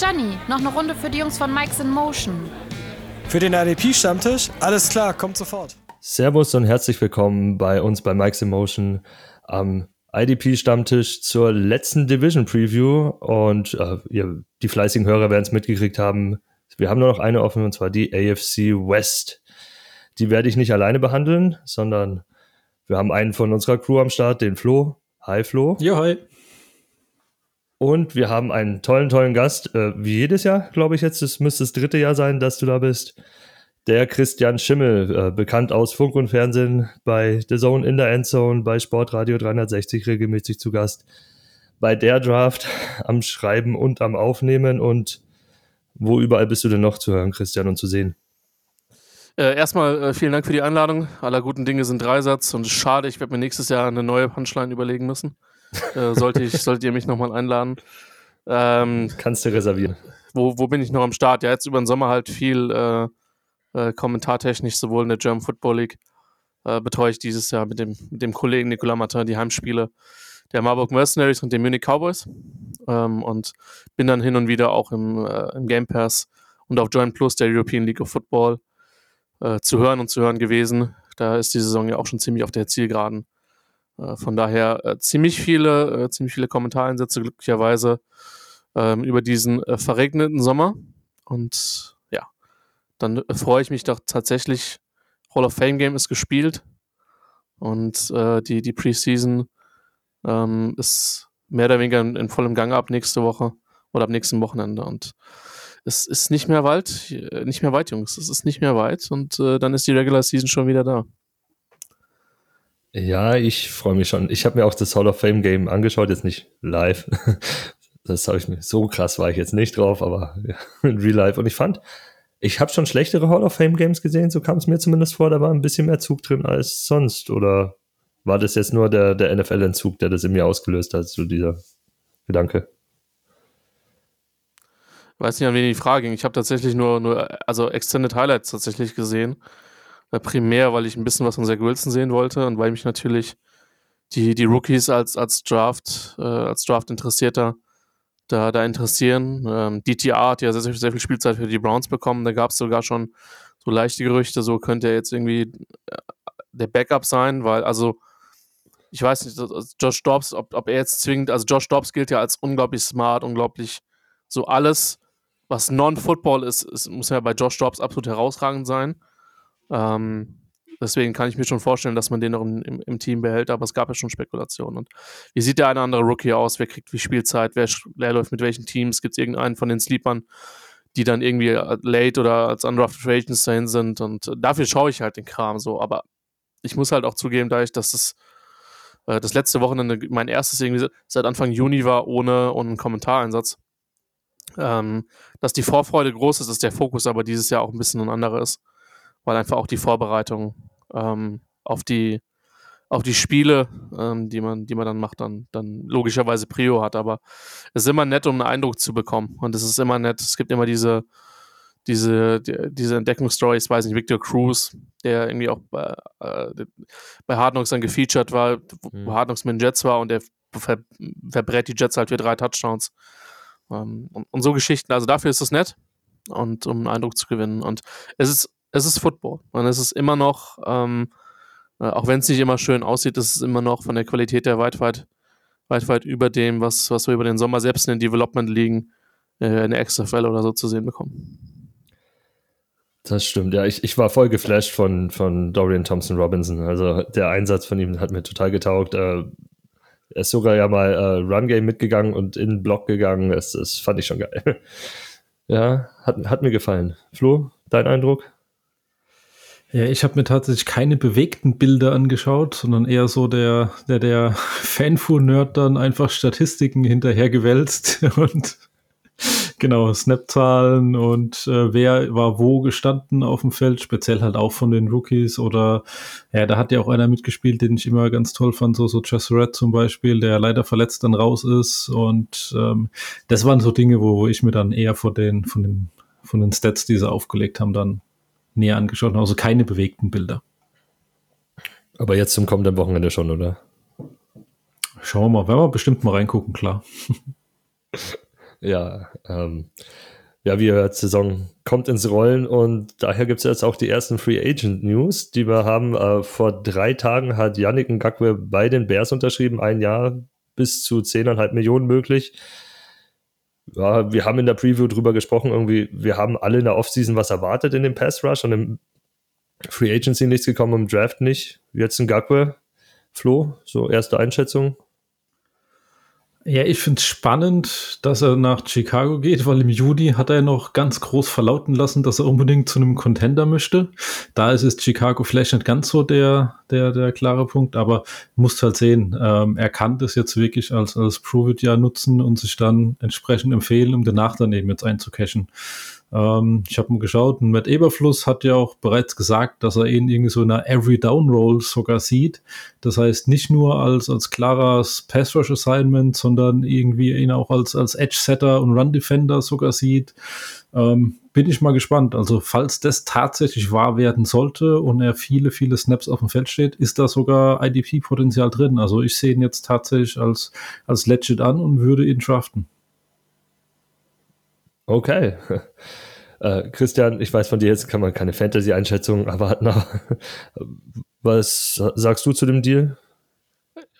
Gianni, noch eine Runde für die Jungs von Mike's in Motion. Für den IDP-Stammtisch? Alles klar, kommt sofort. Servus und herzlich willkommen bei uns bei Mike's in Motion am IDP-Stammtisch zur letzten Division-Preview. Und äh, ihr, die fleißigen Hörer werden es mitgekriegt haben. Wir haben nur noch eine offen, und zwar die AFC West. Die werde ich nicht alleine behandeln, sondern wir haben einen von unserer Crew am Start, den Flo. Hi Flo. Ja, hi. Und wir haben einen tollen, tollen Gast, äh, wie jedes Jahr, glaube ich jetzt. Es müsste das dritte Jahr sein, dass du da bist. Der Christian Schimmel, äh, bekannt aus Funk und Fernsehen, bei The Zone in der Endzone, bei Sportradio 360 regelmäßig zu Gast. Bei der Draft am Schreiben und am Aufnehmen. Und wo überall bist du denn noch zu hören, Christian, und zu sehen? Äh, erstmal äh, vielen Dank für die Einladung. Aller guten Dinge sind Dreisatz und schade, ich werde mir nächstes Jahr eine neue Punchline überlegen müssen. Äh, sollte ich, solltet ihr mich nochmal einladen. Ähm, Kannst du reservieren. Wo, wo bin ich noch am Start? Ja, jetzt über den Sommer halt viel äh, äh, kommentartechnisch, sowohl in der German Football League äh, betreue ich dieses Jahr mit dem, mit dem Kollegen Nicolas Martin die Heimspiele der Marburg Mercenaries und den Munich Cowboys. Ähm, und bin dann hin und wieder auch im, äh, im Game Pass und auf Join Plus der European League of Football zu hören und zu hören gewesen. Da ist die Saison ja auch schon ziemlich auf der Zielgeraden. Äh, von daher äh, ziemlich viele, äh, ziemlich viele Kommentareinsätze glücklicherweise ähm, über diesen äh, verregneten Sommer. Und ja, dann äh, freue ich mich doch tatsächlich. Hall of Fame Game ist gespielt und äh, die, die Preseason ähm, ist mehr oder weniger in, in, vollem Gange ab nächste Woche oder ab nächsten Wochenende. Und es ist nicht mehr weit, nicht mehr weit, Jungs. Es ist nicht mehr weit und dann ist die Regular Season schon wieder da. Ja, ich freue mich schon. Ich habe mir auch das Hall of Fame Game angeschaut, jetzt nicht live. Das habe ich mir so krass war ich jetzt nicht drauf, aber in Real Life. Und ich fand, ich habe schon schlechtere Hall of Fame Games gesehen, so kam es mir zumindest vor, da war ein bisschen mehr Zug drin als sonst. Oder war das jetzt nur der, der NFL-Entzug, der das in mir ausgelöst hat, so dieser Gedanke? weiß nicht, an wen die Frage ging. Ich habe tatsächlich nur, nur, also Extended Highlights tatsächlich gesehen. Äh, primär, weil ich ein bisschen was von Zach Wilson sehen wollte und weil mich natürlich die, die Rookies als, als Draft, äh, als Draft Interessierter da, da interessieren. Ähm, DTR hat ja sehr, sehr viel Spielzeit für die Browns bekommen. Da gab es sogar schon so leichte Gerüchte, so könnte er jetzt irgendwie äh, der Backup sein, weil, also, ich weiß nicht, Josh Dobbs, ob, ob er jetzt zwingend, also Josh Dobbs gilt ja als unglaublich smart, unglaublich so alles, was Non-Football ist, ist, muss ja bei Josh Dobbs absolut herausragend sein. Ähm, deswegen kann ich mir schon vorstellen, dass man den noch im, im, im, Team behält, aber es gab ja schon Spekulationen. Und wie sieht der eine oder andere Rookie aus? Wer kriegt wie Spielzeit? Wer, wer läuft mit welchen Teams? Gibt es irgendeinen von den Sleepern, die dann irgendwie äh, late oder als undrafted Agents dahin sind? Und dafür schaue ich halt den Kram so. Aber ich muss halt auch zugeben, da ich, dass es äh, das letzte Wochenende mein erstes irgendwie seit Anfang Juni war, ohne, ohne einen Kommentareinsatz. Ähm, dass die Vorfreude groß ist, dass der Fokus aber dieses Jahr auch ein bisschen ein anderer ist weil einfach auch die Vorbereitung ähm, auf die auf die Spiele, ähm, die man, die man dann macht, dann, dann logischerweise Prio hat. Aber es ist immer nett, um einen Eindruck zu bekommen. Und es ist immer nett. Es gibt immer diese, diese, die, diese Entdeckungsstory, ich weiß nicht, Victor Cruz, der irgendwie auch bei, äh, bei Hard Knocks dann gefeatured war, wo mhm. Hard Knocks mit den Jets war und der ver, verbrät die Jets halt für drei Touchdowns. Ähm, und, und so Geschichten. Also dafür ist es nett und um einen Eindruck zu gewinnen. Und es ist es ist Football. Und es ist immer noch, ähm, äh, auch wenn es nicht immer schön aussieht, ist es immer noch von der Qualität her weit, weit, weit, weit über dem, was, was wir über den Sommer selbst in den Development ligen, äh, in der XFL oder so zu sehen bekommen. Das stimmt, ja. Ich, ich war voll geflasht von, von Dorian Thompson Robinson. Also der Einsatz von ihm hat mir total getaugt. Äh, er ist sogar ja mal äh, Run Game mitgegangen und in den Block gegangen. Das, das fand ich schon geil. ja, hat, hat mir gefallen. Flo, dein Eindruck? Ja, ich habe mir tatsächlich keine bewegten Bilder angeschaut, sondern eher so der, der, der Fanfu-Nerd dann einfach Statistiken hinterhergewälzt und genau, Snap-Zahlen und äh, wer war wo gestanden auf dem Feld, speziell halt auch von den Rookies oder ja, da hat ja auch einer mitgespielt, den ich immer ganz toll fand, so, so Just Red zum Beispiel, der leider verletzt dann raus ist und ähm, das waren so Dinge, wo, wo ich mir dann eher von den, von den, von den Stats, die sie aufgelegt haben, dann näher angeschaut, also keine bewegten Bilder. Aber jetzt zum kommenden Wochenende schon, oder? Schauen wir mal, werden wir bestimmt mal reingucken, klar. ja, ähm, ja, wie ihr hört, Saison kommt ins Rollen und daher gibt es jetzt auch die ersten Free Agent News, die wir haben. Äh, vor drei Tagen hat Yannick Ngakwe bei den Bears unterschrieben, ein Jahr bis zu 10,5 Millionen möglich. Ja, wir haben in der Preview drüber gesprochen, irgendwie, wir haben alle in der Offseason was erwartet in dem Pass Rush und im Free Agency nichts gekommen, im Draft nicht. Jetzt ein Ngakwe. Flo, so erste Einschätzung. Ja, ich finde es spannend, dass er nach Chicago geht, weil im Juni hat er noch ganz groß verlauten lassen, dass er unbedingt zu einem Contender möchte. Da ist es Chicago vielleicht nicht ganz so der, der, der klare Punkt, aber musst halt sehen, ähm, er kann das jetzt wirklich als, als Prove-It-Jahr nutzen und sich dann entsprechend empfehlen, um danach dann eben jetzt einzucashen. Ähm, ich habe mal geschaut, Matt Eberfluss hat ja auch bereits gesagt, dass er ihn irgendwie so in einer Every Down Roll sogar sieht. Das heißt nicht nur als, als klares Pass Rush Assignment, sondern irgendwie ihn auch als, als Edge Setter und Run Defender sogar sieht. Ähm, bin ich mal gespannt. Also, falls das tatsächlich wahr werden sollte und er viele, viele Snaps auf dem Feld steht, ist da sogar IDP-Potenzial drin. Also, ich sehe ihn jetzt tatsächlich als, als legit an und würde ihn draften. Okay. Äh, Christian, ich weiß von dir jetzt kann man keine Fantasy-Einschätzung erwarten. Was sagst du zu dem Deal?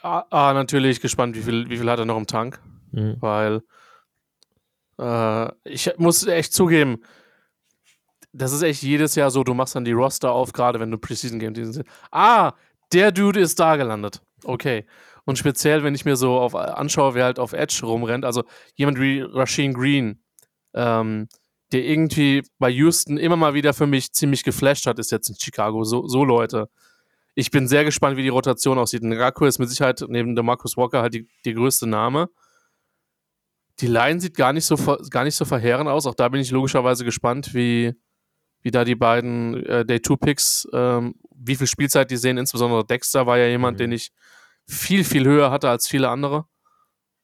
Ah, ah, natürlich gespannt, wie viel, wie viel hat er noch im Tank. Mhm. Weil äh, ich muss echt zugeben, das ist echt jedes Jahr so, du machst dann die Roster auf, gerade wenn du Preseason Game sind. Ah, der Dude ist da gelandet. Okay. Und speziell, wenn ich mir so auf, anschaue, wer halt auf Edge rumrennt, also jemand wie Rasheen Green, ähm, der irgendwie bei Houston immer mal wieder für mich ziemlich geflasht hat, ist jetzt in Chicago. So, so Leute. Ich bin sehr gespannt, wie die Rotation aussieht. Ngaku ist mit Sicherheit neben der Marcus Walker halt die, die größte Name. Die Line sieht gar nicht, so, gar nicht so verheerend aus. Auch da bin ich logischerweise gespannt, wie, wie da die beiden äh, Day-2-Picks, ähm, wie viel Spielzeit die sehen. Insbesondere Dexter war ja jemand, mhm. den ich viel, viel höher hatte als viele andere.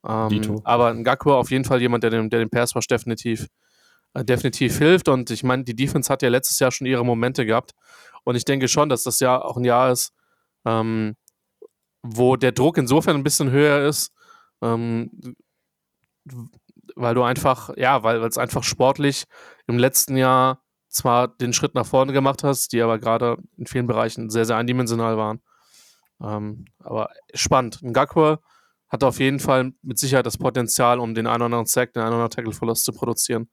Ähm, aber Ngakua auf jeden Fall jemand, der dem, der dem Pass Rush definitiv, äh, definitiv hilft. Und ich meine, die Defense hat ja letztes Jahr schon ihre Momente gehabt. Und ich denke schon, dass das Jahr auch ein Jahr ist, ähm, wo der Druck insofern ein bisschen höher ist, ähm, weil du einfach, ja, weil es einfach sportlich im letzten Jahr zwar den Schritt nach vorne gemacht hast, die aber gerade in vielen Bereichen sehr, sehr eindimensional waren. Ähm, aber spannend. Ngakua hat auf jeden Fall mit Sicherheit das Potenzial, um den einen oder anderen Sack, den einen oder anderen Tackle-Verlust zu produzieren.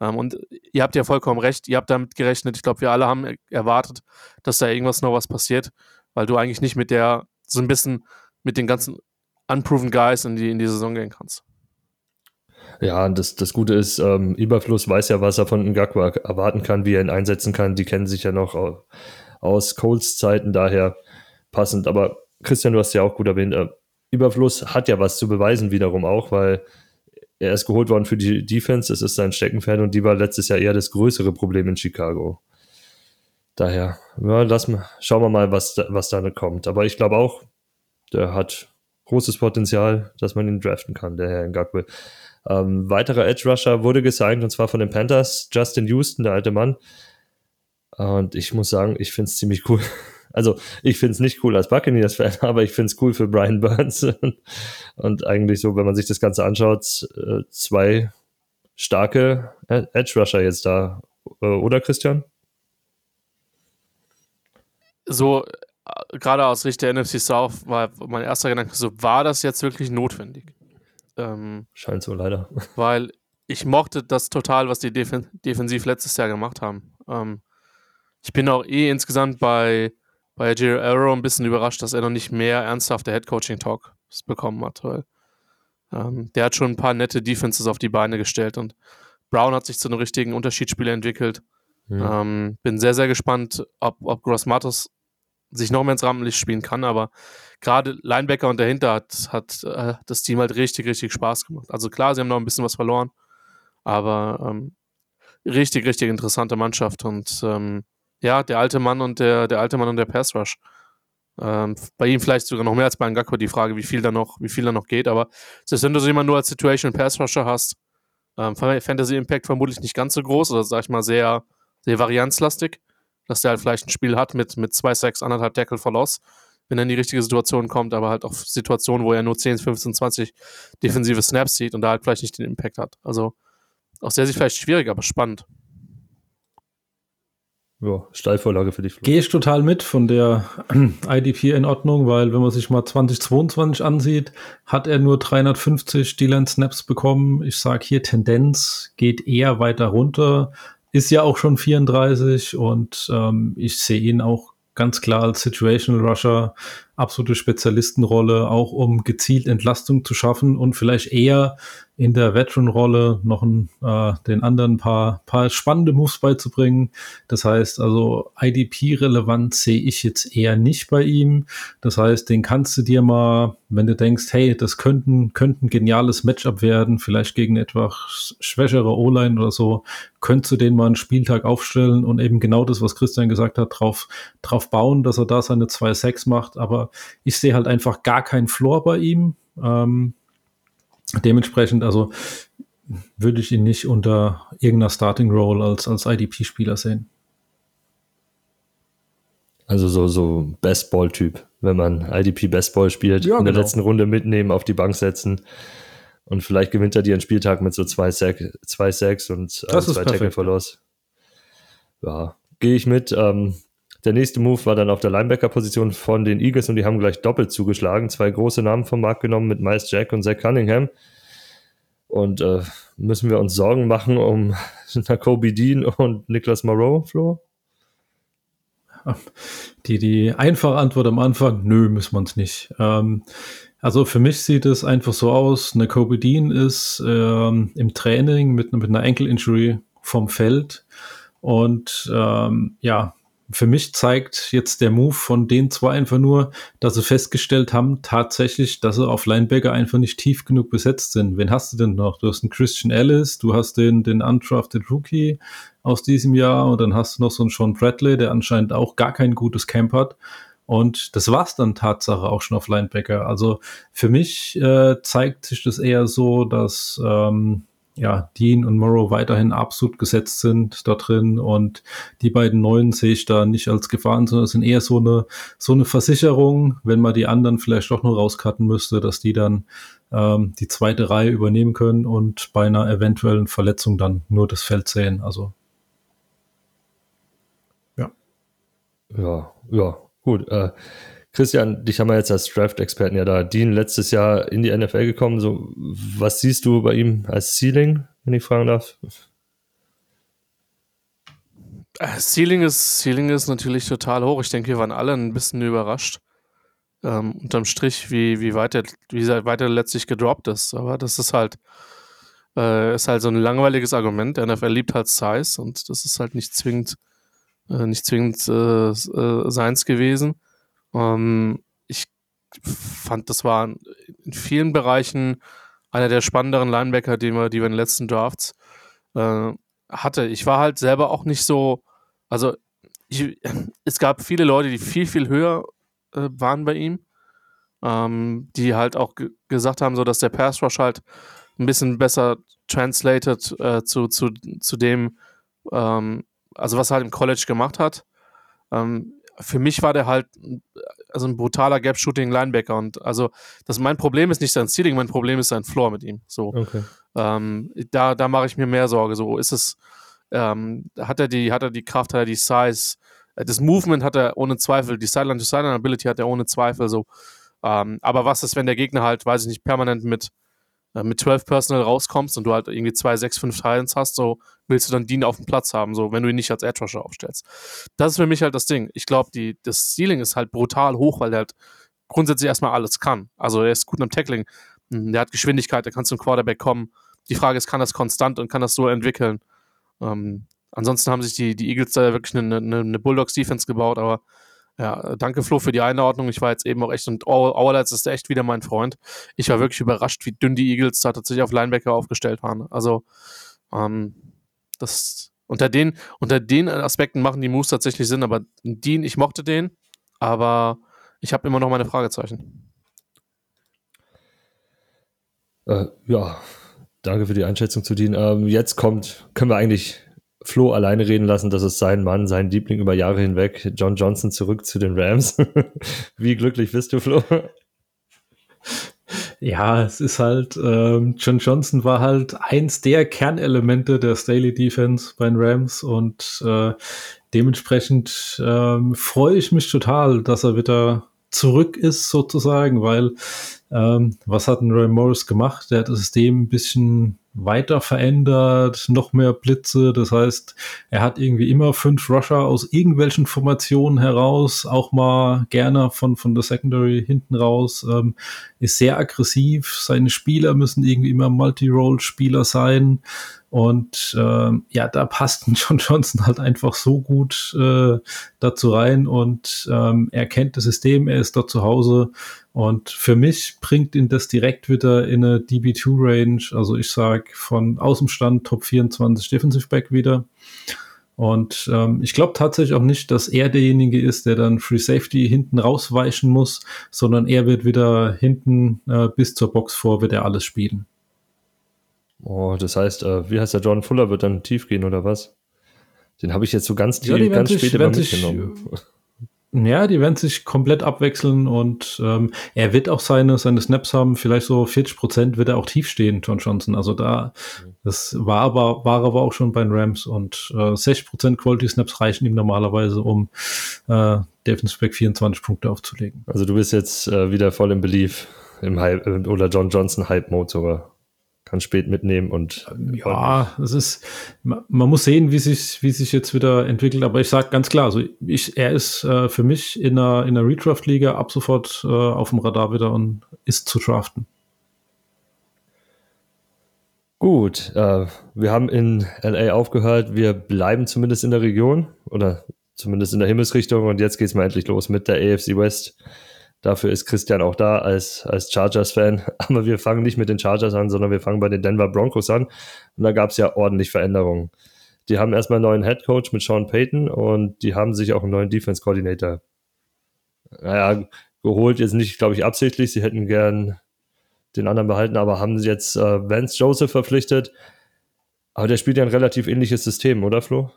Ähm, und ihr habt ja vollkommen recht, ihr habt damit gerechnet. Ich glaube, wir alle haben erwartet, dass da irgendwas noch was passiert, weil du eigentlich nicht mit der, so ein bisschen mit den ganzen unproven Guys in die, in die Saison gehen kannst. Ja, das, das Gute ist, ähm, Überfluss weiß ja, was er von Ngakwa erwarten kann, wie er ihn einsetzen kann. Die kennen sich ja noch aus Coles Zeiten, daher passend. Aber Christian, du hast ja auch gut erwähnt, äh, Überfluss hat ja was zu beweisen wiederum auch, weil er ist geholt worden für die Defense, es ist sein Steckenpferd und die war letztes Jahr eher das größere Problem in Chicago. Daher, ja, lass mal, schauen wir mal, was, da, was da kommt. Aber ich glaube auch, der hat großes Potenzial, dass man ihn draften kann, der Herr Ngakwe. Ähm, weiterer Edge Rusher wurde gesigned und zwar von den Panthers, Justin Houston, der alte Mann. Und ich muss sagen, ich finde es ziemlich cool. Also ich finde es nicht cool als Buccaneers-Fan, aber ich finde es cool für Brian Burns. und eigentlich so, wenn man sich das Ganze anschaut, äh, zwei starke Edge-Rusher jetzt da, äh, oder Christian? So, äh, gerade aus Sicht der NFC South war mein erster Gedanke so, war das jetzt wirklich notwendig? Ähm, Scheint so leider. Weil ich mochte das total, was die Defen defensiv letztes Jahr gemacht haben. Ähm, ich bin auch eh insgesamt bei bei Jerry Arrow ein bisschen überrascht, dass er noch nicht mehr ernsthafte Headcoaching-Talk bekommen hat, weil ähm, der hat schon ein paar nette Defenses auf die Beine gestellt und Brown hat sich zu einem richtigen Unterschiedsspieler entwickelt. Ja. Ähm, bin sehr, sehr gespannt, ob, ob Gross Matos sich noch mehr ins Rampenlicht spielen kann, aber gerade Linebacker und dahinter hat, hat äh, das Team halt richtig, richtig Spaß gemacht. Also klar, sie haben noch ein bisschen was verloren, aber ähm, richtig, richtig interessante Mannschaft und ähm, ja, der alte Mann und der, der alte Mann und der Pass Rush. Ähm, bei ihm vielleicht sogar noch mehr als bei Ngakko die Frage, wie viel da noch, wie viel da noch geht. Aber selbst wenn du so jemanden nur als Situation Pass Rusher hast, ähm, Fantasy Impact vermutlich nicht ganz so groß, oder sag ich mal sehr, sehr varianzlastig, dass der halt vielleicht ein Spiel hat mit, mit zwei Sacks, anderthalb Tackle Verloss. wenn er in die richtige Situation kommt, aber halt auch Situationen, wo er nur 10, 15, 20 defensive Snaps sieht und da halt vielleicht nicht den Impact hat. Also aus der Sicht vielleicht schwierig, aber spannend. Ja, Steilvorlage für dich. Flo. Gehe ich total mit von der IDP in Ordnung, weil wenn man sich mal 2022 ansieht, hat er nur 350 D-Line Snaps bekommen. Ich sage hier Tendenz geht eher weiter runter. Ist ja auch schon 34 und ähm, ich sehe ihn auch ganz klar als Situational Rusher absolute Spezialistenrolle, auch um gezielt Entlastung zu schaffen und vielleicht eher in der Veteran-Rolle noch ein, äh, den anderen paar, paar spannende Moves beizubringen. Das heißt also, IDP-relevant sehe ich jetzt eher nicht bei ihm. Das heißt, den kannst du dir mal, wenn du denkst, hey, das könnten, könnte ein geniales Matchup werden, vielleicht gegen etwas schwächere O-Line oder so, könntest du den mal einen Spieltag aufstellen und eben genau das, was Christian gesagt hat, drauf, drauf bauen, dass er da seine zwei Sacks macht. Aber ich sehe halt einfach gar keinen Floor bei ihm. Ähm, Dementsprechend, also würde ich ihn nicht unter irgendeiner Starting Role als, als IDP-Spieler sehen. Also so, so Best-Ball-Typ, wenn man IDP Best-Ball spielt, Ja, in der genau. letzten Runde mitnehmen, auf die Bank setzen und vielleicht gewinnt er dir einen Spieltag mit so zwei, Sack, zwei Sacks und äh, zwei perfekt, Tackle verlost. Ja, gehe ich mit. Ähm, der nächste Move war dann auf der Linebacker-Position von den Eagles und die haben gleich doppelt zugeschlagen. Zwei große Namen vom Markt genommen mit Miles Jack und Zach Cunningham. Und äh, müssen wir uns Sorgen machen um Kobe Dean und Nicholas Moreau, Flo? Die, die einfache Antwort am Anfang, nö, müssen wir uns nicht. Ähm, also für mich sieht es einfach so aus, eine Kobe Dean ist ähm, im Training mit, mit einer Ankle-Injury vom Feld und ähm, ja, für mich zeigt jetzt der Move von den zwei einfach nur, dass sie festgestellt haben, tatsächlich, dass sie auf Linebacker einfach nicht tief genug besetzt sind. Wen hast du denn noch? Du hast einen Christian Ellis, du hast den, den undrafted Rookie aus diesem Jahr und dann hast du noch so einen Sean Bradley, der anscheinend auch gar kein gutes Camp hat. Und das war's dann Tatsache auch schon auf Linebacker. Also für mich äh, zeigt sich das eher so, dass ähm, ja, Dean und Morrow weiterhin absolut gesetzt sind da drin und die beiden neuen sehe ich da nicht als Gefahren, sondern sind eher so eine, so eine Versicherung, wenn man die anderen vielleicht doch noch rauscutten müsste, dass die dann ähm, die zweite Reihe übernehmen können und bei einer eventuellen Verletzung dann nur das Feld sehen. Also Ja, ja, gut. Äh, Christian, dich haben wir jetzt als Draft-Experten ja da. Dean letztes Jahr in die NFL gekommen. So, was siehst du bei ihm als Ceiling, wenn ich fragen darf? Äh, Ceiling ist, Ceiling ist natürlich total hoch. Ich denke, wir waren alle ein bisschen überrascht. Ähm, unterm Strich, wie, wie, weit er, wie weit letztlich gedroppt ist. Aber das ist halt, äh, ist halt so ein langweiliges Argument. Der NFL liebt halt Size und das ist halt nicht zwingend, äh, nicht zwingend äh, äh, seins gewesen. Ähm, ich fand, das war in vielen Bereichen einer der spannenderen Linebacker, die wir, die wir in den letzten Drafts äh, hatte. Ich war halt selber auch nicht so, also ich, es gab viele Leute, die viel, viel höher äh, waren bei ihm, ähm, die halt auch ge gesagt haben, so dass der Pass Rush halt ein bisschen besser translated äh, zu, zu, zu dem, ähm, also was er halt im College gemacht hat. Ähm, für mich war der halt also ein brutaler Gap-Shooting-Linebacker und also das mein Problem ist nicht sein Ceiling, mein Problem ist sein Floor mit ihm. So. Okay. Ähm, da da mache ich mir mehr Sorge. So ist es, ähm, hat er die, hat er die Kraft, hat er die Size, äh, das Movement hat er ohne Zweifel, die Sideline-to-Sideline-Ability hat er ohne Zweifel so. Ähm, aber was ist, wenn der Gegner halt, weiß ich nicht, permanent mit, mit 12 Personal rauskommst und du halt irgendwie 2, 6, 5 Titans hast, so willst du dann Dean auf dem Platz haben, so wenn du ihn nicht als Edge Rusher aufstellst. Das ist für mich halt das Ding. Ich glaube, das Ceiling ist halt brutal hoch, weil der halt grundsätzlich erstmal alles kann. Also er ist gut am Tackling, hm, der hat Geschwindigkeit, der kann zum Quarterback kommen. Die Frage ist, kann das konstant und kann das so entwickeln? Ähm, ansonsten haben sich die, die Eagles da wirklich eine, eine, eine Bulldogs-Defense gebaut, aber ja, danke Flo für die Einordnung. Ich war jetzt eben auch echt, und Auerleitz ist echt wieder mein Freund. Ich war wirklich überrascht, wie dünn die Eagles da tatsächlich auf Linebacker aufgestellt waren. Also, ähm, das, unter den, unter den Aspekten machen die Moves tatsächlich Sinn, aber Dean, ich mochte den, aber ich habe immer noch meine Fragezeichen. Äh, ja, danke für die Einschätzung zu Dean. Ähm, jetzt kommt, können wir eigentlich Flo alleine reden lassen. Das ist sein Mann, sein Liebling über Jahre hinweg. John Johnson zurück zu den Rams. Wie glücklich bist du, Flo? Ja, es ist halt, ähm, John Johnson war halt eins der Kernelemente der Staley Defense bei den Rams und äh, dementsprechend ähm, freue ich mich total, dass er wieder zurück ist sozusagen, weil ähm, was hat ein Ray Morris gemacht? Der hat das System ein bisschen weiter verändert, noch mehr Blitze. Das heißt, er hat irgendwie immer fünf Rusher aus irgendwelchen Formationen heraus, auch mal gerne von, von der Secondary hinten raus, ähm, ist sehr aggressiv. Seine Spieler müssen irgendwie immer Multi-Role-Spieler sein. Und ähm, ja, da passt John Johnson halt einfach so gut äh, dazu rein und ähm, er kennt das System, er ist dort zu Hause und für mich bringt ihn das direkt wieder in eine DB2-Range. Also ich sage von Außenstand Top 24 Defensive Back wieder. Und ähm, ich glaube tatsächlich auch nicht, dass er derjenige ist, der dann Free Safety hinten rausweichen muss, sondern er wird wieder hinten äh, bis zur Box vor, wird er alles spielen. Oh, das heißt, äh, wie heißt der John Fuller wird dann tief gehen oder was? Den habe ich jetzt so ganz, tief, ja, ganz spät immer mitgenommen. Ja, die werden sich komplett abwechseln und ähm, er wird auch seine, seine Snaps haben, vielleicht so 40 Prozent wird er auch tief stehen, John Johnson. Also da, das war aber, war aber auch schon bei den Rams und äh, 60 Prozent Quality Snaps reichen ihm normalerweise, um äh, Defensive Back 24 Punkte aufzulegen. Also du bist jetzt äh, wieder voll im Belief im Hype, oder John Johnson Hype Mode sogar kann spät mitnehmen und ja, es ist man, muss sehen, wie sich wie sich jetzt wieder entwickelt. Aber ich sage ganz klar, also ich er ist äh, für mich in einer in einer Redraft Liga ab sofort äh, auf dem Radar wieder und ist zu draften. Gut, äh, wir haben in LA aufgehört. Wir bleiben zumindest in der Region oder zumindest in der Himmelsrichtung und jetzt geht es mal endlich los mit der AFC West. Dafür ist Christian auch da als, als Chargers-Fan. Aber wir fangen nicht mit den Chargers an, sondern wir fangen bei den Denver Broncos an. Und da gab es ja ordentlich Veränderungen. Die haben erstmal einen neuen Head Coach mit Sean Payton und die haben sich auch einen neuen Defense Coordinator, naja, geholt. Jetzt nicht, glaube ich, absichtlich. Sie hätten gern den anderen behalten, aber haben sie jetzt äh, Vance Joseph verpflichtet. Aber der spielt ja ein relativ ähnliches System, oder Flo?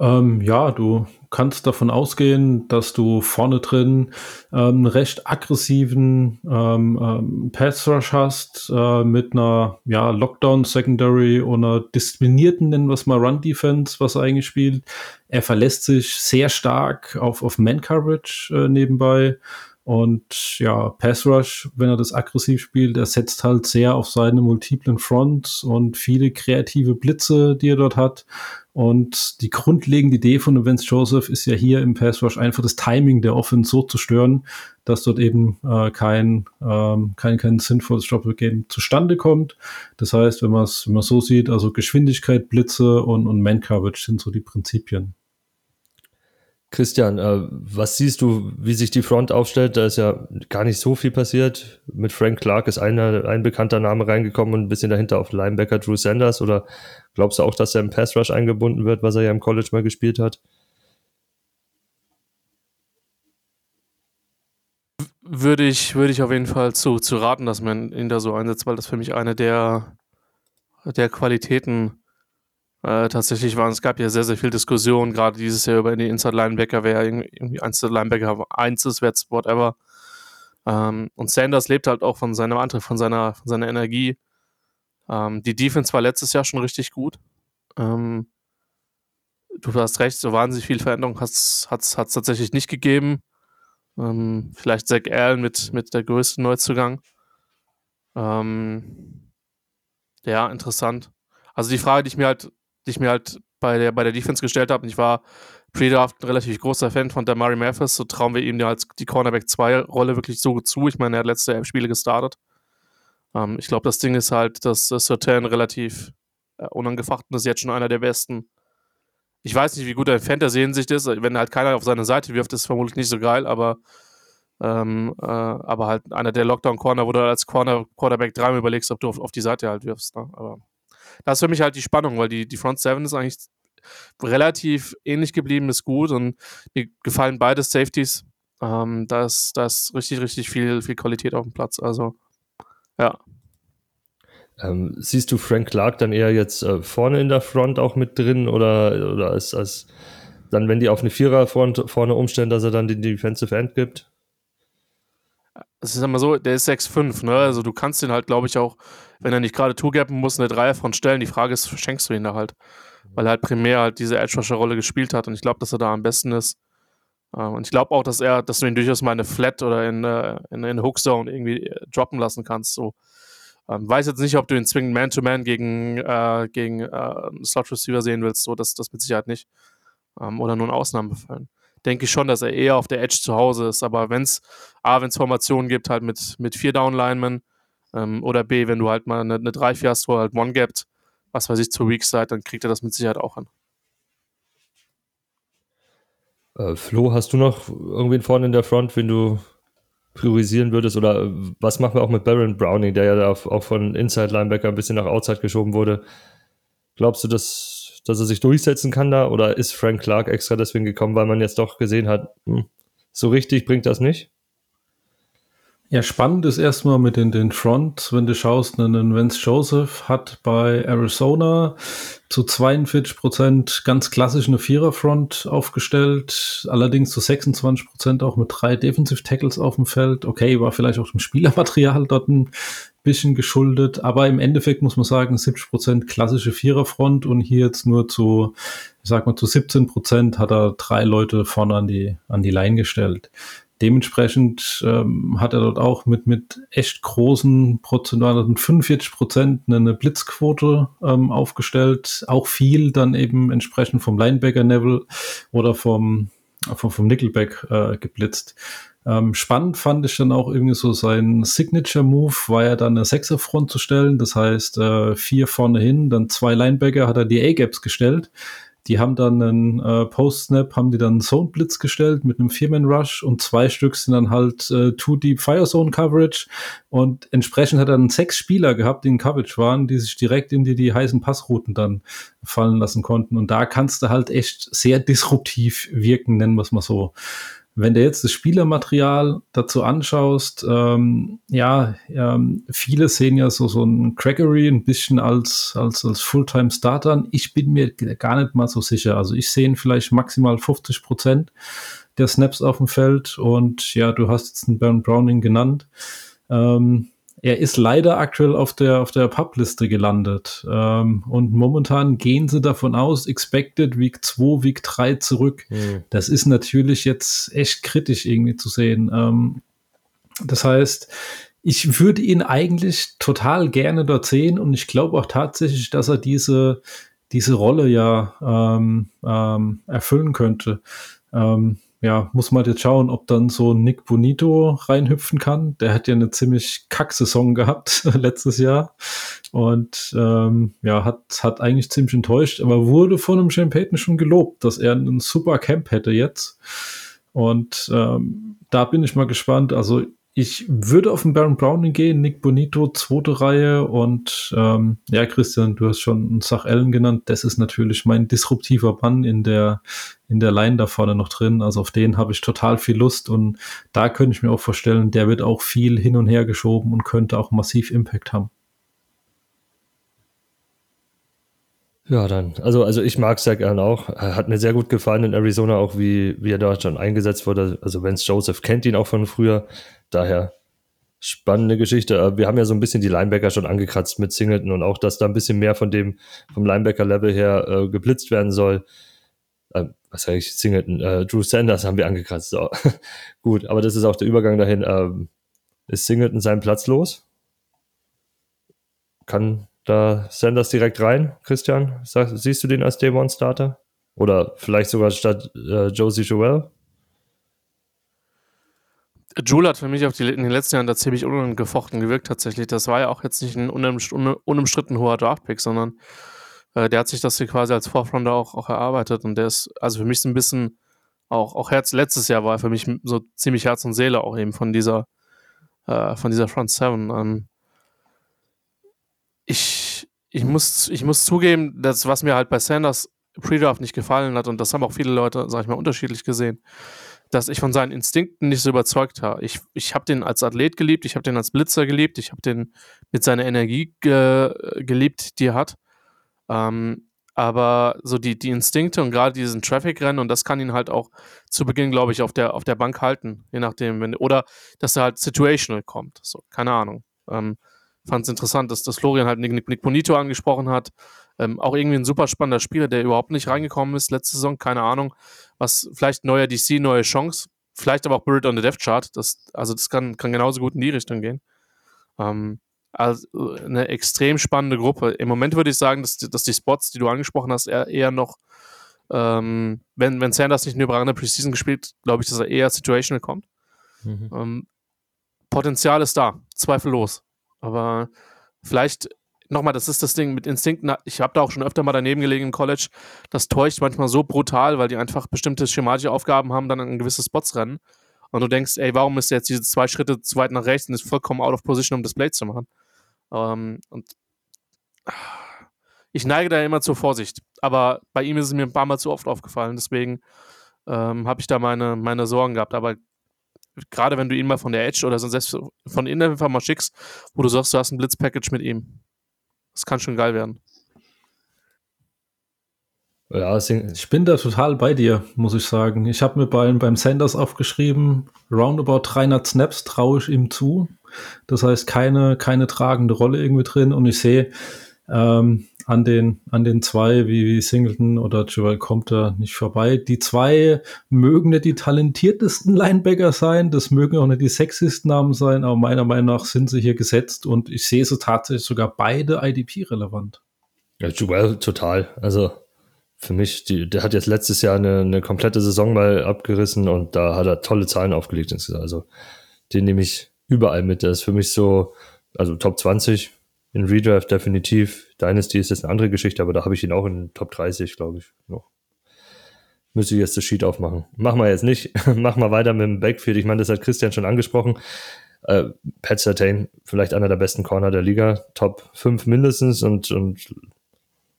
Ähm, ja, du kannst davon ausgehen, dass du vorne drin ähm, einen recht aggressiven ähm, ähm, Pass Rush hast äh, mit einer ja, Lockdown Secondary und einer disziplinierten, nennen wir es mal Run Defense, was er eigentlich spielt. Er verlässt sich sehr stark auf, auf Man Coverage äh, nebenbei. Und ja, Pass Rush, wenn er das aggressiv spielt, er setzt halt sehr auf seine multiplen Fronts und viele kreative Blitze, die er dort hat. Und die grundlegende Idee von Vince Joseph ist ja hier im Pass Rush einfach das Timing der Offense so zu stören, dass dort eben äh, kein, ähm, kein, kein sinnvolles Doppelgame zustande kommt. Das heißt, wenn man es wenn so sieht, also Geschwindigkeit, Blitze und, und Man-Coverage sind so die Prinzipien. Christian, äh, was siehst du, wie sich die Front aufstellt? Da ist ja gar nicht so viel passiert. Mit Frank Clark ist einer, ein bekannter Name reingekommen und ein bisschen dahinter auf Linebacker Drew Sanders. Oder glaubst du auch, dass er im Pass Rush eingebunden wird, was er ja im College mal gespielt hat? Würde ich, würde ich auf jeden Fall zu, zu raten, dass man ihn da so einsetzt, weil das für mich eine der, der Qualitäten äh, tatsächlich waren, es gab ja sehr, sehr viel Diskussion, gerade dieses Jahr über die Inside Linebacker, wer irgendwie Inside Linebacker 1 ist, wer whatever. Ähm, und Sanders lebt halt auch von seinem Antrieb, von seiner, von seiner Energie. Ähm, die Defense war letztes Jahr schon richtig gut. Ähm, du hast recht, so wahnsinnig viel Veränderung hat es tatsächlich nicht gegeben. Ähm, vielleicht Zach Allen mit, mit der größten Neuzugang. Ähm, ja, interessant. Also die Frage, die ich mir halt die ich mir halt bei der, bei der Defense gestellt habe. Und ich war pre-draft ein relativ großer Fan von Damari Mathis. So trauen wir ihm ja als die Cornerback 2-Rolle wirklich so zu. Ich meine, er hat letzte elf Spiele gestartet. Ähm, ich glaube, das Ding ist halt, dass äh, Sertan relativ äh, unangefochten ist, jetzt schon einer der besten. Ich weiß nicht, wie gut er in Fantasy-Hinsicht ist. Wenn halt keiner auf seine Seite wirft, ist vermutlich nicht so geil, aber, ähm, äh, aber halt einer der Lockdown-Corner, wo du als Corner, Quarterback dreimal überlegst, ob du auf, auf die Seite halt wirfst. Ne? Aber das ist für mich halt die Spannung, weil die, die Front Seven ist eigentlich relativ ähnlich geblieben, ist gut und mir gefallen beide Safeties. Ähm, da, ist, da ist richtig, richtig viel, viel Qualität auf dem Platz. Also, ja. Ähm, siehst du Frank Clark dann eher jetzt äh, vorne in der Front auch mit drin oder, oder als, als dann, wenn die auf eine Viererfront vorne umstellen, dass er dann den Defensive End gibt? Es ist immer so, der ist 6'5, ne? Also du kannst ihn halt, glaube ich, auch, wenn er nicht gerade two-gappen muss, eine Dreierfront stellen. Die Frage ist, schenkst du ihn da halt? Weil er halt primär halt diese Edge-Rusher-Rolle gespielt hat und ich glaube, dass er da am besten ist. Ähm, und ich glaube auch, dass er, dass du ihn durchaus mal in eine Flat oder in, äh, in, in Hookzone irgendwie äh, droppen lassen kannst. So. Ähm, weiß jetzt nicht, ob du ihn zwingend Man-to-Man gegen, äh, gegen äh, Slot-Receiver sehen willst. So, das, das mit Sicherheit nicht. Ähm, oder nur in Ausnahmefällen. Denke ich schon, dass er eher auf der Edge zu Hause ist. Aber wenn es A, wenn es Formationen gibt, halt mit, mit vier Down-Linemen ähm, oder B, wenn du halt mal eine, eine 3-4 hast, wo halt One gapped, was weiß ich, zur Weak Side, dann kriegt er das mit Sicherheit auch hin. Äh, Flo, hast du noch irgendwen vorne in der Front, wenn du priorisieren würdest? Oder äh, was machen wir auch mit Baron Browning, der ja da auch von Inside Linebacker ein bisschen nach Outside geschoben wurde? Glaubst du, dass, dass er sich durchsetzen kann da? Oder ist Frank Clark extra deswegen gekommen, weil man jetzt doch gesehen hat, hm, so richtig bringt das nicht? Ja, spannend ist erstmal mit den, den Front, wenn du schaust, einen Vance Joseph hat bei Arizona zu 42 Prozent ganz klassisch eine Vierer-Front aufgestellt, allerdings zu 26 Prozent auch mit drei Defensive Tackles auf dem Feld. Okay, war vielleicht auch dem Spielermaterial dort ein bisschen geschuldet, aber im Endeffekt muss man sagen, 70 Prozent klassische Viererfront und hier jetzt nur zu, ich sag mal, zu 17 Prozent hat er drei Leute vorne an die, an die Line gestellt. Dementsprechend ähm, hat er dort auch mit, mit echt großen prozentualen 45 Prozent eine Blitzquote ähm, aufgestellt. Auch viel dann eben entsprechend vom Linebacker-Level oder vom, vom, vom Nickelback äh, geblitzt. Ähm, spannend fand ich dann auch irgendwie so sein Signature-Move, war ja dann eine Sechserfront zu stellen. Das heißt, äh, vier vorne hin, dann zwei Linebacker hat er die A-Gaps gestellt die haben dann einen äh, Post-Snap, haben die dann Zone Blitz gestellt mit einem Vierman Rush und zwei Stück sind dann halt äh, Two Deep Fire Zone Coverage und entsprechend hat er dann sechs Spieler gehabt, die in Coverage waren, die sich direkt in die, die heißen Passrouten dann fallen lassen konnten. Und da kannst du halt echt sehr disruptiv wirken, nennen wir es mal so wenn du jetzt das Spielermaterial dazu anschaust, ähm, ja, ähm, viele sehen ja so, so ein Crackery ein bisschen als, als, als Fulltime-Starter. Ich bin mir gar nicht mal so sicher. Also ich sehe vielleicht maximal 50 Prozent der Snaps auf dem Feld und ja, du hast jetzt einen Baron Browning genannt. Ähm, er ist leider aktuell auf der, auf der Publiste gelandet. Ähm, und momentan gehen sie davon aus, expected Week 2, Week 3 zurück. Mhm. Das ist natürlich jetzt echt kritisch irgendwie zu sehen. Ähm, das heißt, ich würde ihn eigentlich total gerne dort sehen und ich glaube auch tatsächlich, dass er diese, diese Rolle ja ähm, ähm erfüllen könnte. Ähm, ja, muss man jetzt schauen, ob dann so Nick Bonito reinhüpfen kann. Der hat ja eine ziemlich Kack-Saison gehabt letztes Jahr und ähm, ja, hat, hat eigentlich ziemlich enttäuscht, aber wurde von einem Shane schon gelobt, dass er einen super Camp hätte jetzt. Und ähm, da bin ich mal gespannt. Also ich würde auf den Baron Browning gehen, Nick Bonito, zweite Reihe und ähm, ja, Christian, du hast schon Sach Allen genannt. Das ist natürlich mein disruptiver Mann in der, in der Line da vorne noch drin. Also auf den habe ich total viel Lust und da könnte ich mir auch vorstellen, der wird auch viel hin und her geschoben und könnte auch massiv Impact haben. Ja, dann, also, also ich mag Zach Allen auch. Hat mir sehr gut gefallen in Arizona, auch wie, wie er dort schon eingesetzt wurde. Also Vance Joseph kennt ihn auch von früher. Daher spannende Geschichte. Äh, wir haben ja so ein bisschen die Linebacker schon angekratzt mit Singleton und auch, dass da ein bisschen mehr von dem, vom Linebacker-Level her äh, geblitzt werden soll. Äh, was sage ich, Singleton? Äh, Drew Sanders haben wir angekratzt. So. Gut, aber das ist auch der Übergang dahin. Ähm, ist Singleton seinen Platz los? Kann da Sanders direkt rein, Christian? Sag, siehst du den als Day One Starter? Oder vielleicht sogar statt äh, Josie Joel? Jule hat für mich auf die, in den letzten Jahren da ziemlich ungefochten gewirkt tatsächlich. Das war ja auch jetzt nicht ein unumstritten hoher Draftpick, sondern äh, der hat sich das hier quasi als Forfrounder auch, auch erarbeitet und der ist, also für mich so ein bisschen auch, auch Herz, letztes Jahr war er für mich so ziemlich Herz und Seele auch eben von dieser, äh, von dieser Front Seven. Ähm, ich, ich, muss, ich muss zugeben, dass was mir halt bei Sanders Pre-Draft nicht gefallen hat, und das haben auch viele Leute, sag ich mal, unterschiedlich gesehen, dass ich von seinen Instinkten nicht so überzeugt war. Ich, ich habe den als Athlet geliebt, ich habe den als Blitzer geliebt, ich habe den mit seiner Energie ge geliebt, die er hat. Ähm, aber so die, die Instinkte und gerade diesen Traffic-Rennen und das kann ihn halt auch zu Beginn, glaube ich, auf der, auf der Bank halten, je nachdem, wenn, oder dass er halt situational kommt. So, keine Ahnung. Ähm, Fand es interessant, dass, dass Florian halt Nick, Nick Bonito angesprochen hat. Ähm, auch irgendwie ein super spannender Spieler, der überhaupt nicht reingekommen ist letzte Saison, keine Ahnung. Was vielleicht neuer DC, neue Chance, vielleicht aber auch Bird on the Death Chart. Das, also das kann, kann genauso gut in die Richtung gehen. Ähm, also eine extrem spannende Gruppe. Im Moment würde ich sagen, dass, dass die Spots, die du angesprochen hast, eher, eher noch, ähm, wenn, wenn Sanders nicht eine überragende Preseason gespielt, glaube ich, dass er eher situational kommt. Mhm. Ähm, Potenzial ist da, zweifellos. Aber vielleicht, nochmal, das ist das Ding mit Instinkten. Ich habe da auch schon öfter mal daneben gelegen im College. Das täuscht manchmal so brutal, weil die einfach bestimmte schematische Aufgaben haben, dann an gewisse Spots rennen. Und du denkst, ey, warum ist jetzt diese zwei Schritte zu weit nach rechts und ist vollkommen out of position, um das Play zu machen? Ähm, und ich neige da immer zur Vorsicht. Aber bei ihm ist es mir ein paar Mal zu oft aufgefallen. Deswegen ähm, habe ich da meine, meine Sorgen gehabt. Aber gerade wenn du ihn mal von der Edge oder selbst von innen einfach mal schickst, wo du sagst, du hast ein Blitzpackage mit ihm. Das kann schon geil werden. Ja, ich bin da total bei dir, muss ich sagen. Ich habe mir beim, beim Sanders aufgeschrieben, roundabout 300 Snaps traue ich ihm zu. Das heißt, keine, keine tragende Rolle irgendwie drin. Und ich sehe ähm, an, den, an den zwei, wie, Singleton oder Joel kommt da nicht vorbei. Die zwei mögen nicht die talentiertesten Linebacker sein, das mögen auch nicht die sexiesten Namen sein, aber meiner Meinung nach sind sie hier gesetzt und ich sehe sie tatsächlich sogar beide IDP-relevant. Ja, Joel total. Also für mich, die, der hat jetzt letztes Jahr eine, eine komplette Saison mal abgerissen und da hat er tolle Zahlen aufgelegt. Also den nehme ich überall mit. Der ist für mich so, also Top 20 in Redraft definitiv. Dynasty ist jetzt eine andere Geschichte, aber da habe ich ihn auch in Top 30, glaube ich, noch. Müsste ich jetzt das Sheet aufmachen. Machen wir jetzt nicht. Mach mal weiter mit dem Backfield. Ich meine, das hat Christian schon angesprochen. Äh, Pat Sertain, vielleicht einer der besten Corner der Liga. Top 5 mindestens und, und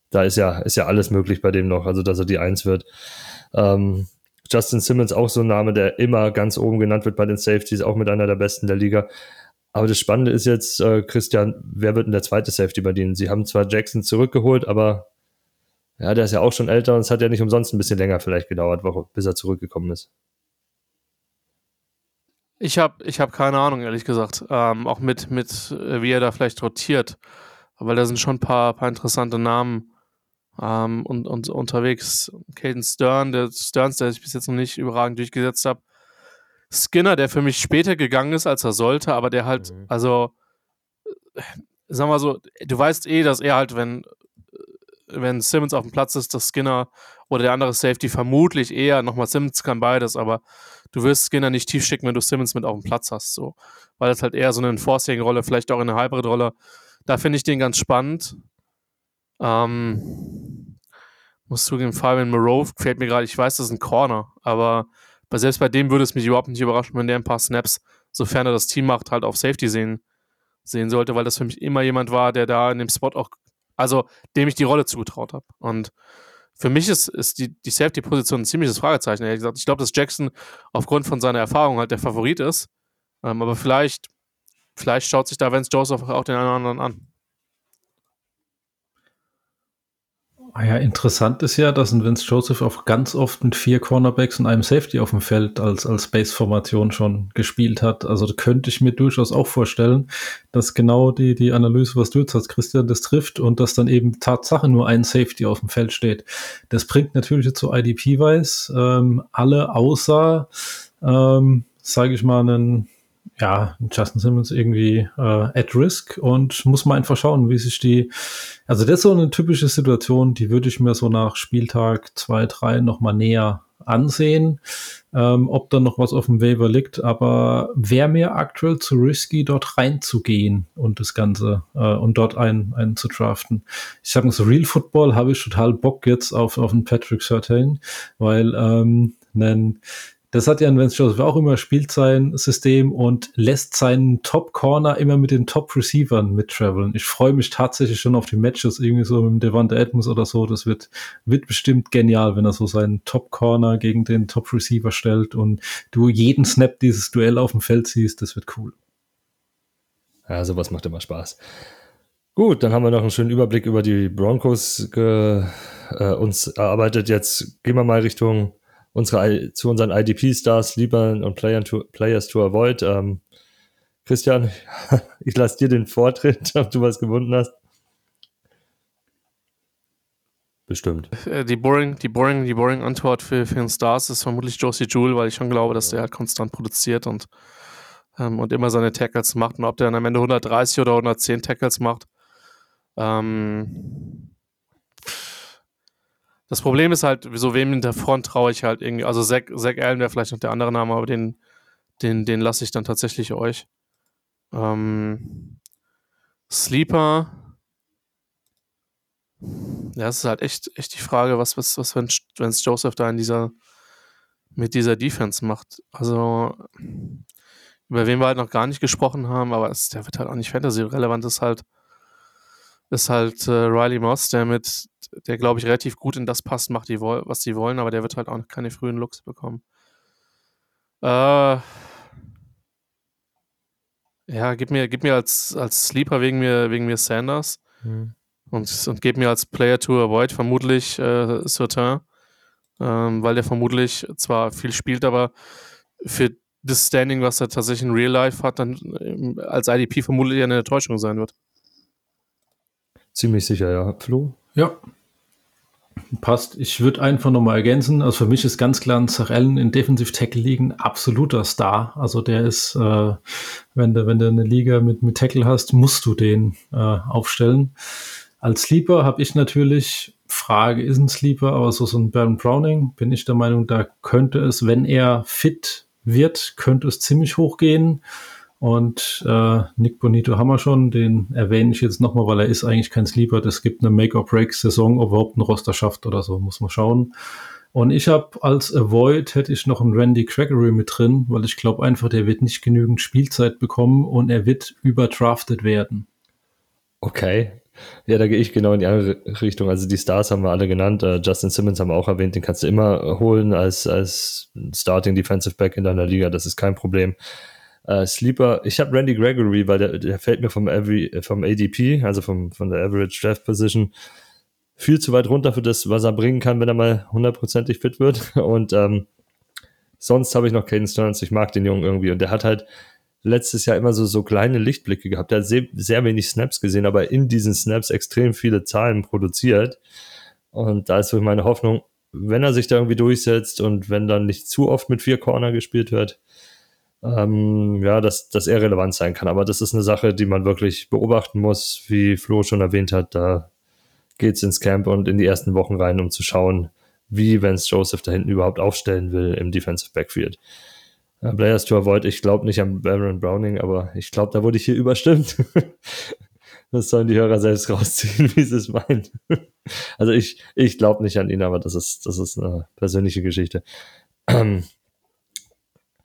da ist ja, ist ja alles möglich bei dem noch, also dass er die Eins wird. Ähm, Justin Simmons auch so ein Name, der immer ganz oben genannt wird bei den Safeties, auch mit einer der besten der Liga. Aber das Spannende ist jetzt, äh, Christian, wer wird denn der zweite Safety bei denen? Sie haben zwar Jackson zurückgeholt, aber ja, der ist ja auch schon älter und es hat ja nicht umsonst ein bisschen länger vielleicht gedauert, bis er zurückgekommen ist. Ich habe ich hab keine Ahnung, ehrlich gesagt. Ähm, auch mit, mit, äh, wie er da vielleicht rotiert. Weil da sind schon ein paar, paar interessante Namen ähm, und, und unterwegs Caden Stern, der Stearns, der sich bis jetzt noch nicht überragend durchgesetzt hat. Skinner, der für mich später gegangen ist, als er sollte, aber der halt, mhm. also, äh, sag mal so, du weißt eh, dass er halt, wenn, wenn Simmons auf dem Platz ist, dass Skinner oder der andere Safety vermutlich eher, nochmal Simmons kann beides, aber du wirst Skinner nicht tief schicken, wenn du Simmons mit auf dem Platz hast, so. Weil das halt eher so eine Enforcing-Rolle, vielleicht auch eine Hybrid-Rolle. Da finde ich den ganz spannend. Ähm, muss zugeben, Fabian Moreau fällt mir gerade, ich weiß, das ist ein Corner, aber bei, selbst bei dem würde es mich überhaupt nicht überraschen, wenn der ein paar Snaps, sofern er das Team macht, halt auf Safety sehen, sehen sollte, weil das für mich immer jemand war, der da in dem Spot auch, also dem ich die Rolle zugetraut habe. Und für mich ist, ist die, die Safety-Position ein ziemliches Fragezeichen, ehrlich gesagt. Ich glaube, dass Jackson aufgrund von seiner Erfahrung halt der Favorit ist. Ähm, aber vielleicht, vielleicht schaut sich da Vance Joseph auch den einen oder anderen an. Ah ja, interessant ist ja, dass ein Vince Joseph auch ganz oft mit vier Cornerbacks und einem Safety auf dem Feld als, als Base-Formation schon gespielt hat. Also da könnte ich mir durchaus auch vorstellen, dass genau die, die Analyse, was du jetzt hast, Christian, das trifft und dass dann eben Tatsache nur ein Safety auf dem Feld steht. Das bringt natürlich zu IDP-Wise ähm, alle außer, ähm, sage ich mal, einen ja, Justin Simmons irgendwie äh, at risk und muss man einfach schauen, wie sich die, also das ist so eine typische Situation, die würde ich mir so nach Spieltag zwei, drei nochmal näher ansehen, ähm, ob da noch was auf dem Waiver liegt, aber wäre mir aktuell zu risky, dort reinzugehen und das Ganze äh, und dort einen, einen zu draften. Ich sage mal so, Real Football habe ich total Bock jetzt auf, auf einen Patrick Sertain, weil ähm, einen Das hat ja ein Vance auch immer, spielt sein System und lässt seinen Top-Corner immer mit den Top-Receivern mittraveln. Ich freue mich tatsächlich schon auf die Matches, irgendwie so mit Devante Adams oder so. Das wird, wird bestimmt genial, wenn er so seinen Top-Corner gegen den Top-Receiver stellt und du jeden Snap dieses Duell auf dem Feld siehst. Das wird cool. Ja, sowas macht immer Spaß. Gut, dann haben wir noch einen schönen Überblick über die Broncos äh, uns erarbeitet. Jetzt gehen wir mal Richtung unsere, zu unseren IDP-Stars, Liebern und Player to, Players to Avoid. Ähm, Christian, ich lasse dir den Vortritt, ob du was gewunden hast. Bestimmt. Äh, die boring, die boring, die boring Antwort für, für den Stars ist vermutlich Josie Jewell, weil ich schon glaube, dass der halt konstant produziert und, ähm, und immer seine Tackles macht. Und ob der dann am Ende 130 oder 110 Tackles macht, ähm, das Problem ist halt, so wem in der Front traue ich halt irgendwie. Also Zach, Zach Allen wäre vielleicht noch der andere Name, aber den, den, den lasse ich dann tatsächlich euch. Ähm, Sleeper. Ja, es ist halt echt, echt die Frage, was, was, was wenn es Joseph da in dieser, mit dieser Defense macht. Also, über wen wir halt noch gar nicht gesprochen haben, aber es, der wird halt auch nicht Fantasy-relevant, ist halt, ist halt äh, Riley Moss, der mit der, glaube ich, relativ gut in das passt, macht, die, was die wollen, aber der wird halt auch keine frühen Looks bekommen. Äh, ja, gib mir, gib mir als, als Sleeper wegen mir, wegen mir Sanders mhm. und, und gib mir als Player to avoid vermutlich äh, Certain, ähm, weil der vermutlich zwar viel spielt, aber für das Standing, was er tatsächlich in Real Life hat, dann ähm, als IDP vermutlich eine Enttäuschung sein wird. Ziemlich sicher, ja. Flo? Ja, Passt. Ich würde einfach nochmal ergänzen. Also für mich ist ganz klar ein Zarellen in Defensive Tackle liegen absoluter Star. Also der ist, äh, wenn du, wenn du eine Liga mit, mit Tackle hast, musst du den äh, aufstellen. Als Sleeper habe ich natürlich, Frage ist ein Sleeper, aber so, so ein Baron Browning, bin ich der Meinung, da könnte es, wenn er fit wird, könnte es ziemlich hoch gehen. Und äh, Nick Bonito haben wir schon, den erwähne ich jetzt nochmal, weil er ist eigentlich kein Sleeper. Das gibt eine Make-or-Break-Saison, ob überhaupt ein Roster schafft oder so, muss man schauen. Und ich habe als Avoid hätte ich noch einen Randy Gregory mit drin, weil ich glaube einfach, der wird nicht genügend Spielzeit bekommen und er wird überdraftet werden. Okay. Ja, da gehe ich genau in die andere Richtung. Also die Stars haben wir alle genannt. Uh, Justin Simmons haben wir auch erwähnt, den kannst du immer holen als, als Starting Defensive Back in deiner Liga. Das ist kein Problem. Äh, Sleeper, ich habe Randy Gregory, weil der, der fällt mir vom, Every, vom ADP, also vom, von der Average Draft Position, viel zu weit runter für das, was er bringen kann, wenn er mal hundertprozentig fit wird. Und ähm, sonst habe ich noch Caden Stearns, ich mag den Jungen irgendwie. Und der hat halt letztes Jahr immer so, so kleine Lichtblicke gehabt. Der hat sehr, sehr wenig Snaps gesehen, aber in diesen Snaps extrem viele Zahlen produziert. Und da ist so meine Hoffnung, wenn er sich da irgendwie durchsetzt und wenn dann nicht zu oft mit vier Corner gespielt wird, ähm, ja, dass, dass er relevant sein kann. Aber das ist eine Sache, die man wirklich beobachten muss, wie Flo schon erwähnt hat. Da geht's ins Camp und in die ersten Wochen rein, um zu schauen, wie Vance Joseph da hinten überhaupt aufstellen will im Defensive Backfield. Äh, Players to avoid, ich glaube nicht an Baron Browning, aber ich glaube, da wurde ich hier überstimmt. das sollen die Hörer selbst rausziehen, wie sie es meinen. also ich, ich glaube nicht an ihn, aber das ist, das ist eine persönliche Geschichte.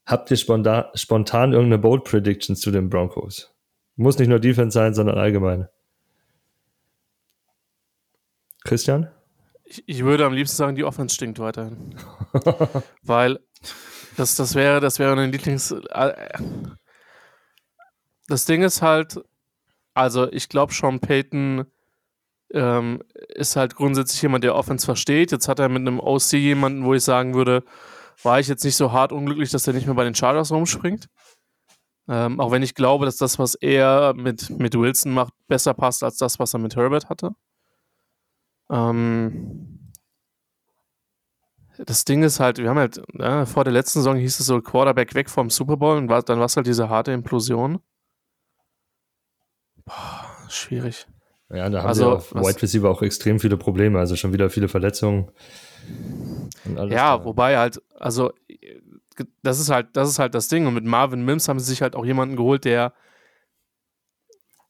Habt ihr spontan, spontan irgendeine Bold Prediction zu den Broncos? Muss nicht nur Defense sein, sondern allgemein. Christian? Ich, ich würde am liebsten sagen, die Offense stinkt weiterhin. Weil das, das wäre, das wäre ein Lieblings. Äh, das Ding ist halt, also ich glaube, Sean Payton ähm, ist halt grundsätzlich jemand, der Offense versteht. Jetzt hat er mit einem OC jemanden, wo ich sagen würde, war ich jetzt nicht so hart unglücklich, dass er nicht mehr bei den Chargers rumspringt. Ähm, auch wenn ich glaube, dass das, was er mit, mit Wilson macht, besser passt als das, was er mit Herbert hatte. Ähm, das Ding ist halt, wir haben halt, ja, vor der letzten Saison hieß es so Quarterback weg vom Super Bowl und war, dann war es halt diese harte Implosion. Boah, schwierig. Ja, da haben also, sie auf Wide Receiver auch extrem viele Probleme, also schon wieder viele Verletzungen. Ja, da. wobei halt, also das ist halt, das ist halt das Ding. Und mit Marvin Mims haben sie sich halt auch jemanden geholt, der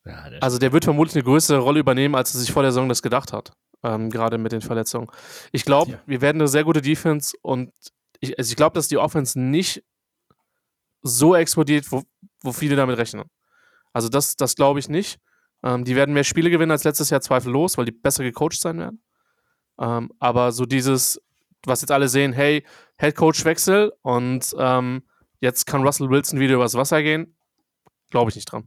ja, also der wird vermutlich eine größere Rolle übernehmen, als er sich vor der Saison das gedacht hat. Ähm, gerade mit den Verletzungen. Ich glaube, ja. wir werden eine sehr gute Defense und ich, also ich glaube, dass die Offense nicht so explodiert, wo, wo viele damit rechnen. Also das, das glaube ich nicht. Ähm, die werden mehr Spiele gewinnen als letztes Jahr zweifellos, weil die besser gecoacht sein werden. Ähm, aber so dieses, was jetzt alle sehen, hey, Head Coach Wechsel und ähm, jetzt kann Russell Wilson wieder übers Wasser gehen, glaube ich nicht dran.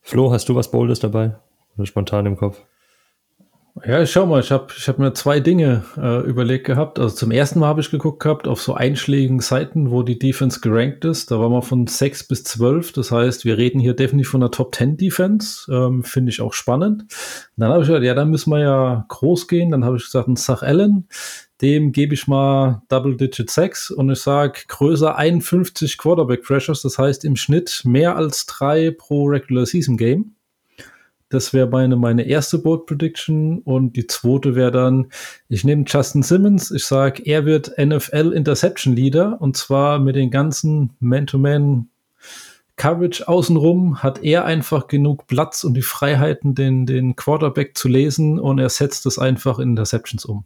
Flo, hast du was Boldes dabei? Oder spontan im Kopf? Ja, schau mal, ich habe ich hab mir zwei Dinge äh, überlegt gehabt. Also zum ersten Mal habe ich geguckt gehabt auf so einschlägigen Seiten, wo die Defense gerankt ist. Da waren wir von 6 bis 12. Das heißt, wir reden hier definitiv von einer Top 10 Defense. Ähm, Finde ich auch spannend. Und dann habe ich gesagt, ja, dann müssen wir ja groß gehen. Dann habe ich gesagt, ein Sach Allen, dem gebe ich mal Double Digit 6 und ich sage größer 51 Quarterback Pressures. Das heißt im Schnitt mehr als drei pro Regular Season Game. Das wäre meine, meine erste Bold Prediction. Und die zweite wäre dann, ich nehme Justin Simmons. Ich sage, er wird NFL Interception Leader. Und zwar mit den ganzen Man-to-Man Coverage außenrum hat er einfach genug Platz und die Freiheiten, den, den Quarterback zu lesen. Und er setzt es einfach in Interceptions um.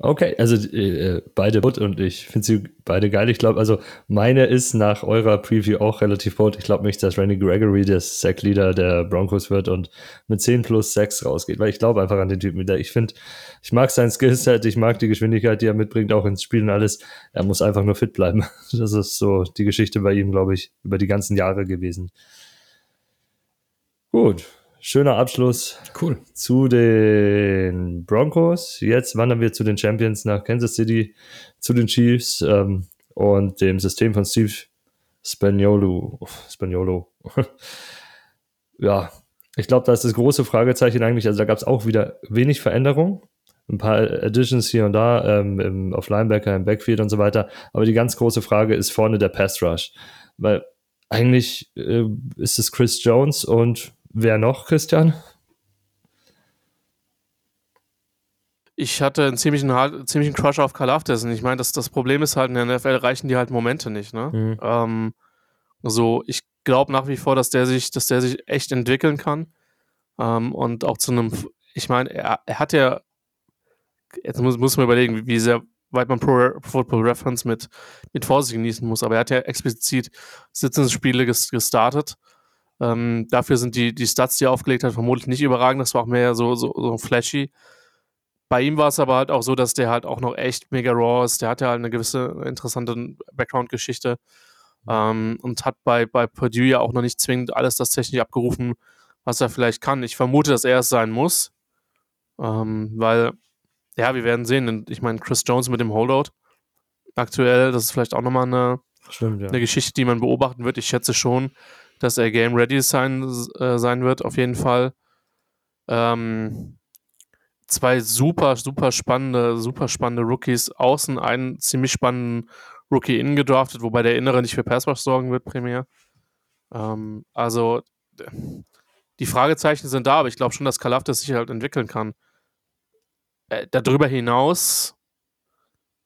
Okay, also äh, beide gut und ich finde sie beide geil. Ich glaube, also meine ist nach eurer Preview auch relativ gut. Ich glaube nicht, dass Randy Gregory der Sack-Leader der Broncos wird und mit 10 plus 6 rausgeht, weil ich glaube einfach an den Typen wieder. Ich finde, ich mag sein Skillset, ich mag die Geschwindigkeit, die er mitbringt, auch ins Spiel und alles. Er muss einfach nur fit bleiben. Das ist so die Geschichte bei ihm, glaube ich, über die ganzen Jahre gewesen. Gut, schöner Abschluss Cool. zu den Broncos. Jetzt wandern wir zu den Champions nach Kansas City, zu den Chiefs ähm, und dem System von Steve Spaniolo. Spaniolo. ja, ich glaube, da ist das große Fragezeichen eigentlich. Also da gab es auch wieder wenig Veränderung. Ein paar Additions hier und da ähm, im, auf Linebacker, im Backfield und so weiter. Aber die ganz große Frage ist vorne der Pass Rush. Weil eigentlich äh, ist es Chris Jones und wer noch, Christian? Ich hatte einen ziemlichen, ziemlichen Crush auf Karl Afterson. Ich meine, das, das Problem ist halt, in der NFL reichen die halt Momente nicht. Ne? Mhm. Ähm, so, ich glaube nach wie vor, dass der sich, dass der sich echt entwickeln kann. Ähm, und auch zu einem, ich meine, er, er hat ja, jetzt muss, muss man überlegen, wie, sehr weit man Pro Football Reference mit, mit Vorsicht genießen muss, aber er hat ja explizit Sitzungsspiele ges gestartet. Ähm, dafür sind die, die Stats, die er aufgelegt hat, vermutlich nicht überragend. Das war auch mehr so, so, so flashy. Bei ihm war es aber halt auch so, dass der halt auch noch echt mega raw ist. Der hat ja halt eine gewisse interessante Background-Geschichte ähm, und hat bei, bei Purdue ja auch noch nicht zwingend alles das technisch abgerufen, was er vielleicht kann. Ich vermute, dass er es sein muss, ähm, weil, ja, wir werden sehen. Ich meine, Chris Jones mit dem Holdout aktuell, das ist vielleicht auch nochmal eine, Stimmt, ja. eine Geschichte, die man beobachten wird. Ich schätze schon, dass er game ready sein, äh, sein wird, auf jeden Fall. Ähm, zwei super, super spannende, super spannende Rookies außen, einen ziemlich spannenden Rookie innen gedraftet, wobei der Innere nicht für Passwash sorgen wird, primär. Ähm, also, die Fragezeichen sind da, aber ich glaube schon, dass Kalafdis sich halt entwickeln kann. Äh, darüber hinaus,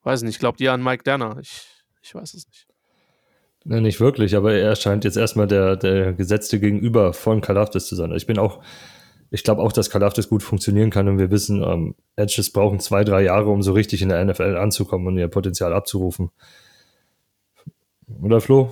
weiß nicht, glaubt ihr an Mike Danner? Ich, ich weiß es nicht. Ne, nicht wirklich, aber er scheint jetzt erstmal der, der gesetzte Gegenüber von Kalafdis zu sein. Ich bin auch, ich glaube auch, dass Kalafdis gut funktionieren kann und wir wissen, ähm, Edges brauchen zwei, drei Jahre, um so richtig in der NFL anzukommen und ihr Potenzial abzurufen. Oder Flo?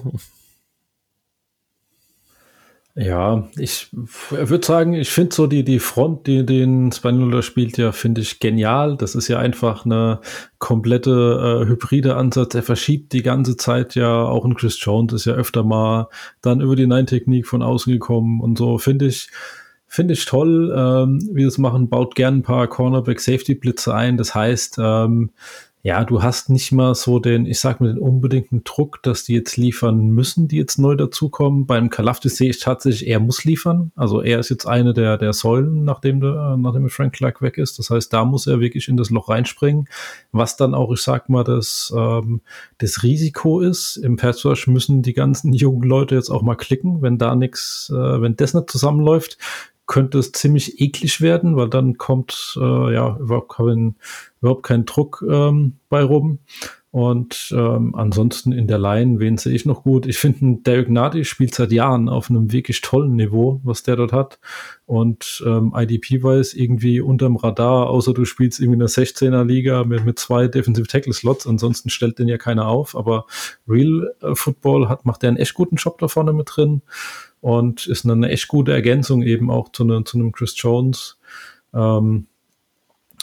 Ja, ich würde sagen, ich finde so die, die Front, die den Spaniolo spielt, ja, finde ich genial. Das ist ja einfach eine komplette äh, hybride Ansatz. Er verschiebt die ganze Zeit ja, auch ein Chris Jones ist ja öfter mal dann über die Nine-Technik von außen gekommen und so. Finde ich, finde ich toll, ähm, wie es machen. Baut gern ein paar Cornerback-Safety-Blitze ein. Das heißt, ähm, ja, du hast nicht mal so den, ich sag mal, den unbedingten Druck, dass die jetzt liefern müssen, die jetzt neu dazukommen. Beim Kalafdis sehe ich tatsächlich, er muss liefern. Also er ist jetzt eine der, der Säulen, nachdem, der, nachdem Frank Clark weg ist. Das heißt, da muss er wirklich in das Loch reinspringen. Was dann auch, ich sag mal, das, ähm, das Risiko ist. Im Pass müssen die ganzen jungen Leute jetzt auch mal klicken, wenn da nichts, äh, wenn das nicht zusammenläuft könnte es ziemlich eklig werden, weil dann kommt äh, ja überhaupt kein, überhaupt kein Druck ähm, bei rum. Und ähm, ansonsten in der Line, wen sehe ich noch gut? Ich finde, Derek Nadi spielt seit Jahren auf einem wirklich tollen Niveau, was der dort hat. Und ähm, IDP weiß irgendwie unterm Radar, außer du spielst irgendwie in der 16er Liga mit, mit zwei Defensive Tackle Slots. Ansonsten stellt den ja keiner auf. Aber Real äh, Football hat, macht der einen echt guten Job da vorne mit drin und ist eine, echt gute Ergänzung eben auch zu, ne, zu einem Chris Jones. Ähm,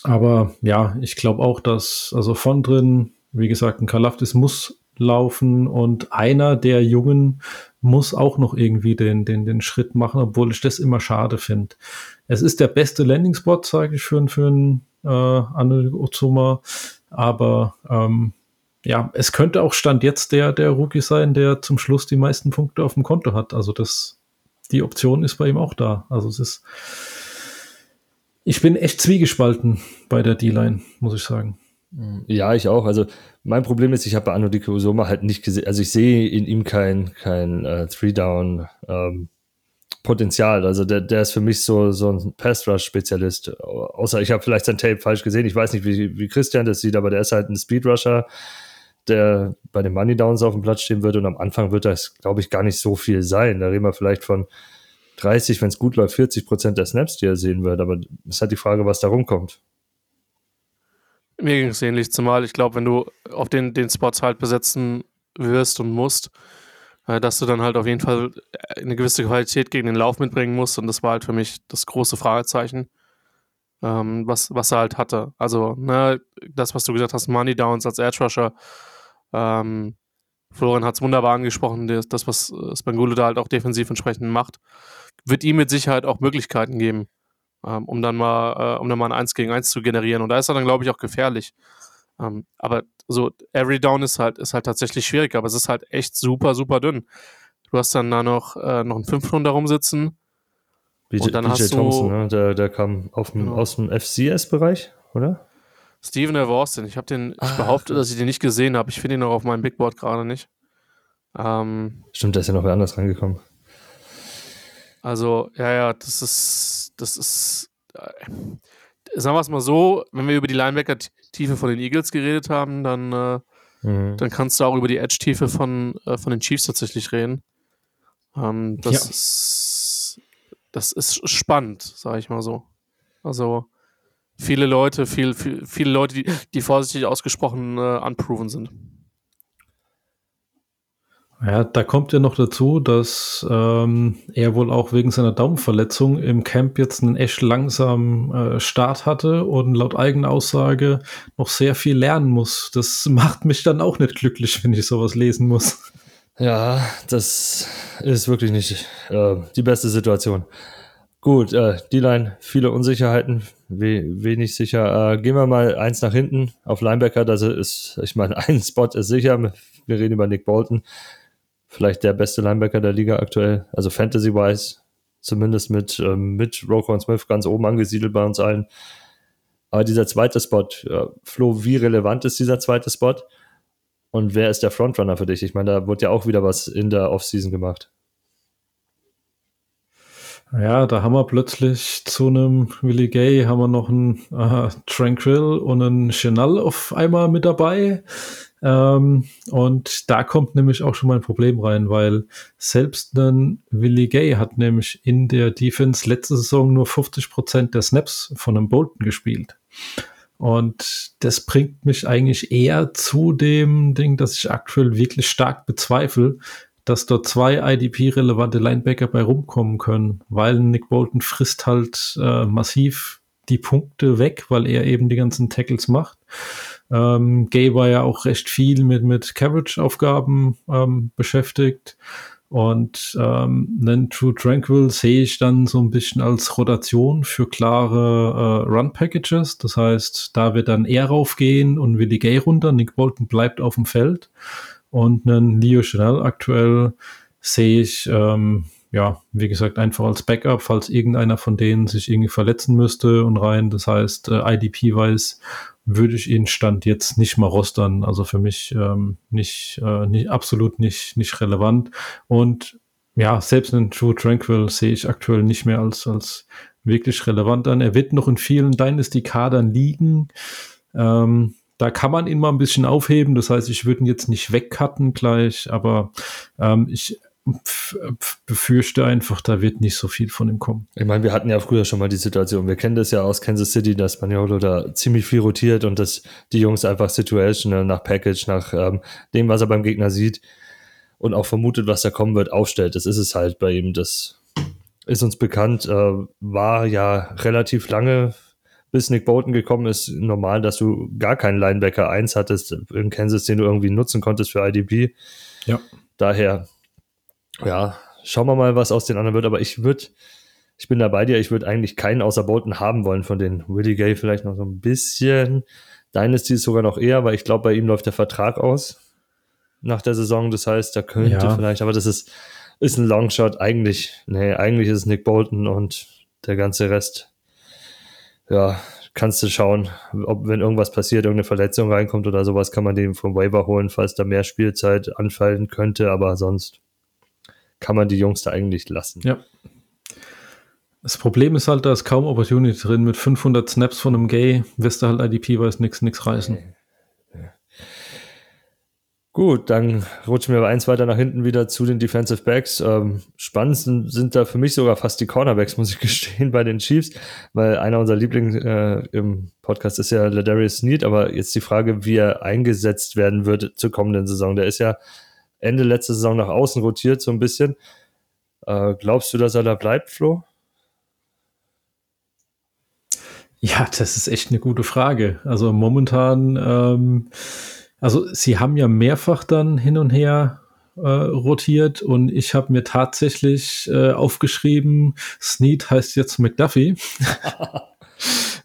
aber ja, ich glaube auch, dass also von drin wie gesagt, ein Kalafdis muss laufen und einer der Jungen muss auch noch irgendwie den, den, den Schritt machen, obwohl ich das immer schade finde. Es ist der beste Landing-Spot, sage ich, für, für einen äh, Anne Ozuma, aber ähm, ja, es könnte auch Stand jetzt der, der Rookie sein, der zum Schluss die meisten Punkte auf dem Konto hat. Also das, die Option ist bei ihm auch da. Also es ist, ich bin echt zwiegespalten bei der D-Line, muss ich sagen. Ja, ich auch. Also mein Problem ist, ich habe bei Anodike Usoma halt nicht gesehen, also ich sehe in ihm kein, kein äh, Three-Down ähm, Potenzial. Also der, der ist für mich so, so ein Pass-Rush-Spezialist. Außer ich habe vielleicht sein Tape falsch gesehen. Ich weiß nicht, wie, wie Christian das sieht, aber der ist halt ein Speed-Rusher, der bei den Money Downs auf dem Platz stehen wird und am Anfang wird das, glaube ich, gar nicht so viel sein. Da reden wir vielleicht von 30, wenn es gut läuft, 40 Prozent der Snaps, die er sehen wird. Aber es ist halt die Frage, was da rumkommt. Mir ging es ähnlich, zumal ich glaube, wenn du auf den, den Spots halt besetzen wirst und musst, äh, dass du dann halt auf jeden Fall eine gewisse Qualität gegen den Lauf mitbringen musst. Und das war halt für mich das große Fragezeichen, ähm, was, was er halt hatte. Also, ne, das, was du gesagt hast, Money Downs als Edge Rusher. Ähm, Florian hat es wunderbar angesprochen, das, was Spangulo da halt auch defensiv entsprechend macht, wird ihm mit Sicherheit auch Möglichkeiten geben ähm, um dann mal, äh, um dann mal ein 1 gegen 1 zu generieren. Und da ist er dann, glaube ich, auch gefährlich. Ähm, aber so, every down ist halt, ist halt tatsächlich schwierig, aber es ist halt echt super, super dünn. Du hast dann da noch, äh, noch einen 5 da rumsitzen. BJ, und dann BJ hast Thompson, ne? der, der kam dem, genau. aus dem FCS-Bereich, oder? Steven Austin. Ich habe den, ich ah, behaupte, dass ich den nicht gesehen habe. Ich finde ihn noch auf meinem Big Board gerade nicht. Ähm, Stimmt, der ist ja noch wer anders rangekommen. Also, ja, ja, das ist, das ist, äh, sagen wir es mal so, wenn wir über die Linebacker-Tiefe von den Eagles geredet haben, dann, äh, mhm. dann kannst du auch über die Edge-Tiefe von, äh, von den Chiefs tatsächlich reden. Ähm, das, ja. ist, das ist spannend, sage ich mal so. Also, viele Leute, viel, viel, viele Leute, die, die vorsichtig ausgesprochen äh, unproven sind. Ja, da kommt ja noch dazu, dass ähm, er wohl auch wegen seiner Daumenverletzung im Camp jetzt einen echt langsamen äh, Start hatte und laut eigener Aussage noch sehr viel lernen muss. Das macht mich dann auch nicht glücklich, wenn ich sowas lesen muss. Ja, das ist wirklich nicht äh, die beste Situation. Gut, äh, D-Line, viele Unsicherheiten, we wenig sicher. Äh, gehen wir mal eins nach hinten auf Linebacker. Das ist, ich meine, ein Spot ist sicher. Wir reden über Nick Bolton vielleicht der beste Linebacker der Liga aktuell, also Fantasy-wise, zumindest mit, ähm, mit Rokon Smith ganz oben angesiedelt bei uns allen. Aber dieser zweite Spot, äh, Flo, wie relevant ist dieser zweite Spot? Und wer ist der Frontrunner für dich? Ich meine, da wird ja auch wieder was in der Offseason gemacht. Ja, da haben wir plötzlich zu einem Willie Gay haben wir noch einen äh, Tranquil und einen Chenal auf einmal mit dabei. Ähm, und da kommt nämlich auch schon mal ein Problem rein, weil selbst ein Willie Gay hat nämlich in der Defense letzte Saison nur 50 Prozent der Snaps von einem Bolton gespielt. Und das bringt mich eigentlich eher zu dem Ding, dass ich aktuell wirklich stark bezweifle, dass dort zwei IDP-relevante Linebacker bei rumkommen können, weil Nick Bolton frisst halt äh, massiv die Punkte weg, weil er eben die ganzen Tackles macht. Ähm, Gay war ja auch recht viel mit, mit Coverage-Aufgaben ähm, beschäftigt. Und ähm, einen True Tranquil sehe ich dann so ein bisschen als Rotation für klare äh, Run-Packages. Das heißt, da wird dann er raufgehen und Willie Gay runter. Nick Bolton bleibt auf dem Feld. Und einen Leo Chanel aktuell sehe ich, ähm, ja, wie gesagt, einfach als Backup, falls irgendeiner von denen sich irgendwie verletzen müsste und rein. Das heißt, äh, IDP-weiß würde ich ihn Stand jetzt nicht mal rostern. Also für mich ähm, nicht, äh, nicht, absolut nicht, nicht relevant. Und ja, selbst einen True Tranquil sehe ich aktuell nicht mehr als, als wirklich relevant an. Er wird noch in vielen Dynasty-Kadern liegen. Ähm, da kann man ihn mal ein bisschen aufheben. Das heißt, ich würde ihn jetzt nicht wegcutten gleich, aber ähm, ich befürchte einfach, da wird nicht so viel von ihm kommen. Ich meine, wir hatten ja früher schon mal die Situation, wir kennen das ja aus Kansas City, dass Maniolo da ziemlich viel rotiert und dass die Jungs einfach situational nach Package, nach ähm, dem, was er beim Gegner sieht und auch vermutet, was da kommen wird, aufstellt. Das ist es halt bei ihm. Das ist uns bekannt, äh, war ja relativ lange bis Nick Bolton gekommen ist, normal, dass du gar keinen Linebacker 1 hattest in Kansas, den du irgendwie nutzen konntest für IDP. Ja. Daher ja, schauen wir mal, was aus den anderen wird. Aber ich würde, ich bin da bei dir, ich würde eigentlich keinen außer Bolton haben wollen von den Willie Gay vielleicht noch so ein bisschen. Dynasty ist sogar noch eher, weil ich glaube, bei ihm läuft der Vertrag aus nach der Saison. Das heißt, da könnte ja. vielleicht, aber das ist, ist ein Longshot. Eigentlich, nee, eigentlich ist es Nick Bolton und der ganze Rest. Ja, kannst du schauen, ob wenn irgendwas passiert, irgendeine Verletzung reinkommt oder sowas, kann man den vom Waiver holen, falls da mehr Spielzeit anfallen könnte, aber sonst kann man die Jungs da eigentlich lassen. Ja. Das Problem ist halt, da ist kaum Opportunity drin. Mit 500 Snaps von einem Gay wirst du halt IDP weiß nichts nix reißen. Gut, dann rutschen wir eins weiter nach hinten wieder zu den Defensive Backs. Ähm, spannend sind, sind, da für mich sogar fast die Cornerbacks, muss ich gestehen, bei den Chiefs, weil einer unserer Lieblinge äh, im Podcast ist ja Ladarius Need, aber jetzt die Frage, wie er eingesetzt werden wird zur kommenden Saison. Der ist ja Ende letzte Saison nach außen rotiert, so ein bisschen. Äh, glaubst du, dass er da bleibt, Flo? Ja, das ist echt eine gute Frage. Also momentan, ähm, also sie haben ja mehrfach dann hin und her äh, rotiert und ich habe mir tatsächlich äh, aufgeschrieben, Snead heißt jetzt McDuffie.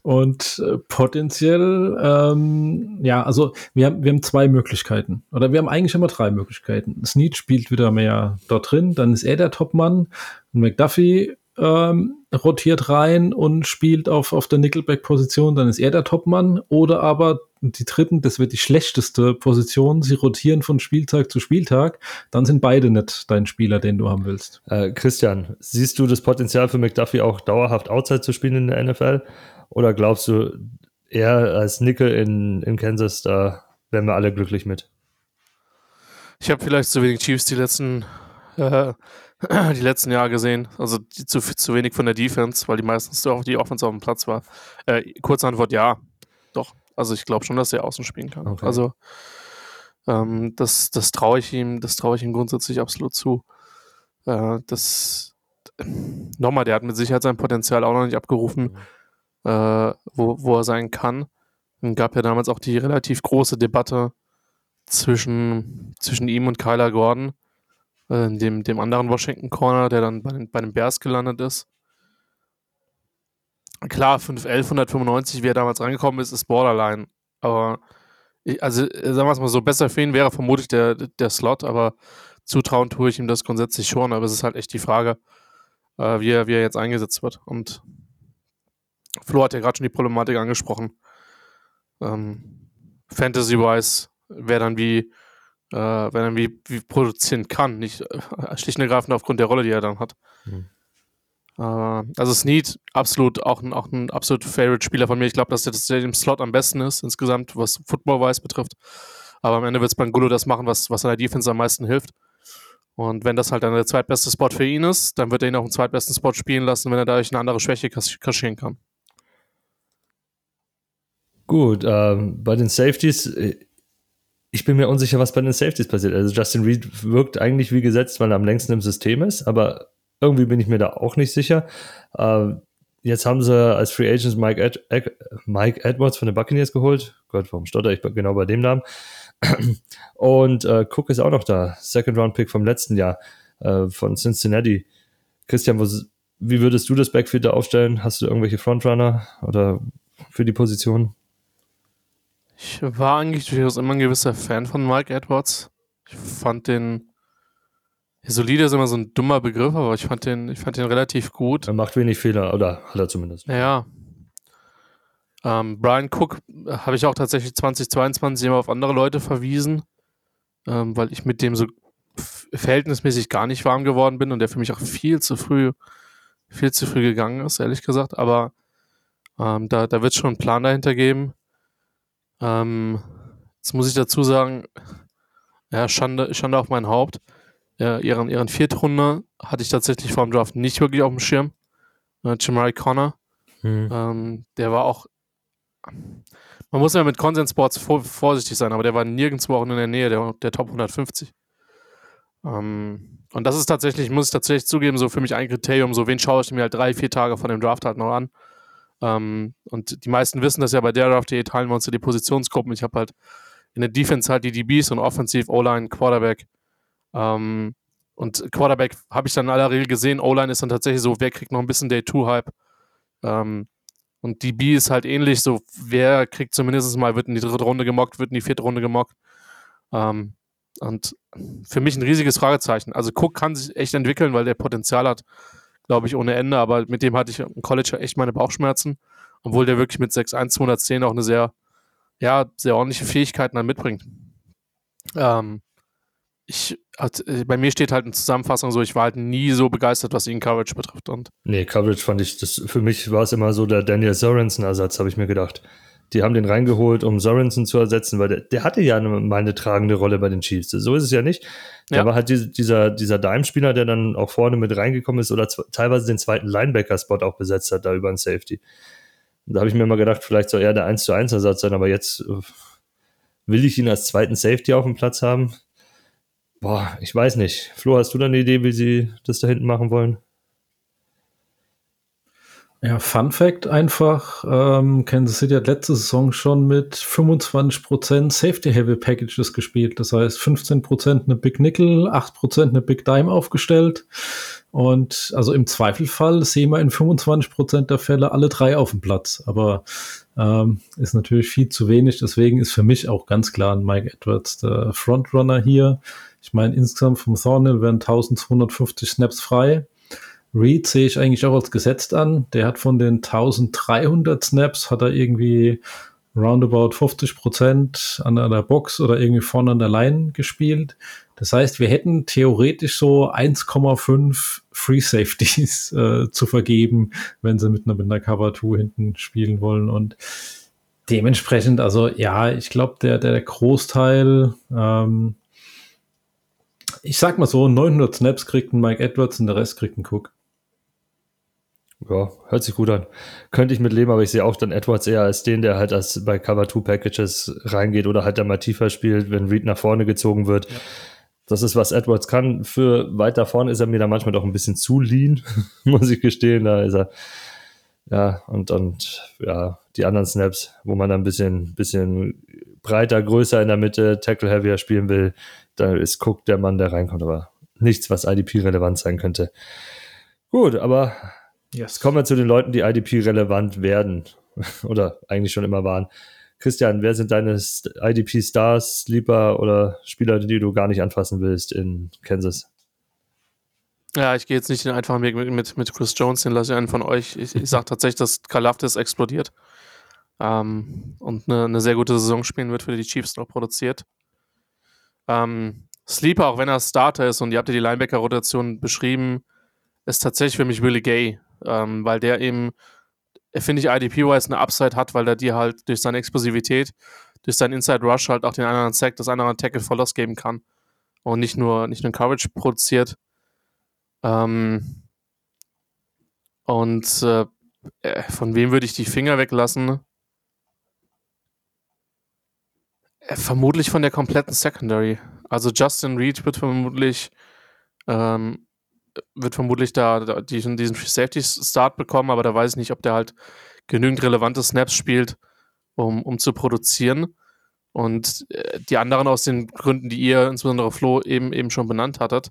Und äh, potenziell, ähm, ja, also wir haben, wir haben zwei Möglichkeiten. Oder wir haben eigentlich immer drei Möglichkeiten. Snead spielt wieder mehr dort drin, dann ist er der Topmann. Und McDuffie ähm, rotiert rein und spielt auf, auf der Nickelback-Position, dann ist er der Topmann. Oder aber die dritten, das wird die schlechteste Position, sie rotieren von Spieltag zu Spieltag, dann sind beide nicht dein Spieler, den du haben willst. Äh, Christian, siehst du das Potenzial für McDuffie auch dauerhaft Outside zu spielen in der NFL? Oder glaubst du, er als Nickel in, in Kansas, da wären wir alle glücklich mit? Ich habe vielleicht zu wenig Chiefs die letzten, äh, die letzten Jahre gesehen. Also zu, zu wenig von der Defense, weil die meistens auch die Offense auf dem Platz war. Äh, kurze Antwort, ja. Doch. Also ich glaube schon, dass er außen spielen kann. Okay. Also ähm, das, das traue ich ihm, das traue ich ihm grundsätzlich absolut zu. Äh, das nochmal, der hat mit Sicherheit sein Potenzial auch noch nicht abgerufen. Mhm äh, wo, wo er sein kann. Es gab ja damals auch die relativ große Debatte zwischen, zwischen ihm und Kyler Gordon, äh, dem, dem anderen Washington Corner, der dann bei den, bei den Bears gelandet ist. Klar, 511, 195, wie er damals reingekommen ist, ist Borderline. Aber, ich, also sagen wir es mal so, besser für ihn wäre vermutlich der, der Slot, aber zutrauen tue ich ihm das grundsätzlich schon. Aber es ist halt echt die Frage, äh, wie, er, wie er jetzt eingesetzt wird. Und Flo hat ja gerade schon die Problematik angesprochen. Ähm, Fantasy-wise, wer dann wie, äh, wer dann wie, wie produzieren kann, nicht äh, schlicht und ergreifend aufgrund der Rolle, die er dann hat. Mhm. Äh, also Snead, absolut auch ein, auch ein absolut Favorite-Spieler von mir. Ich glaube, dass der, dass der im Slot am besten ist, insgesamt, was Football-wise betrifft. Aber am Ende wird Spangulo das machen, was, was an der Defense am meisten hilft. Und wenn das halt dann der zweitbeste Spot für ihn ist, dann wird er ihn auch im zweitbesten Spot spielen lassen, wenn er dadurch eine andere Schwäche kaschieren kann. Gut, ähm, bei den Safeties, äh, ich bin mir unsicher, was bei den Safeties passiert. Also Justin Reed wirkt eigentlich wie gesetzt, weil er am längsten im System ist, aber irgendwie bin ich mir da auch nicht sicher. Äh, jetzt haben sie als Free Agents Mike, Ed Ed Mike Edwards von den Buccaneers geholt. Gott, warum stotter ich genau bei dem Namen? Und äh, Cook ist auch noch da. Second Round Pick vom letzten Jahr äh, von Cincinnati. Christian, was, wie würdest du das Backfield da aufstellen? Hast du irgendwelche Frontrunner oder für die Position? Ich war eigentlich durchaus immer ein gewisser Fan von Mike Edwards. Ich fand den. Solide ist immer so ein dummer Begriff, aber ich fand den, ich fand den relativ gut. Er macht wenig Fehler, oder hat er zumindest. Ja. Ähm, Brian Cook habe ich auch tatsächlich 2022 immer auf andere Leute verwiesen, ähm, weil ich mit dem so verhältnismäßig gar nicht warm geworden bin und der für mich auch viel zu früh, viel zu früh gegangen ist, ehrlich gesagt. Aber ähm, da, da wird es schon einen Plan dahinter geben. Ähm, jetzt muss ich dazu sagen, ja, Schande, Schande auf mein Haupt. Ja, ihren, ihren Viertrunde hatte ich tatsächlich vor dem Draft nicht wirklich auf dem Schirm. Äh, Jamari Connor. Hm. Ähm, der war auch. Man muss ja mit Consent Sports vor, vorsichtig sein, aber der war nirgendwo auch in der Nähe der, der Top 150. Ähm, und das ist tatsächlich, muss ich tatsächlich zugeben, so für mich ein Kriterium, so wen schaue ich mir halt drei, vier Tage von dem Draft halt noch an. Ähm, und die meisten wissen das ja bei der Draft.de teilen wir uns ja die Positionsgruppen. Ich habe halt in der Defense halt die DBs und Offensiv, O-Line, Quarterback. Ähm, und Quarterback habe ich dann in aller Regel gesehen. O-Line ist dann tatsächlich so, wer kriegt noch ein bisschen Day-2-Hype. Ähm, und DB ist halt ähnlich, so wer kriegt zumindest mal, wird in die dritte Runde gemockt, wird in die vierte Runde gemockt. Ähm, und für mich ein riesiges Fragezeichen. Also Cook kann sich echt entwickeln, weil der Potenzial hat, glaube ich, ohne Ende. Aber mit dem hatte ich im College echt meine Bauchschmerzen. Obwohl der wirklich mit 6'1, 210 auch eine sehr, ja, sehr ordentliche Fähigkeiten dann mitbringt. Ähm, ich, hat, bei mir steht halt eine Zusammenfassung so, ich war halt nie so begeistert, was ihn Coverage betrifft. Und Nee, Coverage fand ich, das, für mich war es immer so der Daniel Sorensen-Ersatz, habe ich mir gedacht. Die haben den reingeholt, um Sorensen zu ersetzen, weil der, der hatte ja eine, mal eine tragende Rolle bei den Chiefs. So ist es ja nicht. Der Ja. war halt diese, dieser, dieser Dime-Spieler, der dann auch vorne mit reingekommen ist oder teilweise den zweiten Linebacker-Spot auch besetzt hat, da über den Safety. Da habe ich mir immer gedacht, vielleicht soll er der 1 zu 1 Ersatz sein, aber jetzt äh, will ich ihn als zweiten Safety auf dem Platz haben. Boah, ich weiß nicht. Flo, hast du da eine Idee, wie sie das da hinten machen wollen? Ja, Fun Fact einfach, ähm, Kansas City hat letzte Saison schon mit 25% Safety-Heavy Packages gespielt. Das heißt 15% eine Big Nickel, 8% eine Big Dime aufgestellt. Und also im Zweifelfall sehen wir in 25% der Fälle alle drei auf dem Platz. Aber ähm, ist natürlich viel zu wenig. Deswegen ist für mich auch ganz klar Mike Edwards der Frontrunner hier. Ich meine, insgesamt vom Thornhill werden 1250 Snaps frei. Reed sehe ich eigentlich auch als gesetzt an. Der hat von den 1300 Snaps, hat er irgendwie roundabout 50 Prozent an der Box oder irgendwie vorne an der Line gespielt. Das heißt, wir hätten theoretisch so 1,5 Free Safeties äh, zu vergeben, wenn sie mit einer, mit einer Cover 2 hinten spielen wollen. Und dementsprechend, also ja, ich glaube, der, der Großteil, ähm, ich sag mal so, 900 Snaps kriegt ein Mike Edwards und der Rest kriegt ein Cook. Ja, hört sich gut an. Könnte ich mit leben, aber ich sehe auch dann Edwards eher als den, der halt als bei Cover 2 Packages reingeht oder halt dann mal tiefer spielt, wenn Reed nach vorne gezogen wird. Das ist, was Edwards kann. Für weiter vorne ist er mir da manchmal doch ein bisschen zu lean, muss ich gestehen. Da ist er, ja, und, und ja, die anderen Snaps, wo man dann ein bisschen, bisschen breiter, größer in der Mitte, Tackle-heavier spielen will, da ist Cook der Mann, der reinkommt, aber nichts, was IDP-relevant sein könnte. Gut, aber Yes. Jetzt kommen wir zu den Leuten, die IDP-relevant werden oder eigentlich schon immer waren. Christian, wer sind deine IDP-Stars, Sleeper oder Spieler, die du gar nicht anfassen willst in Kansas? Ja, ich gehe jetzt nicht den einfachen Weg mit, mit, mit Chris Jones, den lasse ich einen von euch. Ich, ich sage tatsächlich, dass Kalafdis explodiert ähm, und eine, eine sehr gute Saison spielen wird, für die die Chiefs noch produziert. Ähm, Sleeper, auch wenn er Starter ist und ihr habt ja die Linebacker-Rotation beschrieben, ist tatsächlich für mich Willie Gay, ähm, weil der eben, finde ich, IDP-wise eine Upside hat, weil er dir halt durch seine Explosivität, durch seinen Inside Rush halt auch den anderen Sack, das andere Tackle Verlust geben kann und nicht nur, nicht nur Coverage produziert. Ähm, und äh, äh, von wem würde ich die Finger weglassen? Äh, vermutlich von der kompletten Secondary. Also Justin Reed wird vermutlich ähm, wird vermutlich da, da diesen, diesen Safety Start bekommen, aber da weiß ich nicht, ob der halt genügend relevante Snaps spielt, um, um zu produzieren. Und äh, die anderen aus den Gründen, die ihr, insbesondere Flo, eben, eben schon benannt hattet,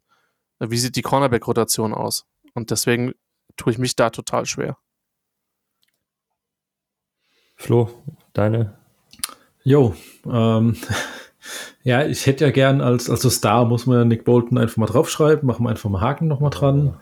äh, wie sieht die Cornerback-Rotation aus? Und deswegen tue ich mich da total schwer. Flo, deine? Jo, ähm, ja, ich hätte ja gern als, also Star muss man ja Nick Bolton einfach mal draufschreiben, machen wir einfach mal Haken nochmal dran.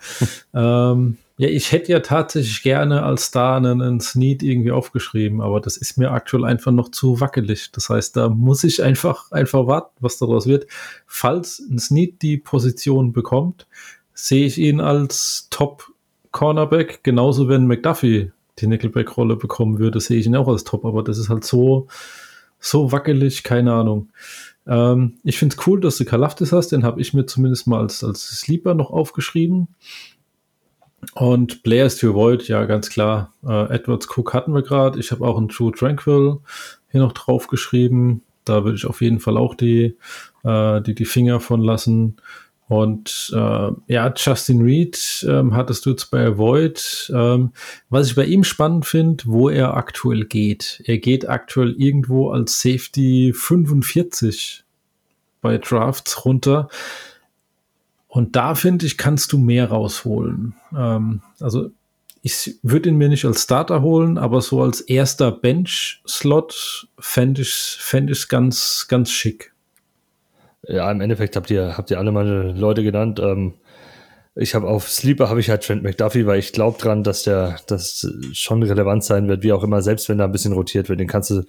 ähm, ja, ich hätte ja tatsächlich gerne als Star einen, einen Snead irgendwie aufgeschrieben, aber das ist mir aktuell einfach noch zu wackelig. Das heißt, da muss ich einfach, einfach warten, was daraus wird. Falls ein Snead die Position bekommt, sehe ich ihn als Top Cornerback, genauso wenn McDuffie die Nickelback-Rolle bekommen würde, sehe ich ihn auch als Top, aber das ist halt so, so wackelig, keine Ahnung. Ähm, ich finde es cool, dass du Kalaftis hast, den habe ich mir zumindest mal als, als Sleeper noch aufgeschrieben. Und Players to Avoid, ja, ganz klar. Äh, Edwards Cook hatten wir gerade. Ich habe auch einen True Tranquil hier noch draufgeschrieben. Da würde ich auf jeden Fall auch die, äh, die, die Finger von lassen. Und äh, ja, Justin Reed ähm, hattest du jetzt bei Avoid. Ähm, was ich bei ihm spannend finde, wo er aktuell geht. Er geht aktuell irgendwo als Safety 45 bei Drafts runter. Und da finde ich, kannst du mehr rausholen. Ähm, also ich würde ihn mir nicht als Starter holen, aber so als erster Bench-Slot fände ich es fänd ganz, ganz schick. Ja, im Endeffekt habt ihr, habt ihr alle meine Leute genannt. Ähm, ich habe auf Sleeper habe ich halt Trent McDuffie, weil ich glaube dran, dass der das schon relevant sein wird, wie auch immer, selbst wenn da ein bisschen rotiert wird, den kannst du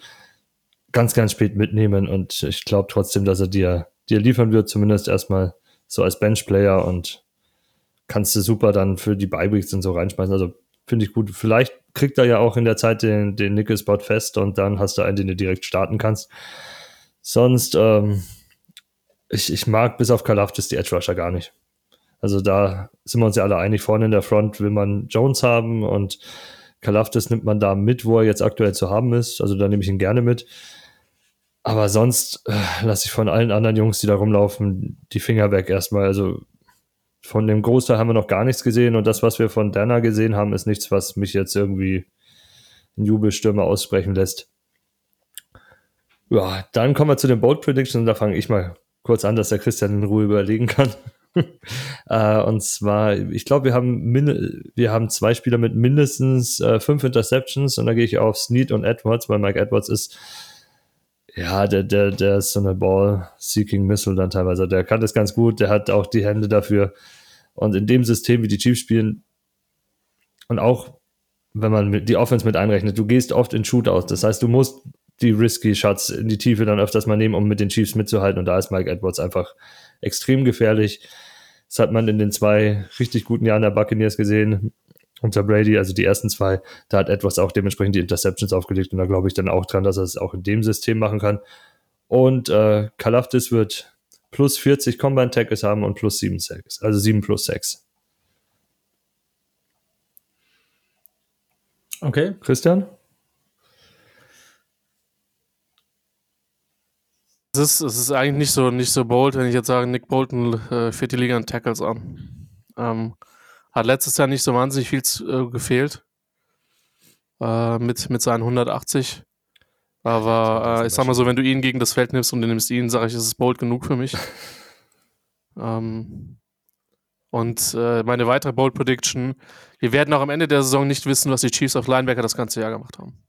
ganz, ganz spät mitnehmen und ich glaube trotzdem, dass er dir, dir liefern wird, zumindest erstmal so als Benchplayer und kannst du super dann für die Bye-Weeks und so reinschmeißen. Also finde ich gut. Vielleicht kriegt er ja auch in der Zeit den, den Nickel-Spot fest und dann hast du einen, den du direkt starten kannst. Sonst, ähm, ich, ich mag bis auf Kalafdis die Edge Rusher gar nicht. Also da sind wir uns ja alle einig, vorne in der Front will man Jones haben und Kalafdis nimmt man da mit, wo er jetzt aktuell zu haben ist. Also da nehme ich ihn gerne mit. Aber sonst äh, lasse ich von allen anderen Jungs, die da rumlaufen, die Finger weg erstmal. Also von dem Großteil haben wir noch gar nichts gesehen und das, was wir von Dana gesehen haben, ist nichts, was mich jetzt irgendwie in Jubelstürme aussprechen lässt. Ja, dann kommen wir zu den Bold Predictions und da fange ich mal kurz an, dass der Christian in Ruhe überlegen kann. äh, und zwar, ich glaube, wir haben wir haben zwei Spieler mit mindestens äh, fünf Interceptions und da gehe ich auf Snead und Edwards, weil Mike Edwards ist ja, der, der, der ist so eine Ball-Seeking-Missile dann teilweise. Der kann das ganz gut, der hat auch die Hände dafür. Und in dem System, wie die Chiefs spielen, und auch wenn man die Offense mit einrechnet, du gehst oft in Shootouts. Das heißt, du musst die risky Shots in die Tiefe dann öfters mal nehmen, um mit den Chiefs mitzuhalten. Und da ist Mike Edwards einfach extrem gefährlich. Das hat man in den zwei richtig guten Jahren der Buccaneers gesehen unter Brady, also die ersten zwei, da hat Edwards auch dementsprechend die Interceptions aufgelegt und da glaube ich dann auch dran, dass er es auch in dem System machen kann. Und äh, Kalafdis wird plus 40 Combine Tackles haben und plus 7 Sacks, also 7 plus 6. Okay. Christian? Es ist, es ist eigentlich nicht so, nicht so bold, wenn ich jetzt sage, Nick Bolton äh, führt die Liga in Tackles an. Ähm, hat letztes Jahr nicht so wahnsinnig viel äh, gefehlt. Äh, mit, mit seinen 180. Aber äh, ich sag mal so, wenn du ihn gegen das Feld nimmst und du nimmst ihn, sage ich, ist es bold genug für mich. ähm, und äh, meine weitere Bold Prediction: Wir werden auch am Ende der Saison nicht wissen, was die Chiefs auf Linebacker das ganze Jahr gemacht haben.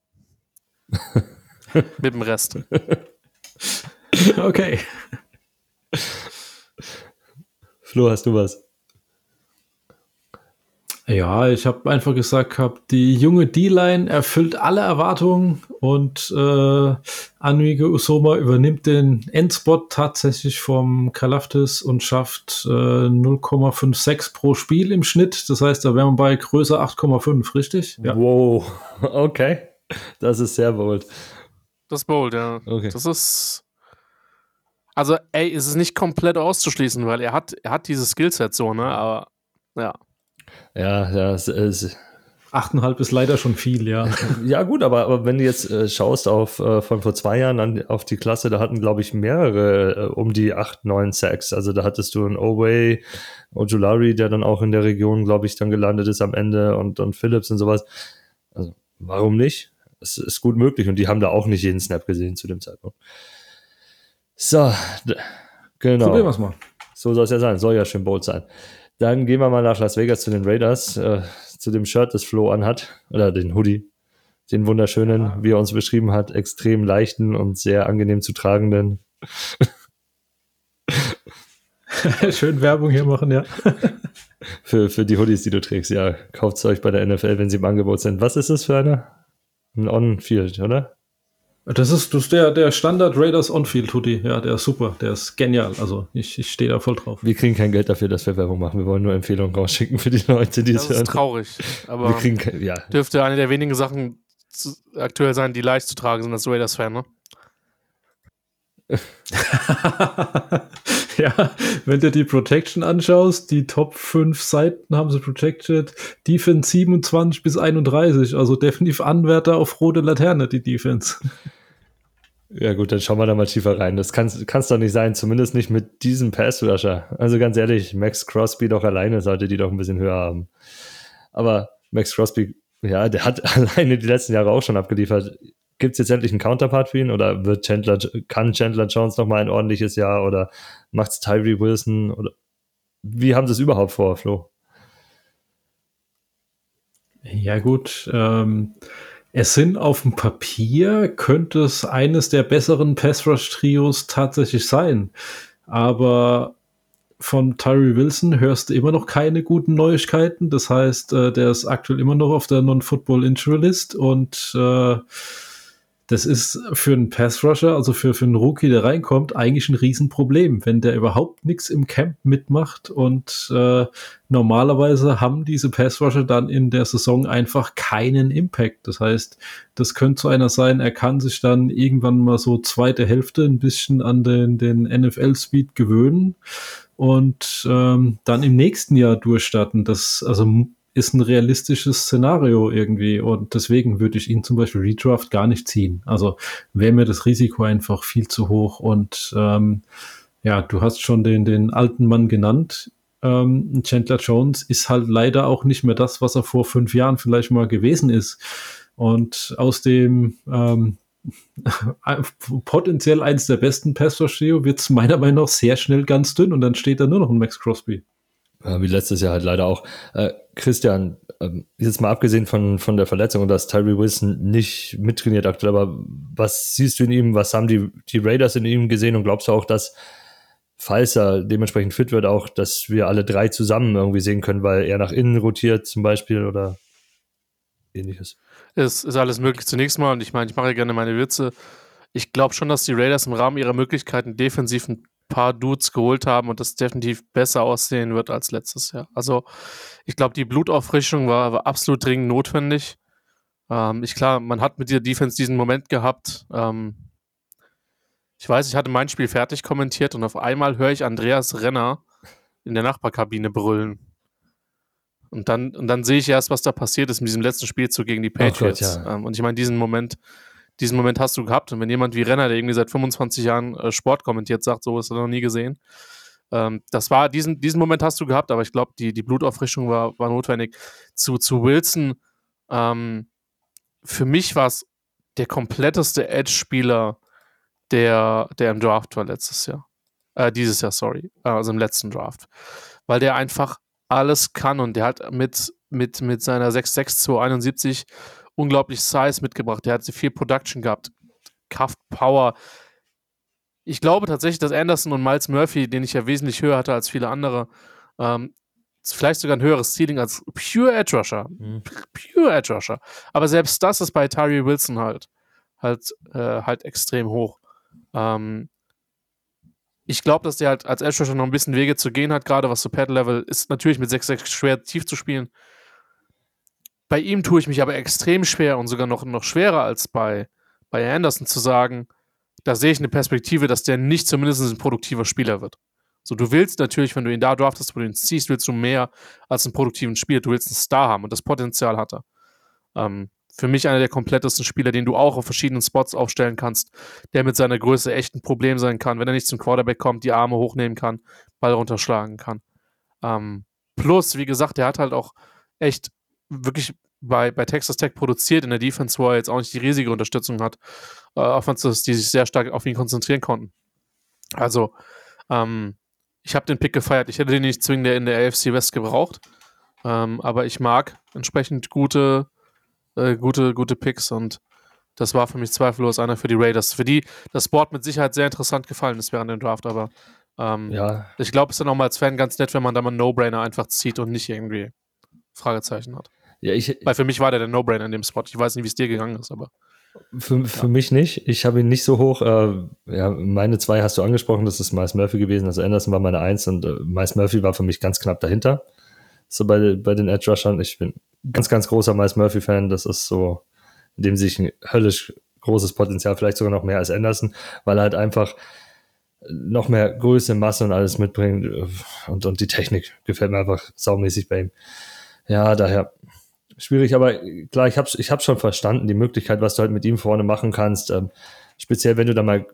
Mit dem Rest. okay. Flo, hast du was? Ja, ich habe einfach gesagt gehabt, die junge D-Line erfüllt alle Erwartungen und äh, Anuige Usoma übernimmt den Endspot tatsächlich vom Kalaftis und schafft äh, 0,56 pro Spiel im Schnitt. Das heißt, da wären wir bei größer 8,5, richtig? Ja. Wow, okay. Das ist sehr bold. Das ist bold, ja. Okay. Das ist. Also, ey, es ist nicht komplett auszuschließen, weil er hat, er hat dieses Skillset so, ne? Aber ja. Ja, ja, es, es, 8,5 ist leider schon viel, ja. ja, gut, aber, aber wenn du jetzt äh, schaust auf äh, von vor zwei Jahren an, auf die Klasse, da hatten, glaube ich, mehrere äh, um die 8, 9 Sacks. Also da hattest du einen Oway, Ojulari, der dann auch in der Region, glaube ich, dann gelandet ist am Ende und, und Phillips und sowas. Also, warum nicht? Es ist gut möglich und die haben da auch nicht jeden Snap gesehen zu dem Zeitpunkt. So, genau. Probieren wir es mal. So soll es ja sein, soll ja schön bold sein. Dann gehen wir mal nach Las Vegas zu den Raiders, äh, zu dem Shirt, das Flo anhat, oder den Hoodie, den wunderschönen, ja. wie er uns beschrieben hat, extrem leichten und sehr angenehm zu tragenden. Schön Werbung hier machen, ja. für, für die Hoodies, die du trägst, ja. Kauft es euch bei der NFL, wenn sie im Angebot sind. Was ist das für eine? Ein On-Field, oder? Das ist, das ist der, der Standard Raiders On-Field Hoodie. Ja, der ist super. Der ist genial. Also ich, ich stehe da voll drauf. Wir kriegen kein Geld dafür, dass wir Werbung machen. Wir wollen nur Empfehlungen rausschicken für die Leute, die es hören. Das ist traurig. Aber wir kriegen ja. dürfte eine der wenigen Sachen aktuell sein, die leicht zu tragen sind als Raiders-Fan, ne? ja, wenn du die Protection anschaust, die Top 5 Seiten haben sie protected. Defense 27 bis 31, also definitiv Anwärter auf rote Laterne, die Defense. Ja gut, dann schauen wir da mal tiefer rein. Das kann es doch nicht sein, zumindest nicht mit diesem Pass-Rusher. Also ganz ehrlich, Max Crosby doch alleine sollte die doch ein bisschen höher haben. Aber Max Crosby, ja, der hat alleine die letzten Jahre auch schon abgeliefert. Gibt es jetzt endlich einen Counterpart für ihn oder wird Chandler, kann Chandler Jones noch mal ein ordentliches Jahr oder macht es Tyree Wilson oder wie haben sie es überhaupt vor, Flo? Ja gut, ähm, es sind auf dem Papier, könnte es eines der besseren Pass-Rush-Trios tatsächlich sein. Aber von Tyree Wilson hörst du immer noch keine guten Neuigkeiten. Das heißt, äh, der ist aktuell immer noch auf der Non-Football-Injury-List und äh, das ist für einen Pass-Rusher, also für, für einen Rookie, der reinkommt, eigentlich ein Riesenproblem, wenn der überhaupt nichts im Camp mitmacht. Und äh, normalerweise haben diese Pass-Rusher dann in der Saison einfach keinen Impact. Das heißt, das könnte so einer sein, er kann sich dann irgendwann mal so zweite Hälfte ein bisschen an den, den NFL-Speed gewöhnen und ähm, dann im nächsten Jahr durchstarten. Das, also ist ein realistisches Szenario irgendwie und deswegen würde ich ihn zum Beispiel Redraft gar nicht ziehen. Also wäre mir das Risiko einfach viel zu hoch und ähm, ja, du hast schon den, den alten Mann genannt. Ähm, Chandler Jones ist halt leider auch nicht mehr das, was er vor fünf Jahren vielleicht mal gewesen ist. Und aus dem ähm, potenziell eins der besten Pass-Rush-Trio wird es meiner Meinung nach sehr schnell ganz dünn und dann steht da nur noch ein Max Crosby. Ja, wie letztes Jahr halt leider auch. Äh, Christian, ähm, jetzt mal abgesehen von, von der Verletzung und dass Tyree Wilson nicht mittrainiert aktuell, aber was siehst du in ihm? Was haben die, die Raiders in ihm gesehen und glaubst du auch, dass, falls er dementsprechend fit wird, auch, dass wir alle drei zusammen irgendwie sehen können, weil er nach innen rotiert zum Beispiel oder ähnliches? Es ist alles möglich zunächst mal und ich meine, ich mache ja gerne meine Witze. Ich glaube schon, dass die Raiders im Rahmen ihrer Möglichkeiten defensiv ein paar Dudes geholt haben und das definitiv besser aussehen wird als letztes Jahr. Also ich glaube, die Blutauffrischung war, war, absolut dringend notwendig. Ähm, ich klar, man hat mit der Defense diesen Moment gehabt. Ähm, ich weiß, ich hatte mein Spiel fertig kommentiert und auf einmal höre ich Andreas Renner in der Nachbarkabine brüllen. Und dann, und dann sehe ich erst, was da passiert ist mit diesem letzten Spielzug gegen die Patriots. Gott, ja. ähm, und ich meine, diesen Moment, diesen Moment hast du gehabt. Und wenn jemand wie Renner, der irgendwie seit 25 Jahren äh, Sport kommentiert, sagt, so ist er noch nie gesehen. Ähm, das war, diesen, diesen Moment hast du gehabt, aber ich glaube, die, die Blutauffrischung war, war notwendig. Zu, zu Wilson, ähm, für mich war es der kompletteste Edge-Spieler, der, der im Draft war letztes Jahr. Äh, dieses Jahr, sorry. Also im letzten Draft. Weil der einfach alles kann und der hat mit, mit, mit seiner 6'6 271 unglaublich Size mitgebracht. Der hat viel Production gehabt. Kraft, Power. Ich glaube tatsächlich, dass Anderson und Miles Murphy, den ich ja wesentlich höher hatte als viele andere, ähm, vielleicht sogar ein höheres Ceiling als Pure Edge Rusher. Mhm. Pure Edge Rusher. Aber selbst das ist bei Tyree Wilson halt, halt, äh, halt extrem hoch. Ähm, ich glaube, dass der halt als Edge Rusher noch ein bisschen Wege zu gehen hat, gerade was so Pad Level ist natürlich mit 6-6 schwer tief zu spielen. Bei ihm tue ich mich aber extrem schwer und sogar noch, noch schwerer als bei, bei Anderson zu sagen, da sehe ich eine Perspektive, dass der nicht zumindest ein produktiver Spieler wird. So, du willst natürlich, wenn du ihn da draftest, wo du ihn ziehst, willst du mehr als einen produktiven Spieler. Du willst einen Star haben und das Potenzial hat er. Ähm, für mich einer der komplettesten Spieler, den du auch auf verschiedenen Spots aufstellen kannst, der mit seiner Größe echt ein Problem sein kann, wenn er nicht zum Quarterback kommt, die Arme hochnehmen kann, Ball runterschlagen kann. Ähm, plus, wie gesagt, der hat halt auch echt wirklich bei, bei Texas Tech produziert in der Defense, wo er jetzt auch nicht die riesige Unterstützung hat. Äh, Offenses, die sich sehr stark auf ihn konzentrieren konnten. Also, ähm, ich habe den Pick gefeiert. Ich hätte den nicht zwingend in der AFC West gebraucht. Ähm, aber ich mag entsprechend gute, äh, gute, gute Picks und das war für mich zweifellos einer für die Raiders, für die das Board mit Sicherheit sehr interessant gefallen ist während dem Draft, aber ähm, ja. ich glaube, es ist dann auch mal als Fan ganz nett, wenn man da mal einen No-Brainer einfach zieht und nicht irgendwie Fragezeichen hat. Ja, ich, Weil für mich war der der No-Brainer in dem Spot. Ich weiß nicht, wie es dir gegangen ist, aber. Für, für mich nicht. Ich habe ihn nicht so hoch. Äh, ja, meine zwei hast du angesprochen, das ist Miles Murphy gewesen. Also Anderson war meine Eins und äh, Miles Murphy war für mich ganz knapp dahinter. So bei, bei den Edge Rushern. Ich bin ganz, ganz großer Miles Murphy-Fan. Das ist so, in dem sich ein höllisch großes Potenzial, vielleicht sogar noch mehr als Anderson, weil er halt einfach noch mehr Größe, Masse und alles mitbringt. Und, und die Technik gefällt mir einfach saumäßig bei ihm. Ja, daher schwierig, aber klar, ich habe ich hab schon verstanden, die Möglichkeit, was du halt mit ihm vorne machen kannst. Ähm, speziell, wenn du da mal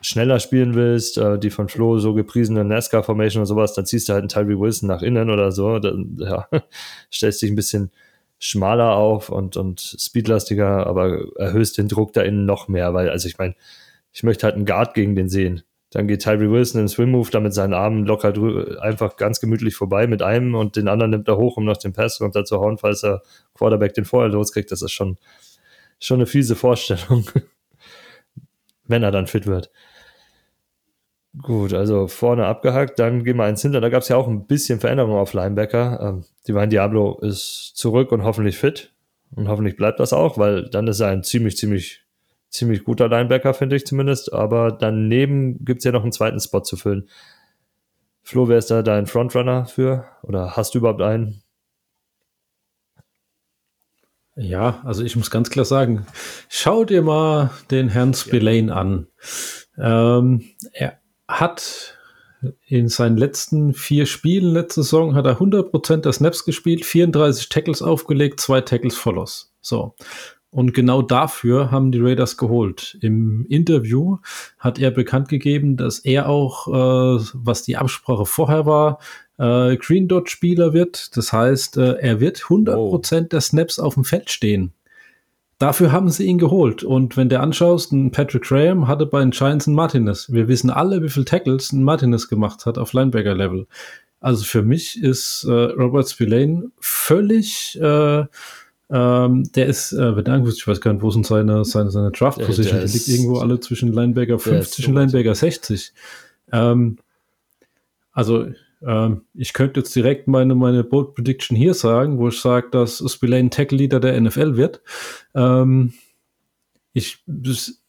schneller spielen willst, äh, die von Flo so gepriesene NASCAR-Formation und sowas, dann ziehst du halt einen Tyree Wilson nach innen oder so. Dann ja, stellst dich ein bisschen schmaler auf und, und speedlastiger, aber erhöhst den Druck da innen noch mehr, weil, also ich meine, ich möchte halt einen Guard gegen den sehen. Dann geht Tyree Wilson in den Swim-Move, da mit seinen Armen locker einfach ganz gemütlich vorbei mit einem und den anderen nimmt er hoch, um noch den Pass runter zu hauen, falls er Quarterback den vorher loskriegt. Das ist schon, schon eine fiese Vorstellung, wenn er dann fit wird. Gut, also vorne abgehakt, dann gehen wir eins hinter. Da gab es ja auch ein bisschen Veränderung auf Linebacker. Ähm, Divine Diablo ist zurück und hoffentlich fit. Und hoffentlich bleibt das auch, weil dann ist er ein ziemlich, ziemlich, ziemlich guter Linebacker, finde ich zumindest. Aber daneben gibt es ja noch einen zweiten Spot zu füllen. Flo, wer ist da dein Frontrunner für? Oder hast du überhaupt einen? Ja, also ich muss ganz klar sagen, schau dir mal den Herrn Spillane an. Ähm, er hat in seinen letzten vier Spielen letzte Saison hat er 100% der Snaps gespielt, 34 Tackles aufgelegt, zwei Tackles verlost. So. Und genau dafür haben die Raiders geholt. Im Interview hat er bekannt gegeben, dass er auch, äh, was die Absprache vorher war, äh, Green Dot Spieler wird. Das heißt, äh, er wird 100% oh. der Snaps auf dem Feld stehen. Dafür haben sie ihn geholt. Und wenn du anschaust, ein Patrick Graham hatte bei den Giants einen Martinez. Wir wissen alle, wie viel Tackles ein Martinez gemacht hat auf Linebacker-Level. Also für mich ist äh, Robert Spillane völlig, äh, ähm, der ist, äh, wenn ich weiß gar nicht, wo sind seine, seine, seine Draft-Position? Die liegt irgendwo alle zwischen Linebacker 50 und Linebacker 60. Ähm, also ähm, ich könnte jetzt direkt meine, meine Bold Prediction hier sagen, wo ich sage, dass Spillane Tackle Leader der NFL wird. Ähm, ich,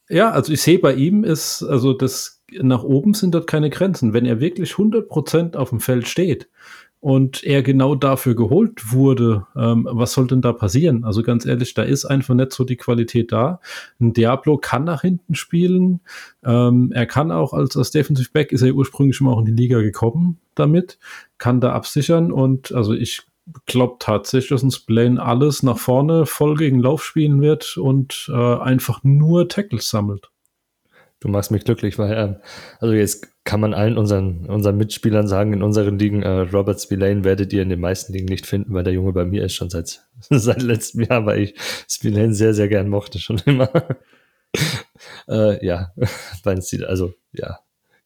ja, also ich sehe bei ihm ist, also das nach oben sind dort keine Grenzen. Wenn er wirklich 100% auf dem Feld steht, und er genau dafür geholt wurde, ähm, was soll denn da passieren? Also ganz ehrlich, da ist einfach nicht so die Qualität da. Ein Diablo kann nach hinten spielen. Ähm, er kann auch als, als Defensive Back ist er ursprünglich schon mal auch in die Liga gekommen damit, kann da absichern und also ich glaube tatsächlich, dass ein Splane alles nach vorne voll gegen Lauf spielen wird und äh, einfach nur Tackles sammelt. Du machst mich glücklich, weil, ähm, also jetzt kann man allen unseren, unseren Mitspielern sagen, in unseren Ligen, äh, Robert Spillane werdet ihr in den meisten Ligen nicht finden, weil der Junge bei mir ist schon seit, seit letztem Jahr, weil ich Spillane sehr, sehr gern mochte, schon immer. äh, ja, also, ja.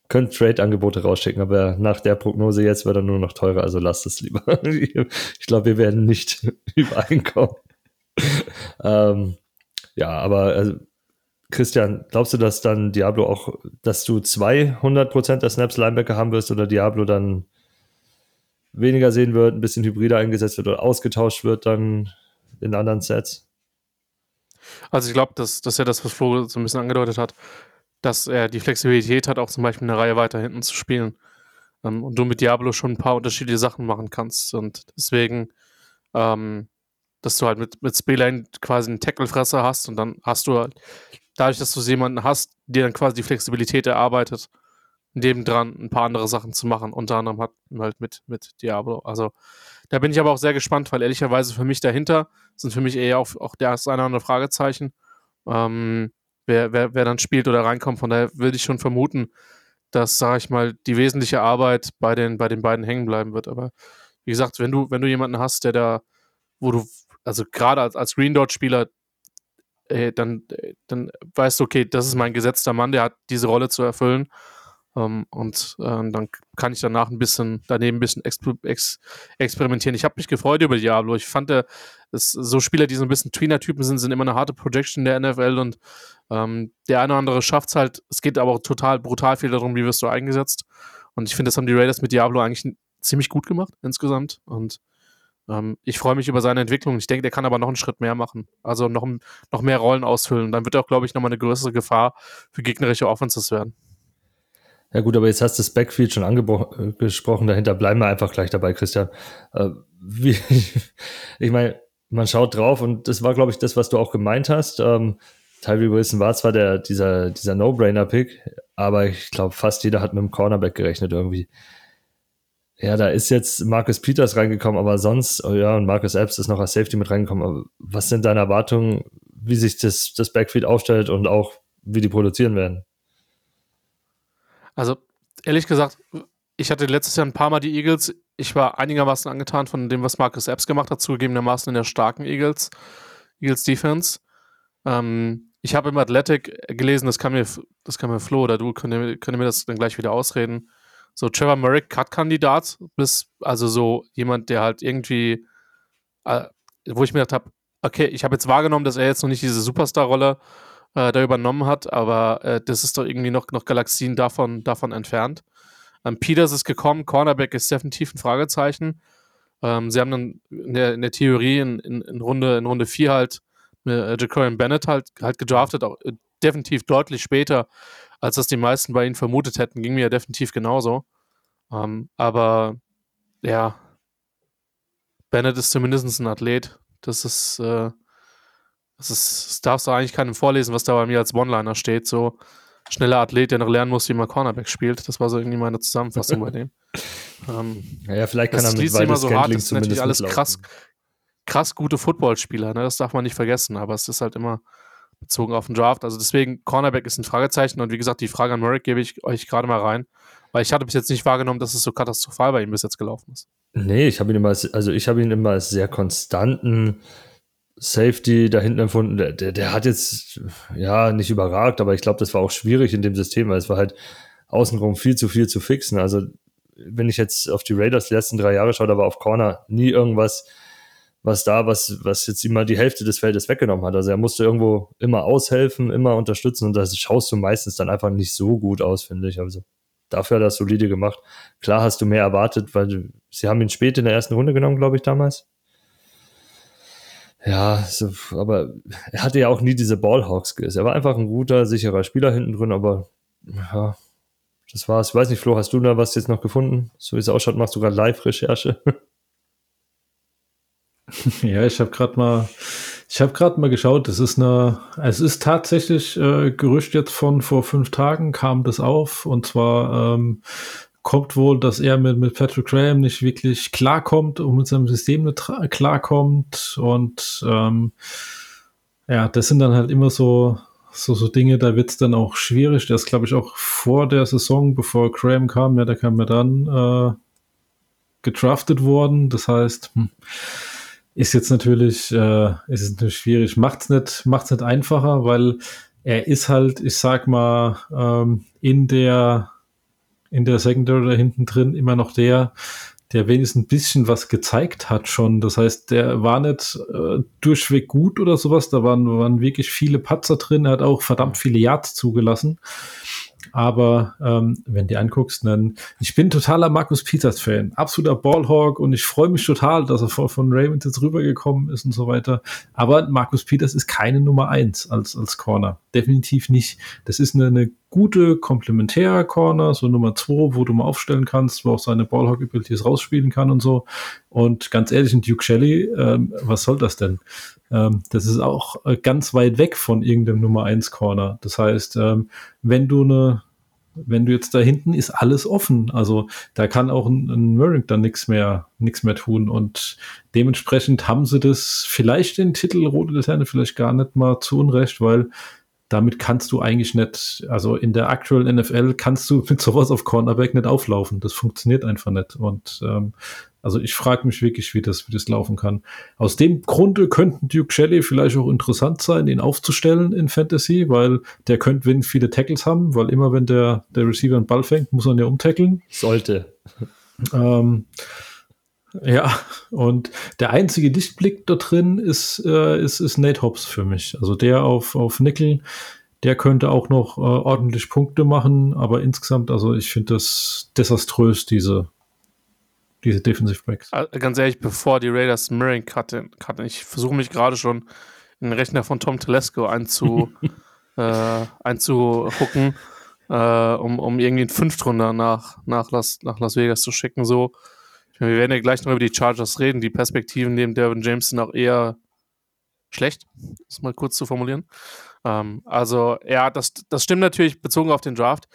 Könnt Trade-Angebote rausschicken, aber nach der Prognose jetzt wird er nur noch teurer, also lasst es lieber. ich glaube, wir werden nicht übereinkommen. ähm, ja, aber also, Christian, glaubst du, dass dann Diablo auch, dass du 200% der Snaps Linebacker haben wirst oder Diablo dann weniger sehen wird, ein bisschen hybrider eingesetzt wird oder ausgetauscht wird dann in anderen Sets? Also ich glaube, dass, dass er das, was Flo so ein bisschen angedeutet hat, dass er die Flexibilität hat, auch zum Beispiel eine Reihe weiter hinten zu spielen. Ähm, und du mit Diablo schon ein paar unterschiedliche Sachen machen kannst. Und deswegen, ähm, dass du halt mit, mit Spillane quasi einen Tacklefresser hast und dann hast du halt dadurch, dass du jemanden hast, der dann quasi die Flexibilität erarbeitet, nebendran ein paar andere Sachen zu machen, unter anderem hat, halt mit, mit Diablo. Also da bin ich aber auch sehr gespannt, weil ehrlicherweise für mich dahinter sind für mich eher auch, auch das eine oder andere Fragezeichen, ähm, wer, wer, wer dann spielt oder reinkommt. Von daher würde ich schon vermuten, dass, sage ich mal, die wesentliche Arbeit bei den, bei den beiden hängen bleiben wird. Aber wie gesagt, wenn du, wenn du jemanden hast, der da, wo du, also gerade als, als Green Dot-Spieler, äh, dann, äh, dann weißt du, okay, das ist mein gesetzter Mann, der hat diese Rolle zu erfüllen. Ähm, und äh, dann kann ich danach ein bisschen daneben ein bisschen exper ex experimentieren. Ich habe mich gefreut über Diablo. Ich fand, der, das, so Spieler, die so ein bisschen Tweener-Typen sind, sind immer eine harte Projection der NFL und ähm, der eine oder andere schafft es halt. Es geht aber auch total brutal viel darum, wie wirst du eingesetzt. Und ich finde, das haben die Raiders mit Diablo eigentlich ziemlich gut gemacht insgesamt. Und ähm, ich freue mich über seine Entwicklung. Ich denke, der kann aber noch einen Schritt mehr machen. Also noch, noch mehr Rollen ausfüllen. Dann wird er auch, glaube ich, nochmal eine größere Gefahr für gegnerische Offenses werden. Ja gut, aber jetzt hast du das Backfield schon angesprochen. Dahinter bleiben wir einfach gleich dabei, Christian. Äh, wie, ich meine, man schaut drauf und das war, glaube ich, das, was du auch gemeint hast. Ähm, Tyree Wilson war zwar der, dieser, dieser No-Brainer-Pick, aber ich glaube, fast jeder hat mit dem Cornerback gerechnet irgendwie. Ja, da ist jetzt Marcus Peters reingekommen, aber sonst, oh ja, und Marcus Epps ist noch als Safety mit reingekommen. Aber was sind deine Erwartungen, wie sich das, das Backfield aufstellt und auch wie die produzieren werden? Also, ehrlich gesagt, ich hatte letztes Jahr ein paar Mal die Eagles. Ich war einigermaßen angetan von dem, was Marcus Epps gemacht hat, zugegebenermaßen in der starken Eagles, Eagles Defense. Ähm, ich habe im Athletic gelesen, das kann mir, das kann mir Flo oder du, könnt ihr, könnt ihr mir das dann gleich wieder ausreden. So Trevor Murray Cut-Kandidat, bis also so jemand, der halt irgendwie, äh, wo ich mir gedacht habe, okay, ich habe jetzt wahrgenommen, dass er jetzt noch nicht diese Superstar-Rolle äh, da übernommen hat, aber äh, das ist doch irgendwie noch, noch Galaxien davon, davon entfernt. Ähm, Peters ist gekommen, Cornerback ist definitiv ein Fragezeichen. Ähm, sie haben dann in der, in der Theorie in, in, in, Runde, in Runde 4 halt äh, Jacorian Bennett halt, halt gedraftet, auch äh, definitiv deutlich später, als das die meisten bei ihnen vermutet hätten. Ging mir ja definitiv genauso. Ähm, aber ja, Bennett ist zumindest ein Athlet. Das ist, äh, das ist, das darfst du eigentlich keinem vorlesen, was da bei mir als One-Liner steht. So schneller Athlet, der noch lernen muss, wie man Cornerback spielt. Das war so irgendwie meine Zusammenfassung bei dem. Ähm, naja, vielleicht kann das er mit immer so hart. Das ist natürlich alles krass, krass gute Footballspieler, ne? das darf man nicht vergessen, aber es ist halt immer bezogen auf den Draft. Also deswegen, Cornerback ist ein Fragezeichen und wie gesagt, die Frage an Merrick gebe ich euch gerade mal rein, weil ich hatte bis jetzt nicht wahrgenommen, dass es so katastrophal bei ihm bis jetzt gelaufen ist. Nee, ich habe ihn immer als, also ich habe ihn immer als sehr konstanten Safety da hinten empfunden. Der, der, der hat jetzt, ja, nicht überragt, aber ich glaube, das war auch schwierig in dem System, weil es war halt außenrum viel zu viel zu fixen. Also wenn ich jetzt auf die Raiders die letzten drei Jahre schaue, da war auf Corner nie irgendwas, was da, was, was jetzt immer die Hälfte des Feldes weggenommen hat. Also er musste irgendwo immer aushelfen, immer unterstützen und das schaust du meistens dann einfach nicht so gut aus, finde ich. Also dafür hat er das solide gemacht. Klar hast du mehr erwartet, weil du, sie haben ihn spät in der ersten Runde genommen, glaube ich, damals. Ja, so, aber er hatte ja auch nie diese Ballhawk-Skills. Er war einfach ein guter, sicherer Spieler hinten drin, aber ja, das war's. Ich weiß nicht, Flo, hast du da was jetzt noch gefunden? So wie es ausschaut, machst du gerade Live-Recherche. Ja, ich habe gerade mal, ich habe gerade mal geschaut. Es ist eine, es ist tatsächlich äh, Gerücht jetzt von vor fünf Tagen kam das auf und zwar ähm, kommt wohl, dass er mit, mit Patrick Graham nicht wirklich klarkommt und mit seinem System nicht klarkommt und ähm, ja, das sind dann halt immer so so, so Dinge, da wird es dann auch schwierig. Der ist, glaube ich, auch vor der Saison, bevor Graham kam, ja, der kam ja dann äh, gedraftet worden. Das heißt, hm, ist jetzt natürlich, äh, ist es natürlich schwierig. Macht's nicht, macht's nicht einfacher, weil er ist halt, ich sag mal, ähm, in der, in der Secondary da hinten drin immer noch der, der wenigstens ein bisschen was gezeigt hat schon. Das heißt, der war nicht äh, durchweg gut oder sowas. Da waren, waren wirklich viele Patzer drin. Er hat auch verdammt viele Yards zugelassen. Aber ähm, wenn du anguckst, dann ich bin totaler Markus Peters Fan, absoluter Ballhawk und ich freue mich total, dass er von, von Ravens jetzt rübergekommen ist und so weiter. Aber Markus Peters ist keine Nummer eins als, als Corner. Definitiv nicht. Das ist eine, eine gute Komplementär-Corner, so Nummer zwei, wo du mal aufstellen kannst, wo auch seine Ballhawk-Abilities rausspielen kann und so. Und ganz ehrlich, ein Duke Shelley, ähm, was soll das denn? Ähm, das ist auch äh, ganz weit weg von irgendeinem Nummer 1 Corner. Das heißt, ähm, wenn du eine, wenn du jetzt da hinten ist alles offen. Also da kann auch ein, ein Murring dann nichts mehr, nichts mehr tun. Und dementsprechend haben sie das vielleicht den Titel Rote Laterne vielleicht gar nicht mal zu Unrecht, weil damit kannst du eigentlich nicht, also in der aktuellen NFL kannst du mit sowas auf Cornerback nicht auflaufen. Das funktioniert einfach nicht. Und ähm, also ich frage mich wirklich, wie das, wie das laufen kann. Aus dem Grunde könnten Duke Shelley vielleicht auch interessant sein, ihn aufzustellen in Fantasy, weil der könnte wenn viele Tackles haben, weil immer wenn der, der Receiver einen Ball fängt, muss man ja umtackeln. Sollte. Ähm, ja, und der einzige Lichtblick da drin ist, äh, ist, ist Nate Hobbs für mich. Also der auf, auf Nickel, der könnte auch noch äh, ordentlich Punkte machen, aber insgesamt, also ich finde das desaströs, diese, diese Defensive Backs. Ganz ehrlich, bevor die Raiders Mirroring cutten, cutten ich versuche mich gerade schon in den Rechner von Tom Telesco einzu, äh, einzuhucken, äh, um, um irgendwie einen Fünftrunder nach, nach, Las, nach Las Vegas zu schicken. So, wir werden ja gleich noch über die Chargers reden. Die Perspektiven neben Dervin James sind auch eher schlecht, das mal kurz zu formulieren. Ähm, also, ja, das, das stimmt natürlich bezogen auf den Draft.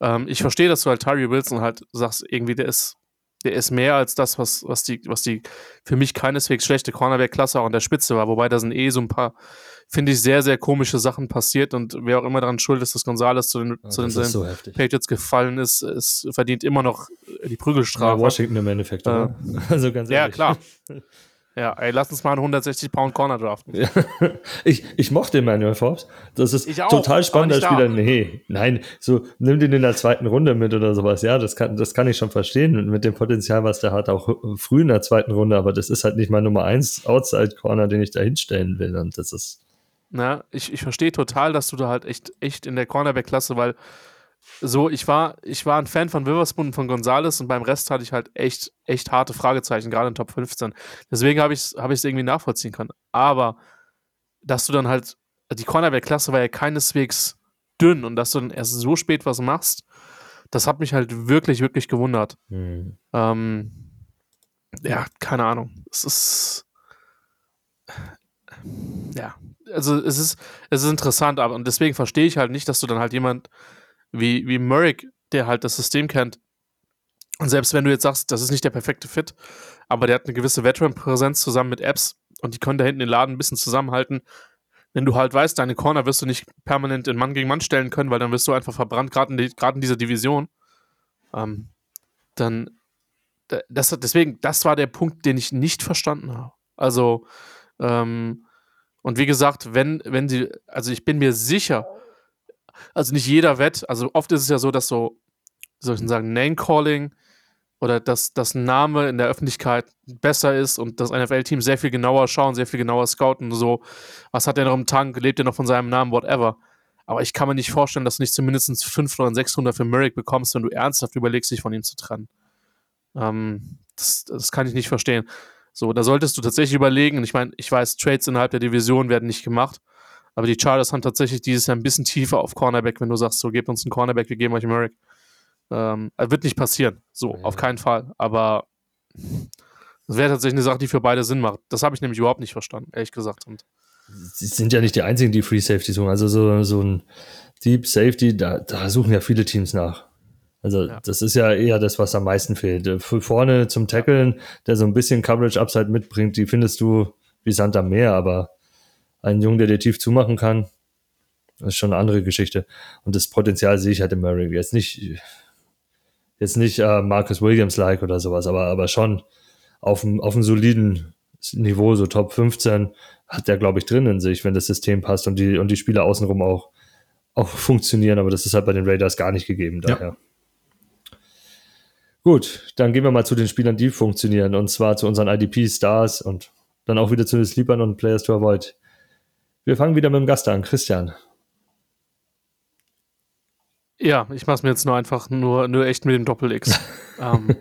Ähm, ich verstehe, dass du halt Tyree Wilson halt sagst, irgendwie, der ist, der ist mehr als das, was, was, die, was die für mich keineswegs schlechte Cornerback-Klasse auch an der Spitze war. Wobei da sind eh so ein paar, finde ich, sehr, sehr komische Sachen passiert und wer auch immer daran schuld ist, dass Gonzales zu den, Ja, zu den so. Patriots gefallen ist, es verdient immer noch die Ja, Prügelstrafe. Washington im Endeffekt, oder? Also ganz Ja, ehrlich. klar. Ja, ey, lass uns mal einen 160 Pound Corner draften. Ja. Ich, ich mochte Emmanuel Forbes. Das ist auch, total spannender Spieler. nicht Nee, nein, so nimm den in der zweiten Runde mit oder sowas. Ja, das kann, das kann ich schon verstehen mit dem Potenzial, was der hat, auch früh in der zweiten Runde. Aber das ist halt nicht mein Nummer 1 Outside Corner, den ich da hinstellen will. Und das ist, Na, ich, ich verstehe total, dass du da halt echt, echt in der Cornerback-Klasse, weil so, ich war, ich war ein Fan von Witherspoon und von Gonzales und beim Rest hatte ich halt echt, echt harte Fragezeichen, gerade in Top 15. Deswegen habe ich es hab ich's irgendwie nachvollziehen können. Aber, dass du dann halt, die Cornerback-Klasse war ja keineswegs dünn und dass du dann erst so spät was machst, das hat mich halt wirklich, wirklich gewundert. hm. Ähm, ja, keine Ahnung. Es ist. Ja, also es ist, es ist interessant, aber und deswegen verstehe ich halt nicht, dass du dann halt jemand wie, wie Merrick, der halt das System kennt, und selbst wenn du jetzt sagst, das ist nicht der perfekte Fit, aber der hat eine gewisse Veteran-Präsenz zusammen mit Apps und die können da hinten den Laden ein bisschen zusammenhalten. Wenn du halt weißt, deine Corner wirst du nicht permanent in Mann gegen Mann stellen können, weil dann wirst du einfach verbrannt, gerade in, die, in dieser Division. Ähm, dann, da- das, deswegen, das war der Punkt, den ich nicht verstanden habe. Also, ähm, und wie gesagt, wenn, wenn sie, also ich bin mir sicher, also nicht jeder Wett, also oft ist es ja so, dass so, soll ich sagen, Name-Calling oder dass das Name in der Öffentlichkeit besser ist und das NFL-Team sehr viel genauer schauen, sehr viel genauer scouten, so, was hat er noch im Tank, lebt er noch von seinem Namen, whatever. Aber ich kann mir nicht vorstellen, dass du nicht zumindest 5 oder 600 für Merrick bekommst, wenn du ernsthaft überlegst, dich von ihm zu trennen. Ähm, das, das kann ich nicht verstehen. So, da solltest du tatsächlich überlegen, und ich meine, ich weiß, Trades innerhalb der Division werden nicht gemacht, aber die Chargers haben tatsächlich dieses Jahr ein bisschen tiefer auf Cornerback, wenn du sagst, so, gebt uns einen Cornerback, wir geben euch Merrick. Ähm, äh, wird nicht passieren. So, Ja. auf keinen Fall. Aber das wäre tatsächlich eine Sache, die für beide Sinn macht. Das habe ich nämlich überhaupt nicht verstanden, ehrlich gesagt. Und Sie sind ja nicht die einzigen, die Free Safety suchen. Also so, so ein Deep Safety, da, da suchen ja viele Teams nach. Also Ja. das ist ja eher das, was am meisten fehlt. Äh, Für vorne zum Tackeln, der so ein bisschen Coverage Upside mitbringt, die findest du wie Sand am Meer, aber einen Jungen, der dir tief zumachen kann, das ist schon eine andere Geschichte. Und das Potenzial sehe ich halt im Murray. Jetzt nicht, jetzt nicht äh, Marcus Williams-like oder sowas, aber, aber schon auf einem, auf einem soliden Niveau, so Top 15, hat der, glaube ich, drin in sich, wenn das System passt und die, und die Spieler außenrum auch, auch funktionieren. Aber das ist halt bei den Raiders gar nicht gegeben. Ja. Gut, dann gehen wir mal zu den Spielern, die funktionieren. Und zwar zu unseren IDP-Stars und dann auch wieder zu den Sleepern und Players to Avoid. Wir fangen wieder mit dem Gast an. Christian. ja, ich mache es mir jetzt nur einfach nur, nur echt mit dem Doppel-X. ähm,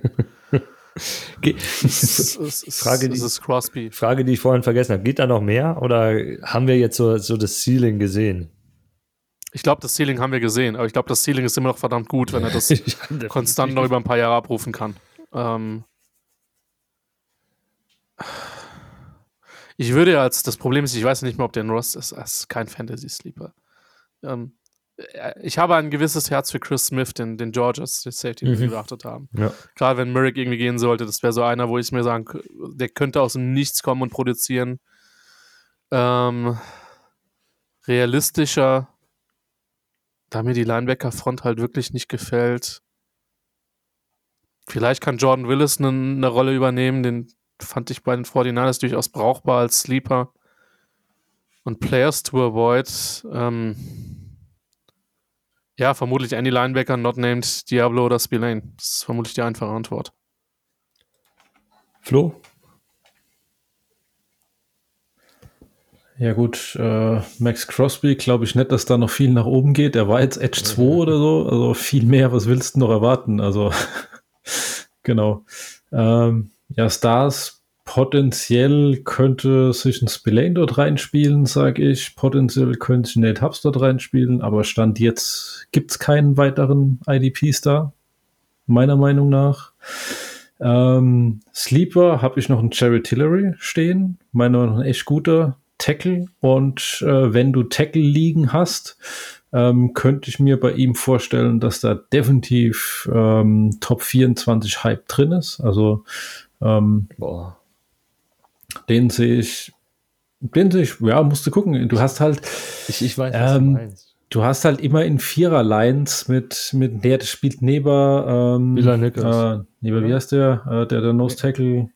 Frage, die-. Frage, die ich vorhin vergessen habe. Geht da noch mehr oder haben wir jetzt so, so das Ceiling gesehen? Ich glaube, das Ceiling haben wir gesehen, aber ich glaube, das Ceiling ist immer noch verdammt gut, wenn er das konstant noch über ein paar Jahre abrufen kann. Ähm ich würde ja als, das Problem ist, ich weiß nicht mehr, ob der in Rost ist, er ist kein Fantasy-Sleeper. Ähm äh, ich habe ein gewisses Herz für Chris Smith, den, den Georges, den Safety, den wir Mhm. geachtet haben. Ja. Gerade wenn Merrick irgendwie gehen sollte, das wäre so einer, wo ich mir sagen, der könnte aus dem Nichts kommen und produzieren. Ähm, realistischer, da mir die Linebacker-Front halt wirklich nicht gefällt. Vielleicht kann Jordan Willis eine, eine Rolle übernehmen, den fand ich bei den 49ers durchaus brauchbar als Sleeper. Und Players to avoid, ähm, ja, vermutlich Andy Linebacker, not named Diablo oder Spillane. Das ist vermutlich die einfache Antwort. Flo? Ja gut, äh, Max Crosby glaube ich nicht, dass da noch viel nach oben geht. Er war jetzt Edge 2 oder so, also viel mehr, was willst du noch erwarten? Also genau. Ähm, ja, Stars potenziell könnte sich ein Spillane dort reinspielen, sage ich. Potenziell könnte sich Nate Hubs dort reinspielen, aber Stand jetzt gibt es keinen weiteren IDP-Star, meiner Meinung nach. Ähm, Sleeper habe ich noch einen Jerry Tillery stehen, meiner Meinung nach ein echt guter Tackle und äh, wenn du Tackle liegen hast, ähm, könnte ich mir bei ihm vorstellen, dass da definitiv ähm, Top 24 Hype drin ist. Also ähm, den sehe ich, den sehe ich, ja, musst du gucken. Du hast halt, Ich, ich weiß, was Ähm, du meinst. du hast halt immer in Vierer-Lines mit, mit der spielt neben, ähm, äh, neben, wie heißt der, äh, der, der Nose Tackle,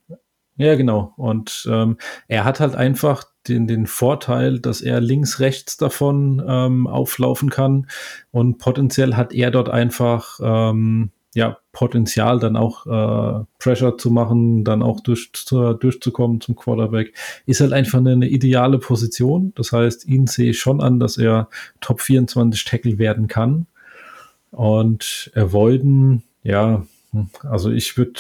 ja, genau. Und ähm, er hat halt einfach den, den Vorteil, dass er links, rechts davon ähm, auflaufen kann. Und potenziell hat er dort einfach ähm, ja, Potenzial, dann auch äh, Pressure zu machen, dann auch durch, zu, durchzukommen zum Quarterback. Ist halt einfach eine, eine ideale Position. Das heißt, ihn sehe ich schon an, dass er Top 24 Tackle werden kann. Und Avoiden, ja, hm, also ich würde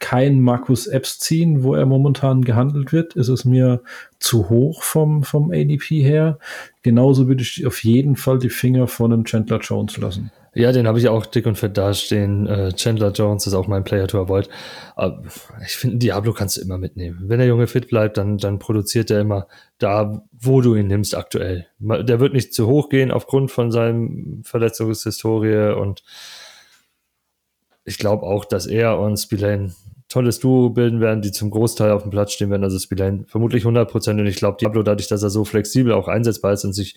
keinen Markus Epps ziehen, wo er momentan gehandelt wird. Ist es mir zu hoch vom, vom ADP her. Genauso würde ich auf jeden Fall die Finger von einem Chandler Jones lassen. Ja, den habe ich auch dick und fett dastehen. Äh, Chandler Jones ist auch mein Player to avoid. Aber ich finde, Diablo kannst du immer mitnehmen. Wenn der Junge fit bleibt, dann, dann produziert er immer da, wo du ihn nimmst aktuell. Der wird nicht zu hoch gehen aufgrund von seinem Verletzungshistorie und ich glaube auch, dass er und Spillane tolles Duo bilden werden, die zum Großteil auf dem Platz stehen werden. Also Spillane vermutlich 100% und ich glaube, Diablo dadurch, dass er so flexibel auch einsetzbar ist und sich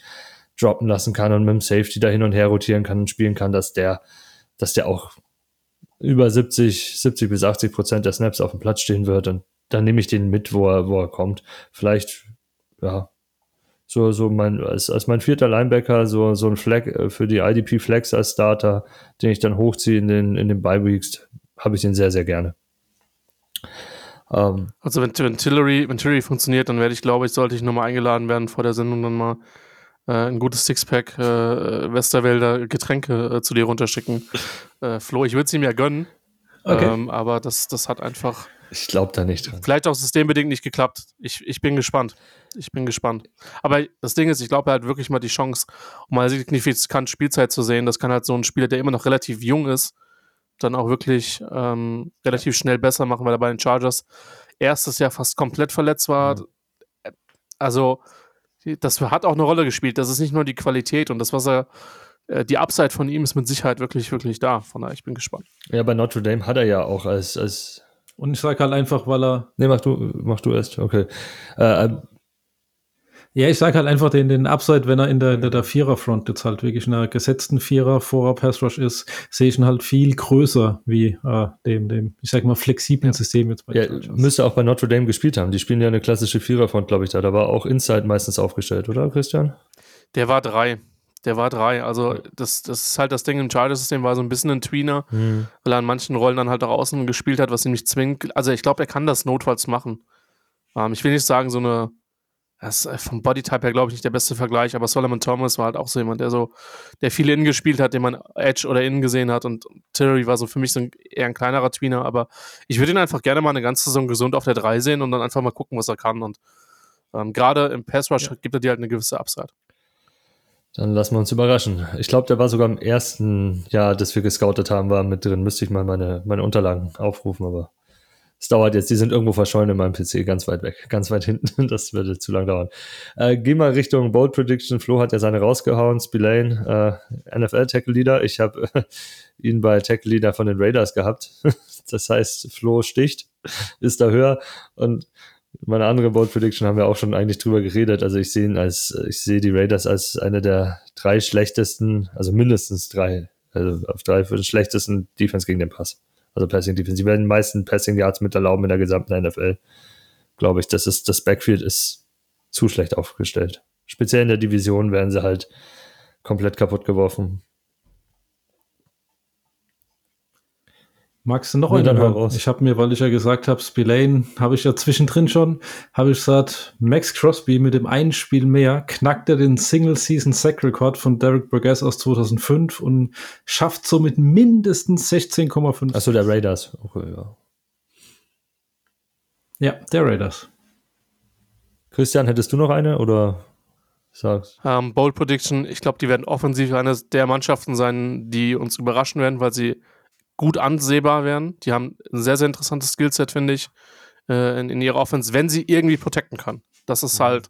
droppen lassen kann und mit dem Safety da hin und her rotieren kann und spielen kann, dass der, dass der auch über 70, 70 bis 80 Prozent der Snaps auf dem Platz stehen wird und dann nehme ich den mit, wo er, wo er kommt. Vielleicht, ja, so, so mein, als, als mein vierter Linebacker, so, so ein Flag äh, für die IDP Flex als Starter, den ich dann hochziehe in den, in den Bye Weeks, habe ich den sehr, sehr gerne. Ähm, Also wenn, wenn Tillery, wenn Tillery funktioniert, dann werde ich, glaube ich, sollte ich nochmal eingeladen werden vor der Sendung dann mal äh, ein gutes Sixpack äh, Westerwälder Getränke äh, zu dir runterschicken. Äh, Flo, ich würde es ihm ja gönnen, Okay. ähm, aber das, das hat einfach ich glaube da nicht dran. vielleicht auch systembedingt nicht geklappt. Ich, ich bin gespannt. Ich bin gespannt. Aber das Ding ist, ich glaube, er hat wirklich mal die Chance, um mal signifikant Spielzeit zu sehen. Das kann halt so ein Spieler, der immer noch relativ jung ist, dann auch wirklich ähm, relativ schnell besser machen, weil er bei den Chargers erstes Jahr fast komplett verletzt war. Also, die- das hat auch eine Rolle gespielt. Das ist nicht nur die Qualität und das, was er, äh, die Upside von ihm ist mit Sicherheit wirklich, wirklich da. Von daher, ich bin gespannt. Ja, bei Notre Dame hat er ja auch als, als Und ich sage halt einfach, weil er, Nee, mach du, mach du erst, okay. Äh, ja, ich sage halt einfach den, den Upside, wenn er in der, in der, der Vierer-Front jetzt halt wirklich in einer gesetzten Vierer vorer Pass Rush ist, sehe ich ihn halt viel größer wie äh, dem, dem, ich sag mal, flexiblen System jetzt bei ja, müsste auch bei Notre Dame gespielt haben. Die spielen ja eine klassische Viererfront, glaube ich, da. Da war auch Inside meistens aufgestellt, oder, Christian? Der war drei. Der war drei. Also, das, das ist halt das Ding im Chargers-System, war so ein bisschen ein Tweener, weil er an manchen Rollen dann halt auch außen gespielt hat, was ihm nicht zwingend. Also, ich glaube, er kann das notfalls machen. Ähm, ich will nicht sagen, so eine. Das ist äh, vom Bodytype her, glaube ich, nicht der beste Vergleich, aber Solomon Thomas war halt auch so jemand, der so, der viele innen gespielt hat, den man Edge oder innen gesehen hat. Und Tillery war so für mich so ein, eher ein kleinerer Tweener, aber ich würde ihn einfach gerne mal eine ganze Saison gesund auf der 3 sehen und dann einfach mal gucken, was er kann. Und ähm, gerade im Pass Rush gibt er dir halt eine gewisse Upside. Dann lassen wir uns überraschen. Ich glaube, der war sogar im ersten Jahr, das wir gescoutet haben, war mit drin. Müsste ich mal meine, meine Unterlagen aufrufen, aber es dauert jetzt. Die sind irgendwo verschollen in meinem PC, ganz weit weg, ganz weit hinten. Das würde zu lang dauern. Äh, geh mal Richtung Bold Prediction. Flo hat ja seine rausgehauen. Spillane, äh, NFL Tackle Leader. Ich habe äh, ihn bei Tackle Leader von den Raiders gehabt. das heißt, Flo sticht, ist da höher und meine andere Bold Prediction haben wir auch schon eigentlich drüber geredet. Also ich sehe ihn als, ich sehe die Raiders als eine der drei schlechtesten, also mindestens drei, also auf drei für den schlechtesten Defense gegen den Pass. Also Passing Defense. Sie werden die meisten Passing Yards mit erlauben in der gesamten NFL. Glaube ich, das ist, das Backfield ist zu schlecht aufgestellt. Speziell in der Division werden sie halt komplett kaputt geworfen. Magst du noch Ja, einen hören? raus. Ich habe mir, weil ich ja gesagt habe, Spillane habe ich ja zwischendrin schon, habe ich gesagt, Max Crosby mit dem einen Spiel mehr knackt er den Single-Season-Sack-Rekord von Derek Burgess aus 2005 und schafft somit mindestens 16,5. Achso, der Raiders. Okay, ja. ja, der Raiders. Christian, hättest du noch eine oder sagst? Ähm, Bold Prediction, ich glaube, die werden offensiv eine der Mannschaften sein, die uns überraschen werden, weil sie gut ansehbar werden. Die haben ein sehr, sehr interessantes Skillset, finde ich, äh, in, in ihrer Offense, wenn sie irgendwie protecten kann. Das ist halt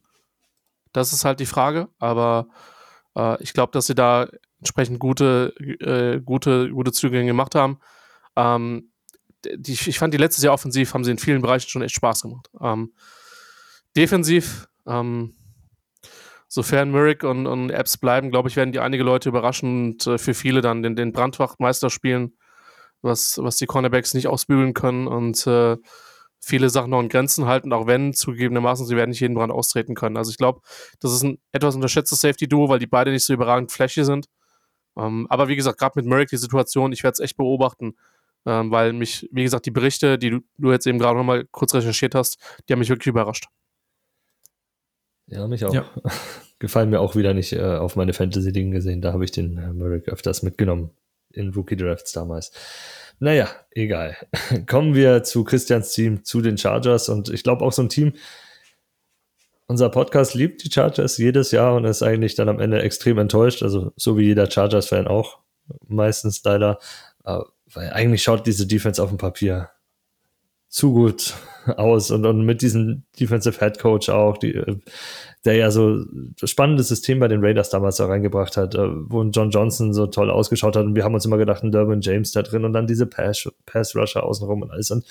Das ist halt die Frage. Aber äh, ich glaube, dass sie da entsprechend gute, äh, gute, gute Züge gemacht haben. Ähm, die, ich fand die letztes Jahr offensiv haben sie in vielen Bereichen schon echt Spaß gemacht. Ähm, defensiv, ähm, sofern Murray und, und Apps bleiben, glaube ich, werden die einige Leute überraschen und äh, für viele dann den, den Brandwachtmeister spielen, was, was die Cornerbacks nicht ausbügeln können und äh, viele Sachen noch in Grenzen halten, auch wenn zugegebenermaßen sie werden nicht jeden Brand austreten können. Also ich glaube, das ist ein etwas unterschätztes Safety-Duo, weil die beide nicht so überragend fläche sind. Ähm, aber wie gesagt, gerade mit Murray die Situation, ich werde es echt beobachten, ähm, weil mich, wie gesagt, die Berichte, die du, du jetzt eben gerade nochmal kurz recherchiert hast, die haben mich wirklich überrascht. Ja, mich auch. Ja. Gefallen mir auch wieder nicht äh, auf meine Fantasy-Dinge gesehen. Da habe ich den äh, Merrick öfters mitgenommen in Rookie-Drafts damals. Naja, egal. Kommen wir zu Christians Team, zu den Chargers. Und ich glaube auch so ein Team, unser Podcast liebt die Chargers jedes Jahr und ist eigentlich dann am Ende extrem enttäuscht. Also so wie jeder Chargers-Fan auch. Meistens leider. Weil eigentlich schaut diese Defense auf dem Papier zu gut aus und, und mit diesem Defensive Head Coach auch, die, äh, der ja so das spannende System bei den Raiders damals da reingebracht hat, äh, wo John Johnson so toll ausgeschaut hat und wir haben uns immer gedacht, ein Durbin James da drin und dann diese Pass, Pass Rusher außenrum und alles und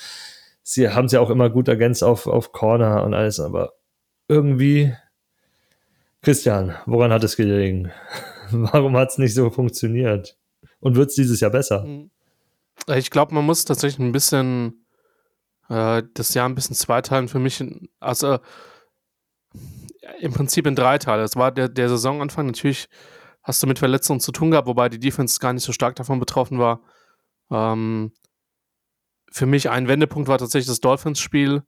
sie haben es ja auch immer gut ergänzt auf, auf Corner und alles, aber irgendwie Christian, woran hat es gelegen? Warum hat es nicht so funktioniert? Und wird es dieses Jahr besser? Hm. Ich glaube, man muss tatsächlich ein bisschen äh, das Jahr ein bisschen zweiteilen für mich. Also im Prinzip in drei Teile. Es war der, der Saisonanfang. Natürlich hast du mit Verletzungen zu tun gehabt, wobei die Defense gar nicht so stark davon betroffen war. Ähm, für mich ein Wendepunkt war tatsächlich das Dolphins-Spiel,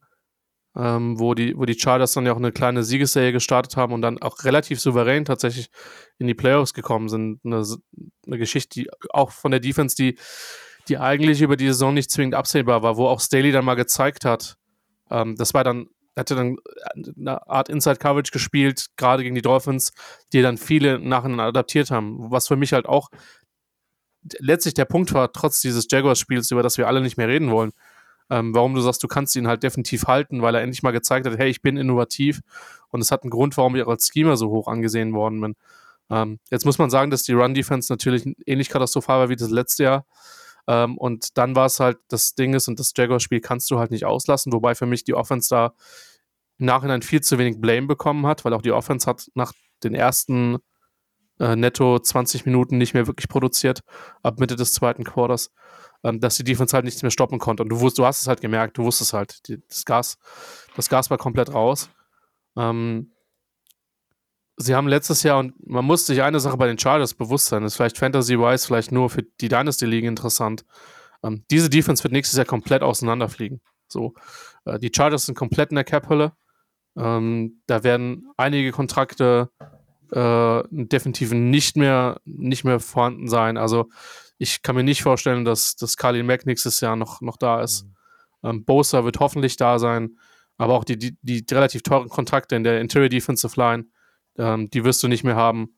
ähm, wo, die, wo die Chargers dann ja auch eine kleine Siegesserie gestartet haben und dann auch relativ souverän tatsächlich in die Playoffs gekommen sind. Eine, eine Geschichte, die auch von der Defense, die die eigentlich über die Saison nicht zwingend absehbar war, wo auch Staley dann mal gezeigt hat, ähm, das war dann, hatte dann eine Art Inside Coverage gespielt, gerade gegen die Dolphins, die dann viele nachher adaptiert haben. Was für mich halt auch letztlich der Punkt war, trotz dieses Jaguars-Spiels, über das wir alle nicht mehr reden wollen, ähm, warum du sagst, du kannst ihn halt definitiv halten, weil er endlich mal gezeigt hat, hey, ich bin innovativ und es hat einen Grund, warum ich auch als Schema so hoch angesehen worden bin. Ähm, jetzt muss man sagen, dass die Run-Defense natürlich ähnlich katastrophal war wie das letzte Jahr. Ähm, und dann war es halt das Ding ist, und das Jaguars-Spiel kannst du halt nicht auslassen, wobei für mich die Offense da im Nachhinein viel zu wenig Blame bekommen hat, weil auch die Offense hat nach den ersten äh, netto 20 Minuten nicht mehr wirklich produziert, ab Mitte des zweiten Quarters, ähm, dass die Defense halt nichts mehr stoppen konnte. Und du, wusst, du hast es halt gemerkt, du wusstest halt, die, das, Gas, das Gas war komplett raus. Ähm, sie haben letztes Jahr, und man muss sich eine Sache bei den Chargers bewusst sein, ist vielleicht Fantasy-wise vielleicht nur für die Dynasty-Ligen interessant. Ähm, diese Defense wird nächstes Jahr komplett auseinanderfliegen. So, äh, die Chargers sind komplett in der Cap-Hölle. Ähm, da werden einige Kontrakte äh, definitiv nicht mehr, nicht mehr vorhanden sein. Also ich kann mir nicht vorstellen, dass, dass Carlin Mack nächstes Jahr noch, noch da ist. Mhm. Ähm, Bosa wird hoffentlich da sein, aber auch die, die, die relativ teuren Kontrakte in der Interior Defensive Line ähm, die wirst du nicht mehr haben.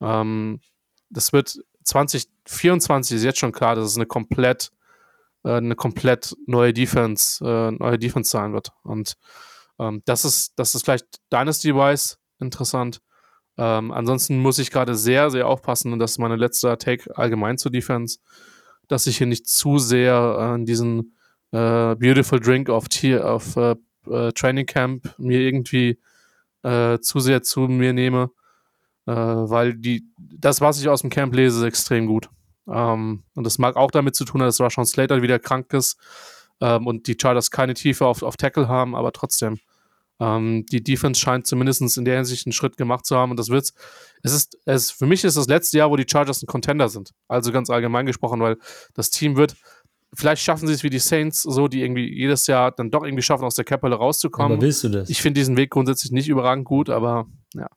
Ähm, das wird 2024 ist jetzt schon klar, dass es eine komplett, äh, eine komplett neue Defense, äh, neue Defense sein wird. Und ähm, das ist, das ist vielleicht Dynasty-wise interessant. Ähm, ansonsten muss ich gerade sehr, sehr aufpassen, und das ist meine letzte Take allgemein zur Defense, dass ich hier nicht zu sehr äh, in diesen äh, Beautiful Drink auf, Tier, auf äh, äh, Training Camp mir irgendwie äh, zu sehr zu mir nehme, äh, weil die, das, was ich aus dem Camp lese, ist extrem gut. Ähm, und das mag auch damit zu tun haben, dass Rashawn Slater wieder krank ist ähm, und die Chargers keine Tiefe auf, auf Tackle haben, aber trotzdem. Ähm, die Defense scheint zumindest in der Hinsicht einen Schritt gemacht zu haben und das wird's. Es ist, es, für mich ist das letzte Jahr, wo die Chargers ein Contender sind. Also ganz allgemein gesprochen, weil das Team wird vielleicht schaffen sie es wie die Saints, so die irgendwie jedes Jahr dann doch irgendwie schaffen, aus der Kapelle rauszukommen. Aber willst du das? Ich finde diesen Weg grundsätzlich nicht überragend gut, aber ja.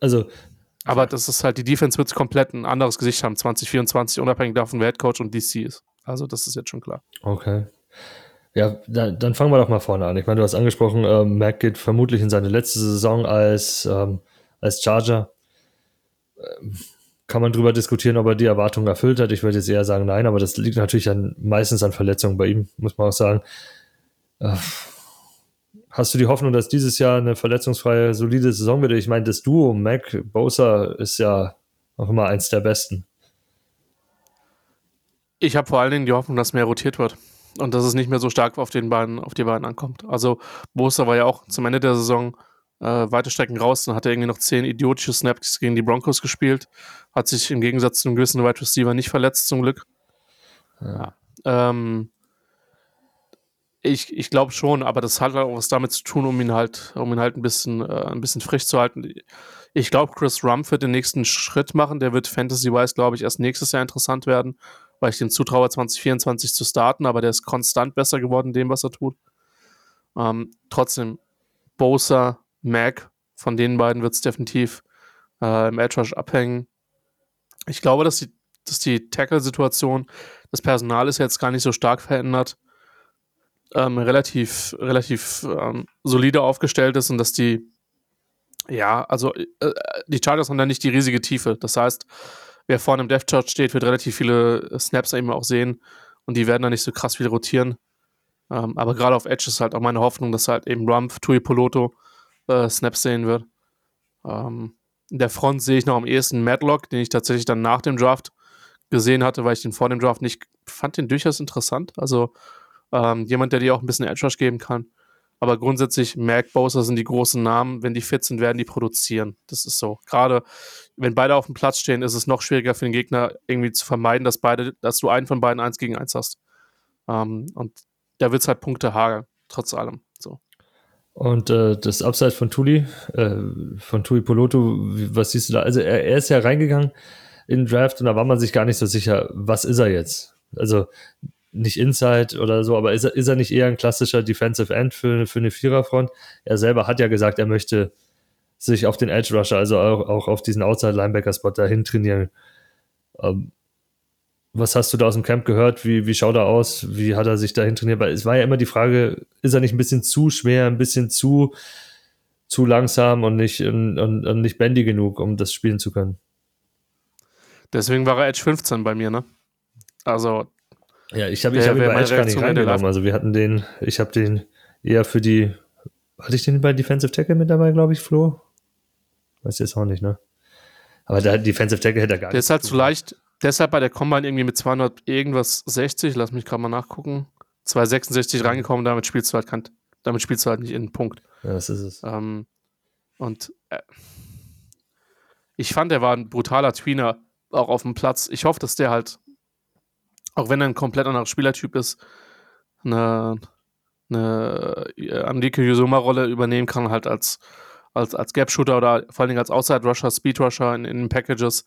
Also. Aber das ist halt, die Defense wird komplett ein anderes Gesicht haben, 2024, unabhängig davon, wer Head Coach und DC ist. Also, das ist jetzt schon klar. Okay. Ja, dann, dann fangen wir doch mal vorne an. Ich meine, du hast angesprochen, ähm, Mac geht vermutlich in seine letzte Saison als, ähm, als Charger. Ähm, kann man drüber diskutieren, ob er die Erwartungen erfüllt hat. Ich würde jetzt eher sagen, nein, aber das liegt natürlich an, meistens an Verletzungen bei ihm, muss man auch sagen. Äh, hast du die Hoffnung, dass dieses Jahr eine verletzungsfreie, solide Saison wird? Ich meine, das Duo Mac Bosa ist ja auch immer eins der besten. Ich habe vor allen Dingen die Hoffnung, dass mehr rotiert wird und dass es nicht mehr so stark auf, den beiden, auf die beiden ankommt. Also Bosa war ja auch zum Ende der Saison äh, weite Strecken raus, dann hat er irgendwie noch zehn idiotische Snaps gegen die Broncos gespielt, hat sich im Gegensatz zu einem gewissen Wide Receiver nicht verletzt, zum Glück. Ja. Ähm, ich, ich glaube schon, aber das hat halt auch was damit zu tun, um ihn halt, um ihn halt ein bisschen, äh, ein bisschen frisch zu halten. Ich glaube, Chris Rumpf wird den nächsten Schritt machen. Der wird Fantasy-wise, glaube ich, erst nächstes Jahr interessant werden, weil ich den zutraue, 2024 zu starten, aber der ist konstant besser geworden in dem, was er tut. Ähm, trotzdem, Bosa, Mac, von den beiden wird es definitiv äh, im Edge Rush abhängen. Ich glaube, dass die, dass die Tackle-Situation, das Personal ist jetzt gar nicht so stark verändert ähm, relativ, relativ ähm, solide aufgestellt ist und dass die, ja, also äh, die Chargers haben da nicht die riesige Tiefe. Das heißt, wer vorne im Death Chart steht, wird relativ viele Snaps eben auch sehen und die werden da nicht so krass viel rotieren. Ähm, aber gerade auf Edge ist halt auch meine Hoffnung, dass halt eben Rumpf, Tui Poloto äh, Snaps sehen wird. Ähm, in der Front sehe ich noch am ehesten Madlock, den ich tatsächlich dann nach dem Draft gesehen hatte, weil ich den vor dem Draft nicht fand, den durchaus interessant. Also ähm, jemand, der dir auch ein bisschen Edge Rush geben kann. Aber grundsätzlich, Mac, Bowser sind die großen Namen. Wenn die fit sind, werden die produzieren. Das ist so. Gerade wenn beide auf dem Platz stehen, ist es noch schwieriger für den Gegner irgendwie zu vermeiden, dass beide, dass du einen von beiden eins gegen eins hast. Ähm, und da wird es halt Punkte hageln, trotz allem. Und äh, das Upside von Tuli, äh, von Tuli Poloto, was siehst du da? Also er, er, ist ja reingegangen in den Draft und da war man sich gar nicht so sicher, was ist er jetzt? Also nicht Inside oder so, aber ist er, ist er nicht eher ein klassischer Defensive End für, für eine Viererfront? Er selber hat ja gesagt, er möchte sich auf den Edge Rusher, also auch, auch auf diesen Outside Linebacker Spot dahin trainieren. Ähm, was hast du da aus dem Camp gehört? Wie, wie schaut er aus? Wie hat er sich dahin trainiert? Weil es war ja immer die Frage, ist er nicht ein bisschen zu schwer, ein bisschen zu, zu langsam und nicht, und, und, und nicht bendy genug, um das spielen zu können? Deswegen war er Edge 15 bei mir, ne? Also ja, ich habe ich hab ihn bei Edge gar nicht reingenommen. Also wir hatten den, ich habe den eher für die, hatte ich den bei Defensive Tackle mit dabei, glaube ich, Flo? Weiß jetzt auch nicht, ne? Aber der Defensive Tackle hätte er gar der nicht. Der ist halt zu leicht, deshalb bei der Combine irgendwie mit 200 irgendwas 60, lass mich gerade mal nachgucken, 266 reingekommen, damit spielst du halt, kann, damit spielst du halt nicht in den Punkt. Ja, das ist es. Ähm, und äh, ich fand, er war ein brutaler Tweener auch auf dem Platz. Ich hoffe, dass der halt auch wenn er ein komplett anderer Spielertyp ist, eine, eine äh, Andike Yusuma-Rolle übernehmen kann, halt als, als, als Gap-Shooter oder vor allen Dingen als Outside-Rusher, Speed-Rusher in, in Packages,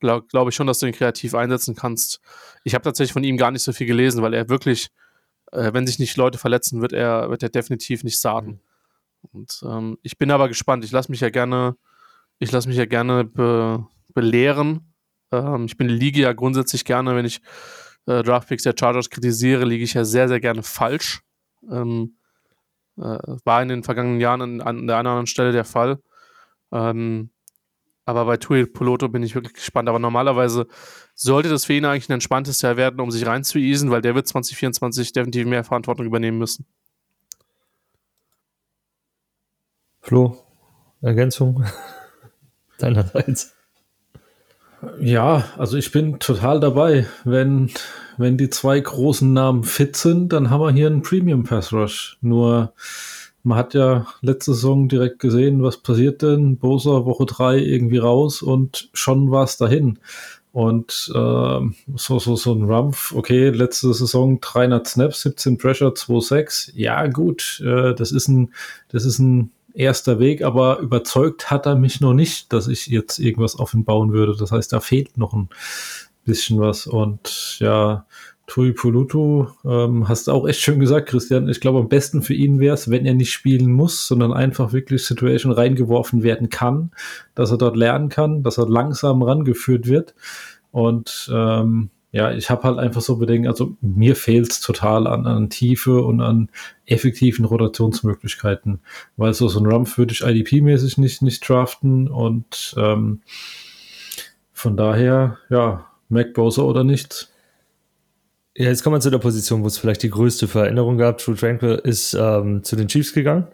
glaube glaub ich schon, dass du ihn kreativ einsetzen kannst. Ich habe tatsächlich von ihm gar nicht so viel gelesen, weil er wirklich, äh, wenn sich nicht Leute verletzen, wird er, wird er definitiv nicht starten. Und ähm, ich bin aber gespannt. Ich lasse mich ja gerne, ich lasse mich ja gerne be, belehren. Ähm, ich bin Liga ja grundsätzlich gerne, wenn ich äh, Draftpicks der Chargers kritisiere, liege ich ja sehr, sehr gerne falsch. Ähm, äh, war in den vergangenen Jahren an, an der einen oder anderen Stelle der Fall. Ähm, aber bei Tui Poloto bin ich wirklich gespannt. Aber normalerweise sollte das für ihn eigentlich ein entspanntes Jahr werden, um sich reinzueasen, weil der wird 2024 definitiv mehr Verantwortung übernehmen müssen. Flo, Ergänzung deinerseits. Ja, also ich bin total dabei. Wenn, wenn die zwei großen Namen fit sind, dann haben wir hier einen Premium Pass Rush. Nur man hat ja letzte Saison direkt gesehen, was passiert denn. Bosa Woche 3 irgendwie raus und schon war es dahin. Und äh, so, so, so ein Rumpf, okay, letzte Saison 300 Snaps, 17 Pressure, 2,6. Ja, gut, äh, das ist ein, das ist ein erster Weg, aber überzeugt hat er mich noch nicht, dass ich jetzt irgendwas auf ihn bauen würde. Das heißt, da fehlt noch ein bisschen was. Und ja, Tui Pulutu, ähm, hast auch echt schön gesagt, Christian. Ich glaube, am besten für ihn wäre es, wenn er nicht spielen muss, sondern einfach wirklich Situation reingeworfen werden kann, dass er dort lernen kann, dass er langsam rangeführt wird. Und ähm, ja, ich habe halt einfach so Bedenken, also mir fehlt es total an, an Tiefe und an effektiven Rotationsmöglichkeiten, weil so, so ein Rumpf würde ich IDP-mäßig nicht, nicht draften und ähm, von daher, ja, Mac Bowser oder nichts. Ja, jetzt kommen wir zu der Position, wo es vielleicht die größte Veränderung gab. True Tranquil ist ähm, zu den Chiefs gegangen.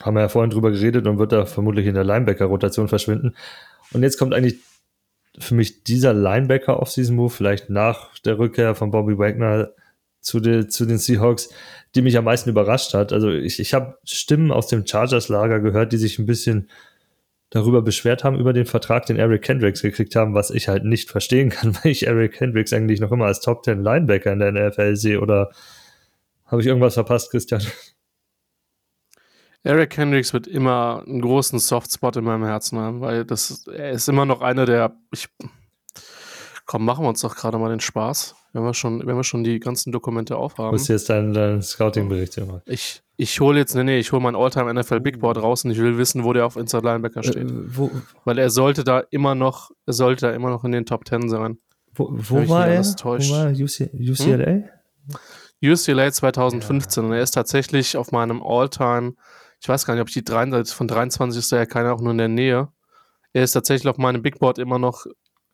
Haben wir ja vorhin drüber geredet und wird da vermutlich in der Linebacker-Rotation verschwinden. Und jetzt kommt eigentlich für mich dieser Linebacker auf diesen Move, vielleicht nach der Rückkehr von Bobby Wagner zu, de, zu den Seahawks, die mich am meisten überrascht hat. Also ich, ich habe Stimmen aus dem Chargers-Lager gehört, die sich ein bisschen darüber beschwert haben, über den Vertrag, den Eric Kendricks gekriegt haben, was ich halt nicht verstehen kann, weil ich Eric Kendricks eigentlich noch immer als Top 10 Linebacker in der NFL sehe. Oder habe ich irgendwas verpasst, Christian? Eric Hendricks wird immer einen großen Softspot in meinem Herzen haben, weil das, er ist immer noch einer der. Ich, komm, machen wir uns doch gerade mal den Spaß, wenn wir schon, wenn wir schon die ganzen Dokumente aufhaben. Du musst jetzt deinen, deinen Scouting-Bericht machen. Ich, ich hole jetzt, nee, nee, ich hole mein Alltime NFL Big Board raus und ich will wissen, wo der auf Inside Linebacker äh, steht. Äh, wo, weil er sollte da immer noch, er sollte da immer noch in den Top 10 sein. Wo, wo war er? Wo war UC, UCLA? Hm? UCLA 2015 ja. und er ist tatsächlich auf meinem Alltime ich weiß gar nicht, ob ich die 23, von 23 ist, er keiner auch nur in der Nähe. Er ist tatsächlich auf meinem Big Board immer noch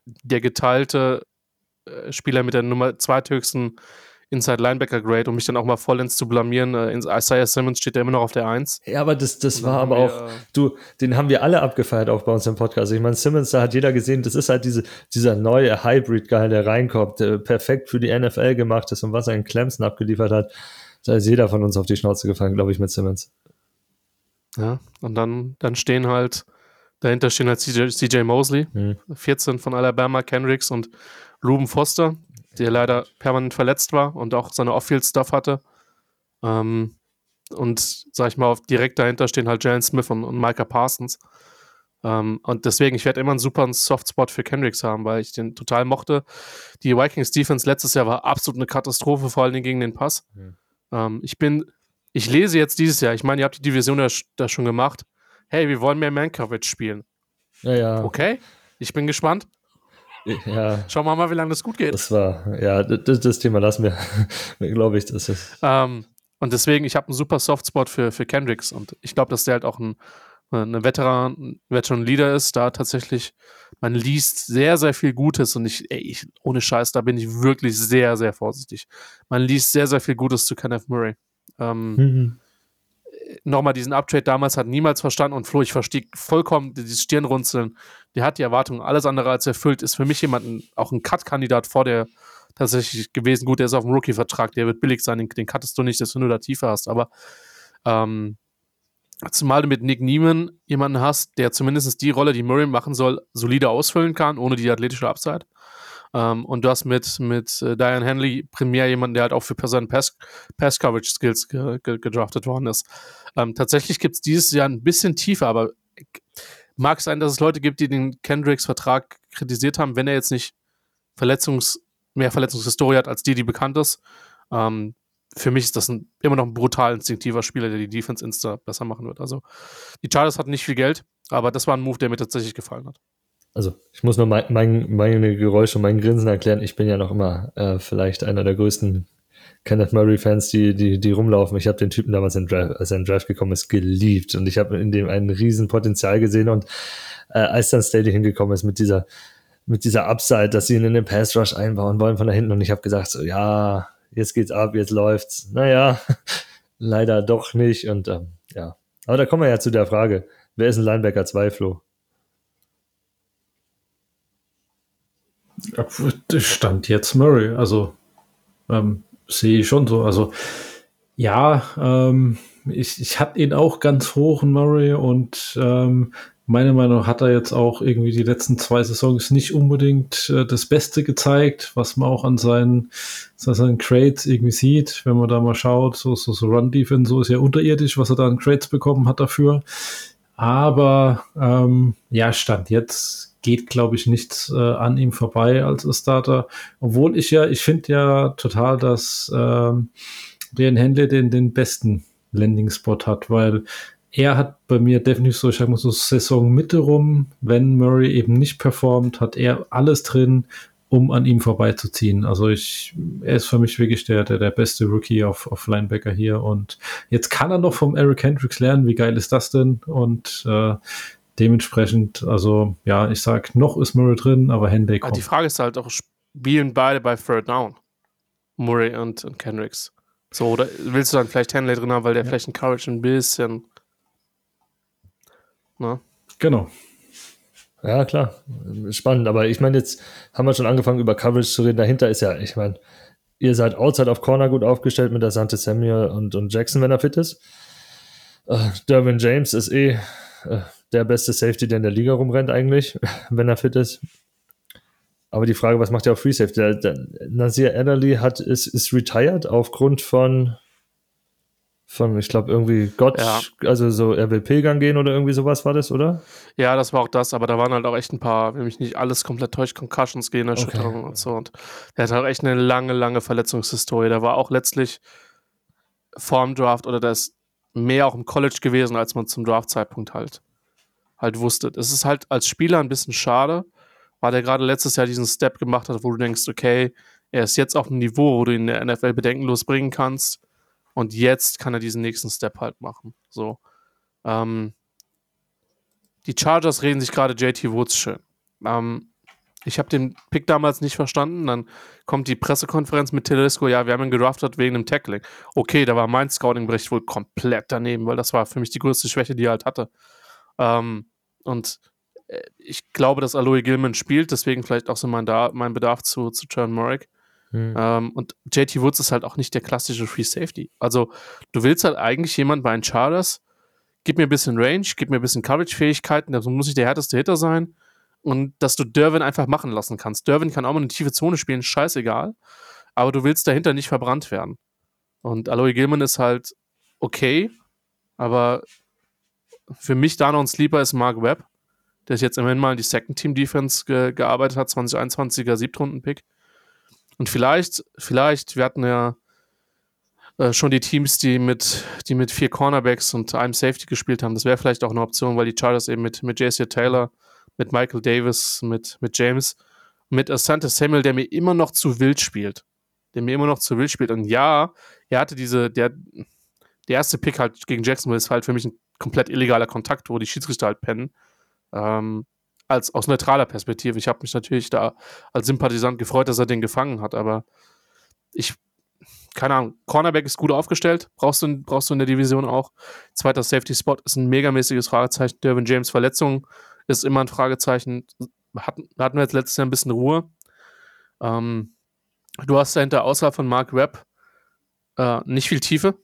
der geteilte Spieler mit der Nummer zweithöchsten Inside Linebacker Grade, um mich dann auch mal vollends zu blamieren. Äh, Isaiah Simmons steht ja immer noch auf der 1. Ja, aber das, das war aber auch, äh, du, den haben wir alle abgefeiert auch bei uns im Podcast. Ich meine, Simmons, da hat jeder gesehen, das ist halt diese, dieser neue Hybrid-Guy, der reinkommt, der perfekt für die NFL gemacht ist und was er in Clemson abgeliefert hat. Da ist jeder von uns auf die Schnauze gefallen, glaube ich, mit Simmons. Ja, und dann, dann stehen halt, dahinter stehen halt CJ, CJ Mosley, mhm. 14 von Alabama, Kendricks und Ruben Foster, der leider permanent verletzt war und auch seine Off-Field-Stuff hatte. Ähm, und sag ich mal, direkt dahinter stehen halt Jalen Smith und, und Micah Parsons. Ähm, und deswegen, ich werde immer einen super Softspot für Kendricks haben, weil ich den total mochte. Die Vikings Defense letztes Jahr war absolut eine Katastrophe, vor allen Dingen gegen den Pass. Mhm. Ähm, ich bin ich lese jetzt dieses Jahr, ich meine, ihr habt die Division da, da schon gemacht. Hey, wir wollen mehr Man-Coverage spielen. Ja, ja. Okay, ich bin gespannt. Ja. Schauen wir mal, wie lange das gut geht. Das war, ja, das, das Thema lassen wir, glaube ich. Das ist. Ähm, und deswegen, ich habe einen super Softspot für, für Kendricks und ich glaube, dass der halt auch ein, ein Veteran, Veteran Leader ist, da tatsächlich, man liest sehr, sehr viel Gutes und ich, ey, ich, ohne Scheiß, da bin ich wirklich sehr, sehr vorsichtig. Man liest sehr, sehr viel Gutes zu Kenneth Murray. Ähm, mhm. Nochmal diesen Uptrade damals hat niemals verstanden und Flo, ich verstehe vollkommen dieses Stirnrunzeln. Der hat die Erwartungen alles andere als erfüllt. Ist für mich jemand, auch ein Cut-Kandidat vor der tatsächlich gewesen. Gut, der ist auf dem Rookie-Vertrag, der wird billig sein, den, den cuttest du nicht, dass du nur da tiefer hast. Aber ähm, zumal du mit Nick Neiman jemanden hast, der zumindest die Rolle, die Murray machen soll, solide ausfüllen kann, ohne die athletische Upside. Ähm, und du hast mit, mit äh, Diane Henley primär jemanden, der halt auch für seine Pass-Coverage-Skills ge ge gedraftet worden ist. Ähm, tatsächlich gibt es dieses Jahr ein bisschen tiefer, aber mag sein, dass es Leute gibt, die den Kendricks-Vertrag kritisiert haben, wenn er jetzt nicht Verletzungs-, mehr Verletzungshistorie hat als die, die bekannt ist. Ähm, für mich ist das ein, immer noch ein brutal instinktiver Spieler, der die Defense Insta besser machen wird. Also die Chargers hatten nicht viel Geld, aber das war ein Move, der mir tatsächlich gefallen hat also ich muss nur mein, mein, meine Geräusche und mein Grinsen erklären. Ich bin ja noch immer äh, vielleicht einer der größten Kenneth Murray-Fans, die, die, die rumlaufen. Ich habe den Typen damals, in Draft, als er in Draft gekommen ist, geliebt. Und ich habe in dem ein Riesenpotenzial gesehen. Und äh, als dann Staley hingekommen ist mit dieser, mit dieser Upside, dass sie ihn in den Pass Rush einbauen wollen von da hinten. Und ich habe gesagt, so, ja, jetzt geht's ab, jetzt läuft's. Naja, leider doch nicht. Und ähm, ja, aber da kommen wir ja zu der Frage, wer ist ein Linebacker 2, Flo? Stand jetzt Murray, also ähm, sehe ich schon so. Also ja, ähm, ich, ich hatte ihn auch ganz hoch, Murray, und ähm, meiner Meinung nach hat er jetzt auch irgendwie die letzten zwei Saisons nicht unbedingt äh, das Beste gezeigt, was man auch an seinen, an seinen Crates irgendwie sieht, wenn man da mal schaut, so, so, so Run-Defense, so ist ja unterirdisch, was er da an Crates bekommen hat dafür. Aber ähm, ja, Stand jetzt geht, glaube ich, nichts äh, an ihm vorbei als Starter. Obwohl ich ja, ich finde ja total, dass ähm, Dan Henley den, den besten Landing-Spot hat, weil er hat bei mir definitiv so, ich sag mal so Saison Mitte rum, wenn Murray eben nicht performt, hat er alles drin, um an ihm vorbeizuziehen. Also ich, er ist für mich wirklich der, der, der beste Rookie auf, auf Linebacker hier und jetzt kann er noch vom Eric Hendricks lernen, wie geil ist das denn? Und äh, Dementsprechend, also ja, ich sag, noch ist Murray drin, aber Henday kommt. Die Frage ist halt auch, spielen beide bei Third Down? Murray und, und Kendricks. So, oder willst du dann vielleicht Henley drin haben, weil der ja. vielleicht ein Courage ein bisschen Ne? Genau. Ja, klar. Spannend. Aber ich meine, jetzt haben wir schon angefangen, über Coverage zu reden. Dahinter ist ja, ich meine, ihr seid outside of Corner gut aufgestellt mit der Sante Samuel und, und Jackson, wenn er fit ist. Uh, Derwin James ist eh uh, der beste Safety, der in der Liga rumrennt, eigentlich, wenn er fit ist. Aber die Frage, was macht er auf Free Safety? Der, der Nasir Adderley hat, ist, ist retired aufgrund von, von ich glaube, irgendwie Gott, Ja. also so er will pilgern gehen oder irgendwie sowas war das, oder? Ja, das war auch das, aber da waren halt auch echt ein paar, wenn mich nicht alles komplett täuscht, Concussions, Gehirnerschütterungen Okay. und so. Und der hat halt echt eine lange, lange Verletzungshistorie. Der war auch letztlich vorm Draft oder der ist mehr auch im College gewesen, als man zum Draft-Zeitpunkt halt, halt wusste. Es ist halt als Spieler ein bisschen schade, weil der gerade letztes Jahr diesen Step gemacht hat, wo du denkst, okay, er ist jetzt auf einem Niveau, wo du ihn in der NFL bedenkenlos bringen kannst. Und jetzt kann er diesen nächsten Step halt machen. So. Ähm, die Chargers reden sich gerade JT Woods schön. Ähm, ich habe den Pick damals nicht verstanden. Dann kommt die Pressekonferenz mit Tedesco. Ja, wir haben ihn gedraftet wegen dem Tackling. Okay, da war mein Scouting-Bericht wohl komplett daneben, weil das war für mich die größte Schwäche, die er halt hatte. Ähm, und äh, ich glaube, dass Aloe Gilman spielt, deswegen vielleicht auch so mein, da mein Bedarf zu, zu John Murray. Hm. Ähm, und JT Woods ist halt auch nicht der klassische Free Safety. Also, du willst halt eigentlich jemand bei den Chargers, gib mir ein bisschen Range, gib mir ein bisschen Coverage-Fähigkeiten, da muss ich der härteste Hitter sein. Und dass du Derwin einfach machen lassen kannst. Derwin kann auch mal eine tiefe Zone spielen, scheißegal. Aber du willst dahinter nicht verbrannt werden. Und Aloy Gilman ist halt okay, aber für mich da noch ein Sleeper ist Mark Webb, der jetzt immerhin mal in die Second Team Defense ge gearbeitet hat, 2021er Siebtrunden-Pick. Und vielleicht, vielleicht, wir hatten ja äh, schon die Teams, die mit, die mit vier Cornerbacks und einem Safety gespielt haben. Das wäre vielleicht auch eine Option, weil die Chargers eben mit, mit JC Taylor, mit Michael Davis, mit, mit James, mit Asante Samuel, der mir immer noch zu wild spielt. Der mir immer noch zu wild spielt. Und ja, er hatte diese, der, der erste Pick halt gegen Jacksonville ist halt für mich ein komplett illegaler Kontakt, wo die Schiedsrichter halt pennen. Ähm, als aus neutraler Perspektive. Ich habe mich natürlich da als Sympathisant gefreut, dass er den gefangen hat, aber ich, keine Ahnung, Cornerback ist gut aufgestellt, brauchst du, brauchst du in der Division auch. Zweiter Safety-Spot ist ein megamäßiges Fragezeichen. Derwin James Verletzung ist immer ein Fragezeichen. Hatten, hatten wir jetzt letztes Jahr ein bisschen Ruhe. Ähm, du hast dahinter außerhalb von Mark Webb äh, nicht viel Tiefe.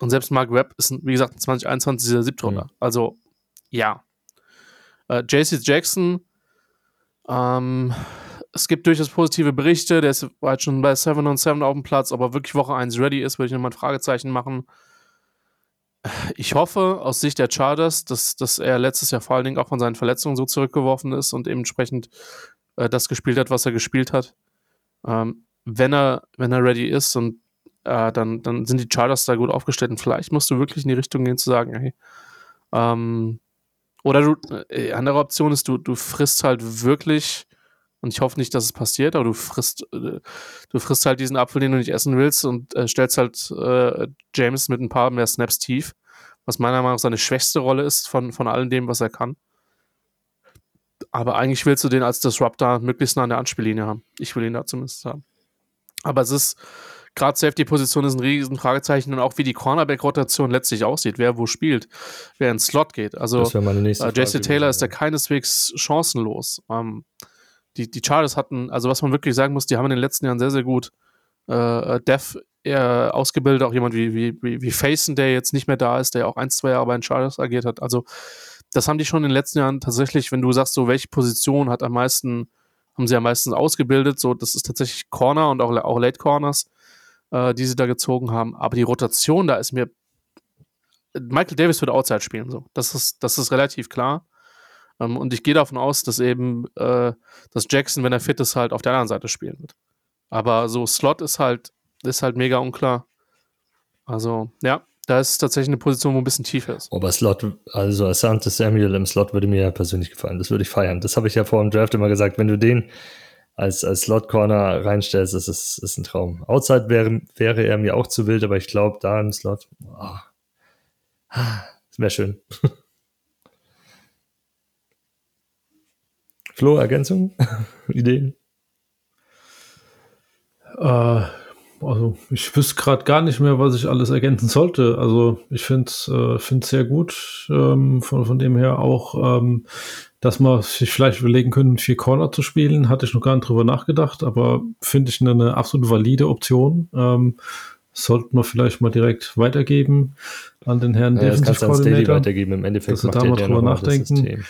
Und selbst Mark Webb ist, wie gesagt, ein 2021 dieser Siebtrunder. Mhm. Also, ja. Äh, JC Jackson, ähm, es gibt durchaus positive Berichte. Der ist, jetzt schon bei 7 und 7 auf dem Platz. Ob er wirklich Woche 1 ready ist, würde ich nochmal ein Fragezeichen machen. Ich hoffe aus Sicht der Chargers, dass, dass er letztes Jahr vor allen Dingen auch von seinen Verletzungen so zurückgeworfen ist und dementsprechend äh, das gespielt hat, was er gespielt hat. Ähm, wenn, er, wenn er ready ist und äh, dann, dann sind die Chargers da gut aufgestellt und vielleicht musst du wirklich in die Richtung gehen zu sagen, hey, ähm, oder du, äh, andere Option ist, du, du frisst halt wirklich, und ich hoffe nicht, dass es passiert, aber du frisst, äh, du frisst halt diesen Apfel, den du nicht essen willst und äh, stellst halt äh, James mit ein paar mehr Snaps tief, was meiner Meinung nach seine schwächste Rolle ist von, von all dem, was er kann. Aber eigentlich willst du den als Disruptor möglichst nah an der Anspiellinie haben. Ich will ihn da zumindest haben. Aber es ist, gerade Safety-Position ist ein riesen Fragezeichen und auch wie die Cornerback-Rotation letztlich aussieht, wer wo spielt, wer ins Slot geht. Also äh. JC Taylor ist da keineswegs chancenlos. Ähm, die, die Chargers hatten, also was man wirklich sagen muss, die haben in den letzten Jahren sehr, sehr gut äh, Dev äh, ausgebildet, auch jemand wie, wie, wie, wie Faison, der jetzt nicht mehr da ist, der auch ein, zwei Jahre bei den Chargers agiert hat. Also das haben die schon in den letzten Jahren tatsächlich, wenn du sagst, so welche Position hat am meisten, haben sie am meisten ausgebildet, so das ist tatsächlich Corner und auch, auch Late Corners, äh, die sie da gezogen haben. Aber die Rotation, da ist mir Michael Davis wird Outside spielen, so. Das ist, das ist relativ klar. Ähm, und ich gehe davon aus, dass eben, äh, dass Jackson, wenn er fit ist, halt auf der anderen Seite spielen wird. Aber so Slot ist halt, ist halt mega unklar. Also, ja, da ist tatsächlich eine Position, wo ein bisschen tiefer ist. Aber Slot, also Asante Samuel im Slot würde mir ja persönlich gefallen. Das würde ich feiern. Das habe ich ja vor dem Draft immer gesagt. Wenn du den als, als Slot-Corner reinstellst, das ist, ist ein Traum. Outside wäre, wäre er mir auch zu wild, aber ich glaube, da im Slot, das wäre schön. Flo, Ergänzung? Ideen? Äh, also ich wüsste gerade gar nicht mehr, was ich alles ergänzen sollte. Also ich finde es äh, find's sehr gut, ähm, von, von dem her auch, ähm, dass man sich vielleicht überlegen können, vier Corner zu spielen. Hatte ich noch gar nicht drüber nachgedacht, aber finde ich eine, eine absolut valide Option. Ähm, sollten wir vielleicht mal direkt weitergeben an den Herrn Ja, das kannst du an Staley Coordinator. weitergeben. Im Endeffekt Dass macht da mal drüber nachdenken.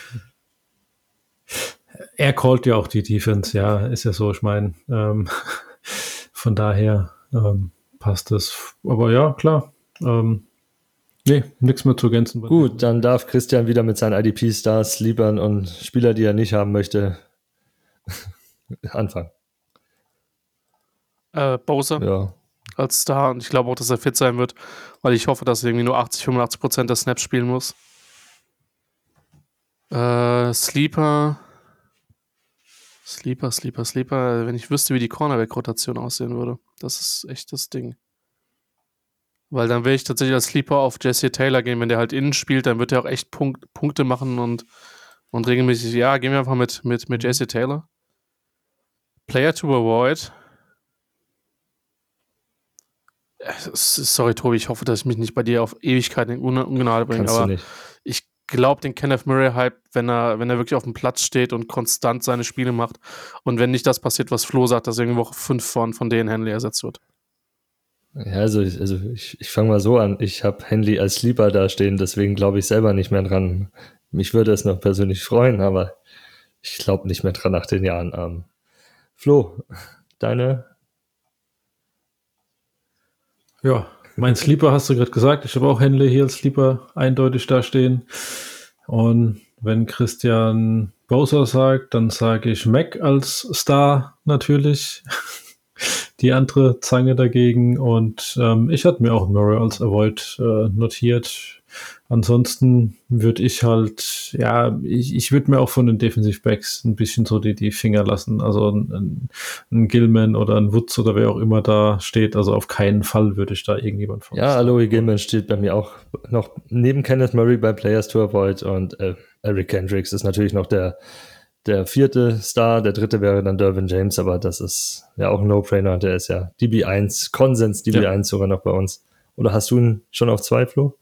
Er callt ja auch die Defense, ja, ist ja so, ich meine, ähm, von daher ähm, passt es. Aber ja, klar. Ähm, nee, nichts mehr zu ergänzen. Gut, dann darf Christian wieder mit seinen IDP-Stars, Sleepern und Spieler, die er nicht haben möchte, anfangen. Äh, Bowser Ja. als Star und ich glaube auch, dass er fit sein wird, weil ich hoffe, dass er irgendwie nur 80, 85 Prozent der Snaps spielen muss. Äh, Sleeper. Sleeper, Sleeper, Sleeper. Wenn ich wüsste, wie die Cornerback-Rotation aussehen würde. Das ist echt das Ding. Weil dann will ich tatsächlich als Sleeper auf Jesse Taylor gehen. Wenn der halt innen spielt, dann wird er auch echt Punkt, Punkte machen und, und regelmäßig. Ja, gehen wir einfach mit, mit, mit Jesse Taylor. Player to avoid. Äh, Sorry, Tobi, ich hoffe, dass ich mich nicht bei dir auf Ewigkeiten in Un Ungnade bringe, Kannst du aber nicht. Glaube den Kenneth Murray-Hype, wenn er, wenn er wirklich auf dem Platz steht und konstant seine Spiele macht und wenn nicht das passiert, was Flo sagt, dass irgendwie Woche 5 von, von denen Henley ersetzt wird. Ja, also, ich- also ich, ich fange mal so an. Ich habe Henley als Sleeper dastehen, deswegen glaube ich selber nicht mehr dran. Mich würde es noch persönlich freuen, aber ich glaube nicht mehr dran nach den Jahren. Ähm, Flo, deine? Ja, mein Sleeper hast du gerade gesagt. Ich habe auch Henley hier als Sleeper eindeutig dastehen. Und wenn Christian Bowser sagt, dann sage ich Mac als Star natürlich. Die andere Zange dagegen. Und ähm, ich hatte mir auch Murray als Avoid äh, notiert. Ansonsten würde ich halt, ja, ich, ich würde mir auch von den Defensive Backs ein bisschen so die, die Finger lassen. Also ein, ein, Gilman oder ein Woods oder wer auch immer da steht. Also auf keinen Fall würde ich da irgendjemand von. Ja, Aloe Gilman steht bei mir auch noch neben Kenneth Murray bei Players to Avoid und äh, Eric Kendricks ist natürlich noch der, der vierte Star. Der dritte wäre dann Dervin James, aber das ist ja auch ein No-Brainer. Der ist ja DB1, Konsens DB1 sogar noch bei uns. Oder hast du ihn schon auf zwei, Flo?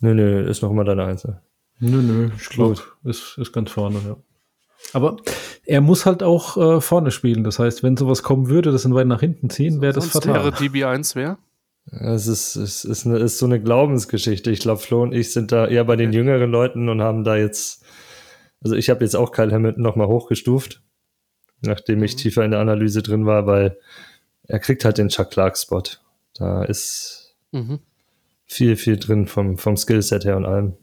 Nö, nö, ist noch immer deine Eins. ne? Nö, nö, ich glaube, ist, ist ganz vorne, ja. Aber er muss halt auch äh, vorne spielen. Das heißt, wenn sowas kommen würde, das in weit nach hinten ziehen, wäre das fatal. wäre DB1 wer? Es ist, es ist, eine, ist so eine Glaubensgeschichte. Ich glaube, Flo und ich sind da eher bei den jüngeren Leuten und haben da jetzt, also ich habe jetzt auch Kyle Hamilton nochmal hochgestuft, nachdem ich tiefer in der Analyse drin war, weil er kriegt halt den Chuck Clark-Spot. Da ist Mhm. Viel, viel drin vom, vom Skillset her und allem.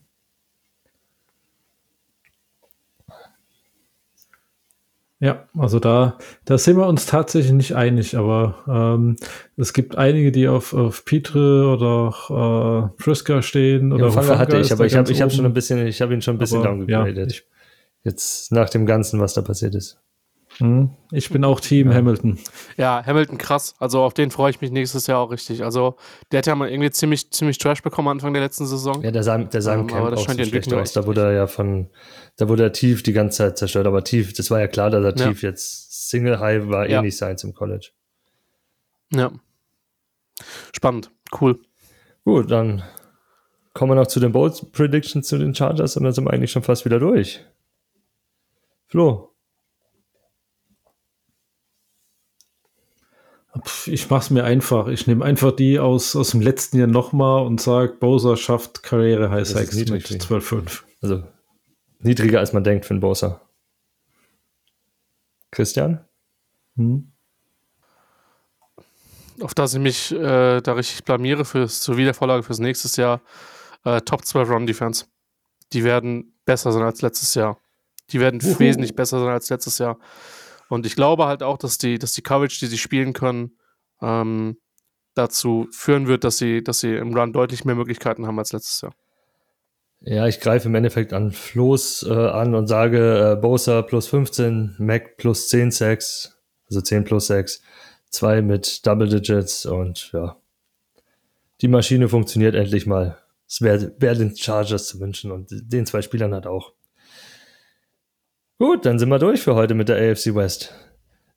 Ja, also da, da sind wir uns tatsächlich nicht einig, aber ähm, es gibt einige, die auf, auf Petre oder auch äh, Frisker stehen. Oder Empfänger hatte ich, aber ich habe ich hab schon ein oben. bisschen, ich habe ihn schon ein bisschen Aber, downgegradet. ja, Jetzt nach dem Ganzen, was da passiert ist. Hm, Ich bin auch Team Hamilton. Ja, Hamilton krass. Also auf den freue ich mich nächstes Jahr auch richtig. Also der hat ja mal irgendwie ziemlich, ziemlich Trash bekommen Anfang der letzten Saison. Ja, der sah, der sah im Ähm, Camp auch so schlecht aus. Da wurde er ja von, da wurde er tief die ganze Zeit zerstört. Aber tief, das war ja klar, dass er Ja. tief jetzt Single High war Ja. eh nicht seins im College. Ja. Spannend. Cool. Gut, dann kommen wir noch zu den Bold Predictions zu den Chargers und dann sind wir eigentlich schon fast wieder durch. Flo, Ich mache es mir einfach. Ich nehme einfach die aus, aus dem letzten Jahr nochmal und sage, Bowser schafft Karriere High Sacks mit niedrig. 12,5. also niedriger als man denkt für einen Bowser. Christian? Hm? Auf das ich mich äh, da richtig blamiere fürs, zur Wiedervorlage fürs nächstes Jahr. Äh, Top 12 Run Defense. Die werden besser sein als letztes Jahr. Die werden Wuhu. wesentlich besser sein als letztes Jahr. Und ich glaube halt auch, dass die, dass die Coverage, die sie spielen können, ähm, dazu führen wird, dass sie, dass sie im Run deutlich mehr Möglichkeiten haben als letztes Jahr. Ja, ich greife im Endeffekt an Floß äh, an und sage äh, Bosa plus 15, Mac plus 10 Sacks, also 10 plus 6, zwei mit Double Digits und ja, die Maschine funktioniert endlich mal. Es wäre wär den Chargers zu wünschen und den zwei Spielern hat auch. Gut, dann sind wir durch für heute mit der AFC West.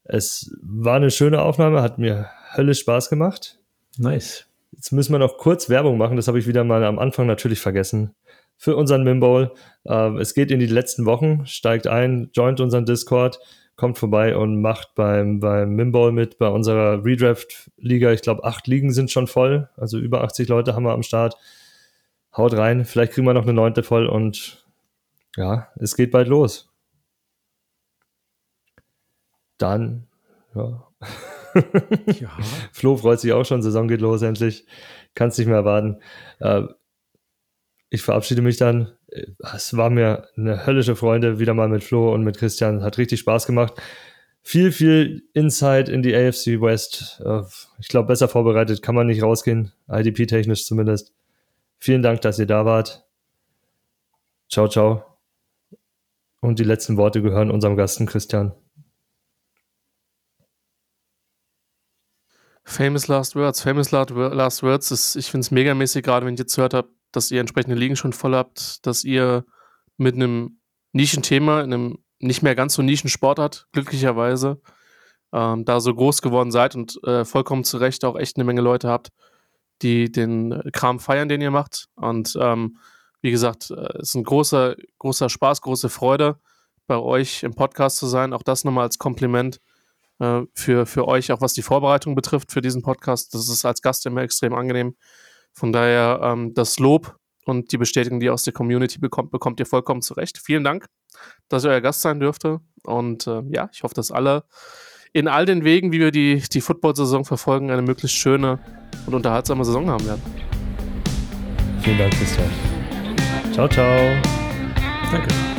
Es war eine schöne Aufnahme, hat mir höllisch Spaß gemacht. Nice. Jetzt müssen wir noch kurz Werbung machen, das habe ich wieder mal am Anfang natürlich vergessen. Für unseren Mimbowl. Äh, es geht in die letzten Wochen, steigt ein, joint unseren Discord, kommt vorbei und macht beim, beim Mimbowl mit bei unserer Redraft-Liga. Ich glaube, acht Ligen sind schon voll, also über 80 Leute haben wir am Start. Haut rein, vielleicht kriegen wir noch eine neunte voll und ja, es geht bald los. Dann, ja. Ja. Flo freut sich auch schon, Saison geht los endlich. Kann es nicht mehr erwarten. Äh, ich verabschiede mich dann. Es war mir eine höllische Freude, wieder mal mit Flo und mit Christian. Hat richtig Spaß gemacht. Viel, viel Insight in die AFC West. Äh, ich glaube, besser vorbereitet kann man nicht rausgehen, IDP-technisch zumindest. Vielen Dank, dass ihr da wart. Ciao, ciao. Und die letzten Worte gehören unserem Gasten Christian. Famous Last Words. Famous Last Words ist, ich finde es megamäßig, gerade wenn ich jetzt gehört habe, dass ihr entsprechende Ligen schon voll habt, dass ihr mit einem Nischenthema, in einem nicht mehr ganz so Nischensportart, glücklicherweise, ähm, da so groß geworden seid und äh, vollkommen zu Recht auch echt eine Menge Leute habt, die den Kram feiern, den ihr macht. Und ähm, wie gesagt, äh, es ist ein großer, großer Spaß, große Freude, bei euch im Podcast zu sein. Auch das nochmal als Kompliment äh, für, für euch, auch was die Vorbereitung betrifft für diesen Podcast. Das ist als Gast immer extrem angenehm. Von daher ähm, das Lob und die Bestätigung, die ihr aus der Community bekommt, bekommt ihr vollkommen zurecht. Vielen Dank, dass ihr euer Gast sein dürfte. Und äh, ja, ich hoffe, dass alle in all den Wegen, wie wir die, die Football-Saison verfolgen, eine möglichst schöne und unterhaltsame Saison haben werden. Vielen Dank, Christian. Ciao, ciao. Danke.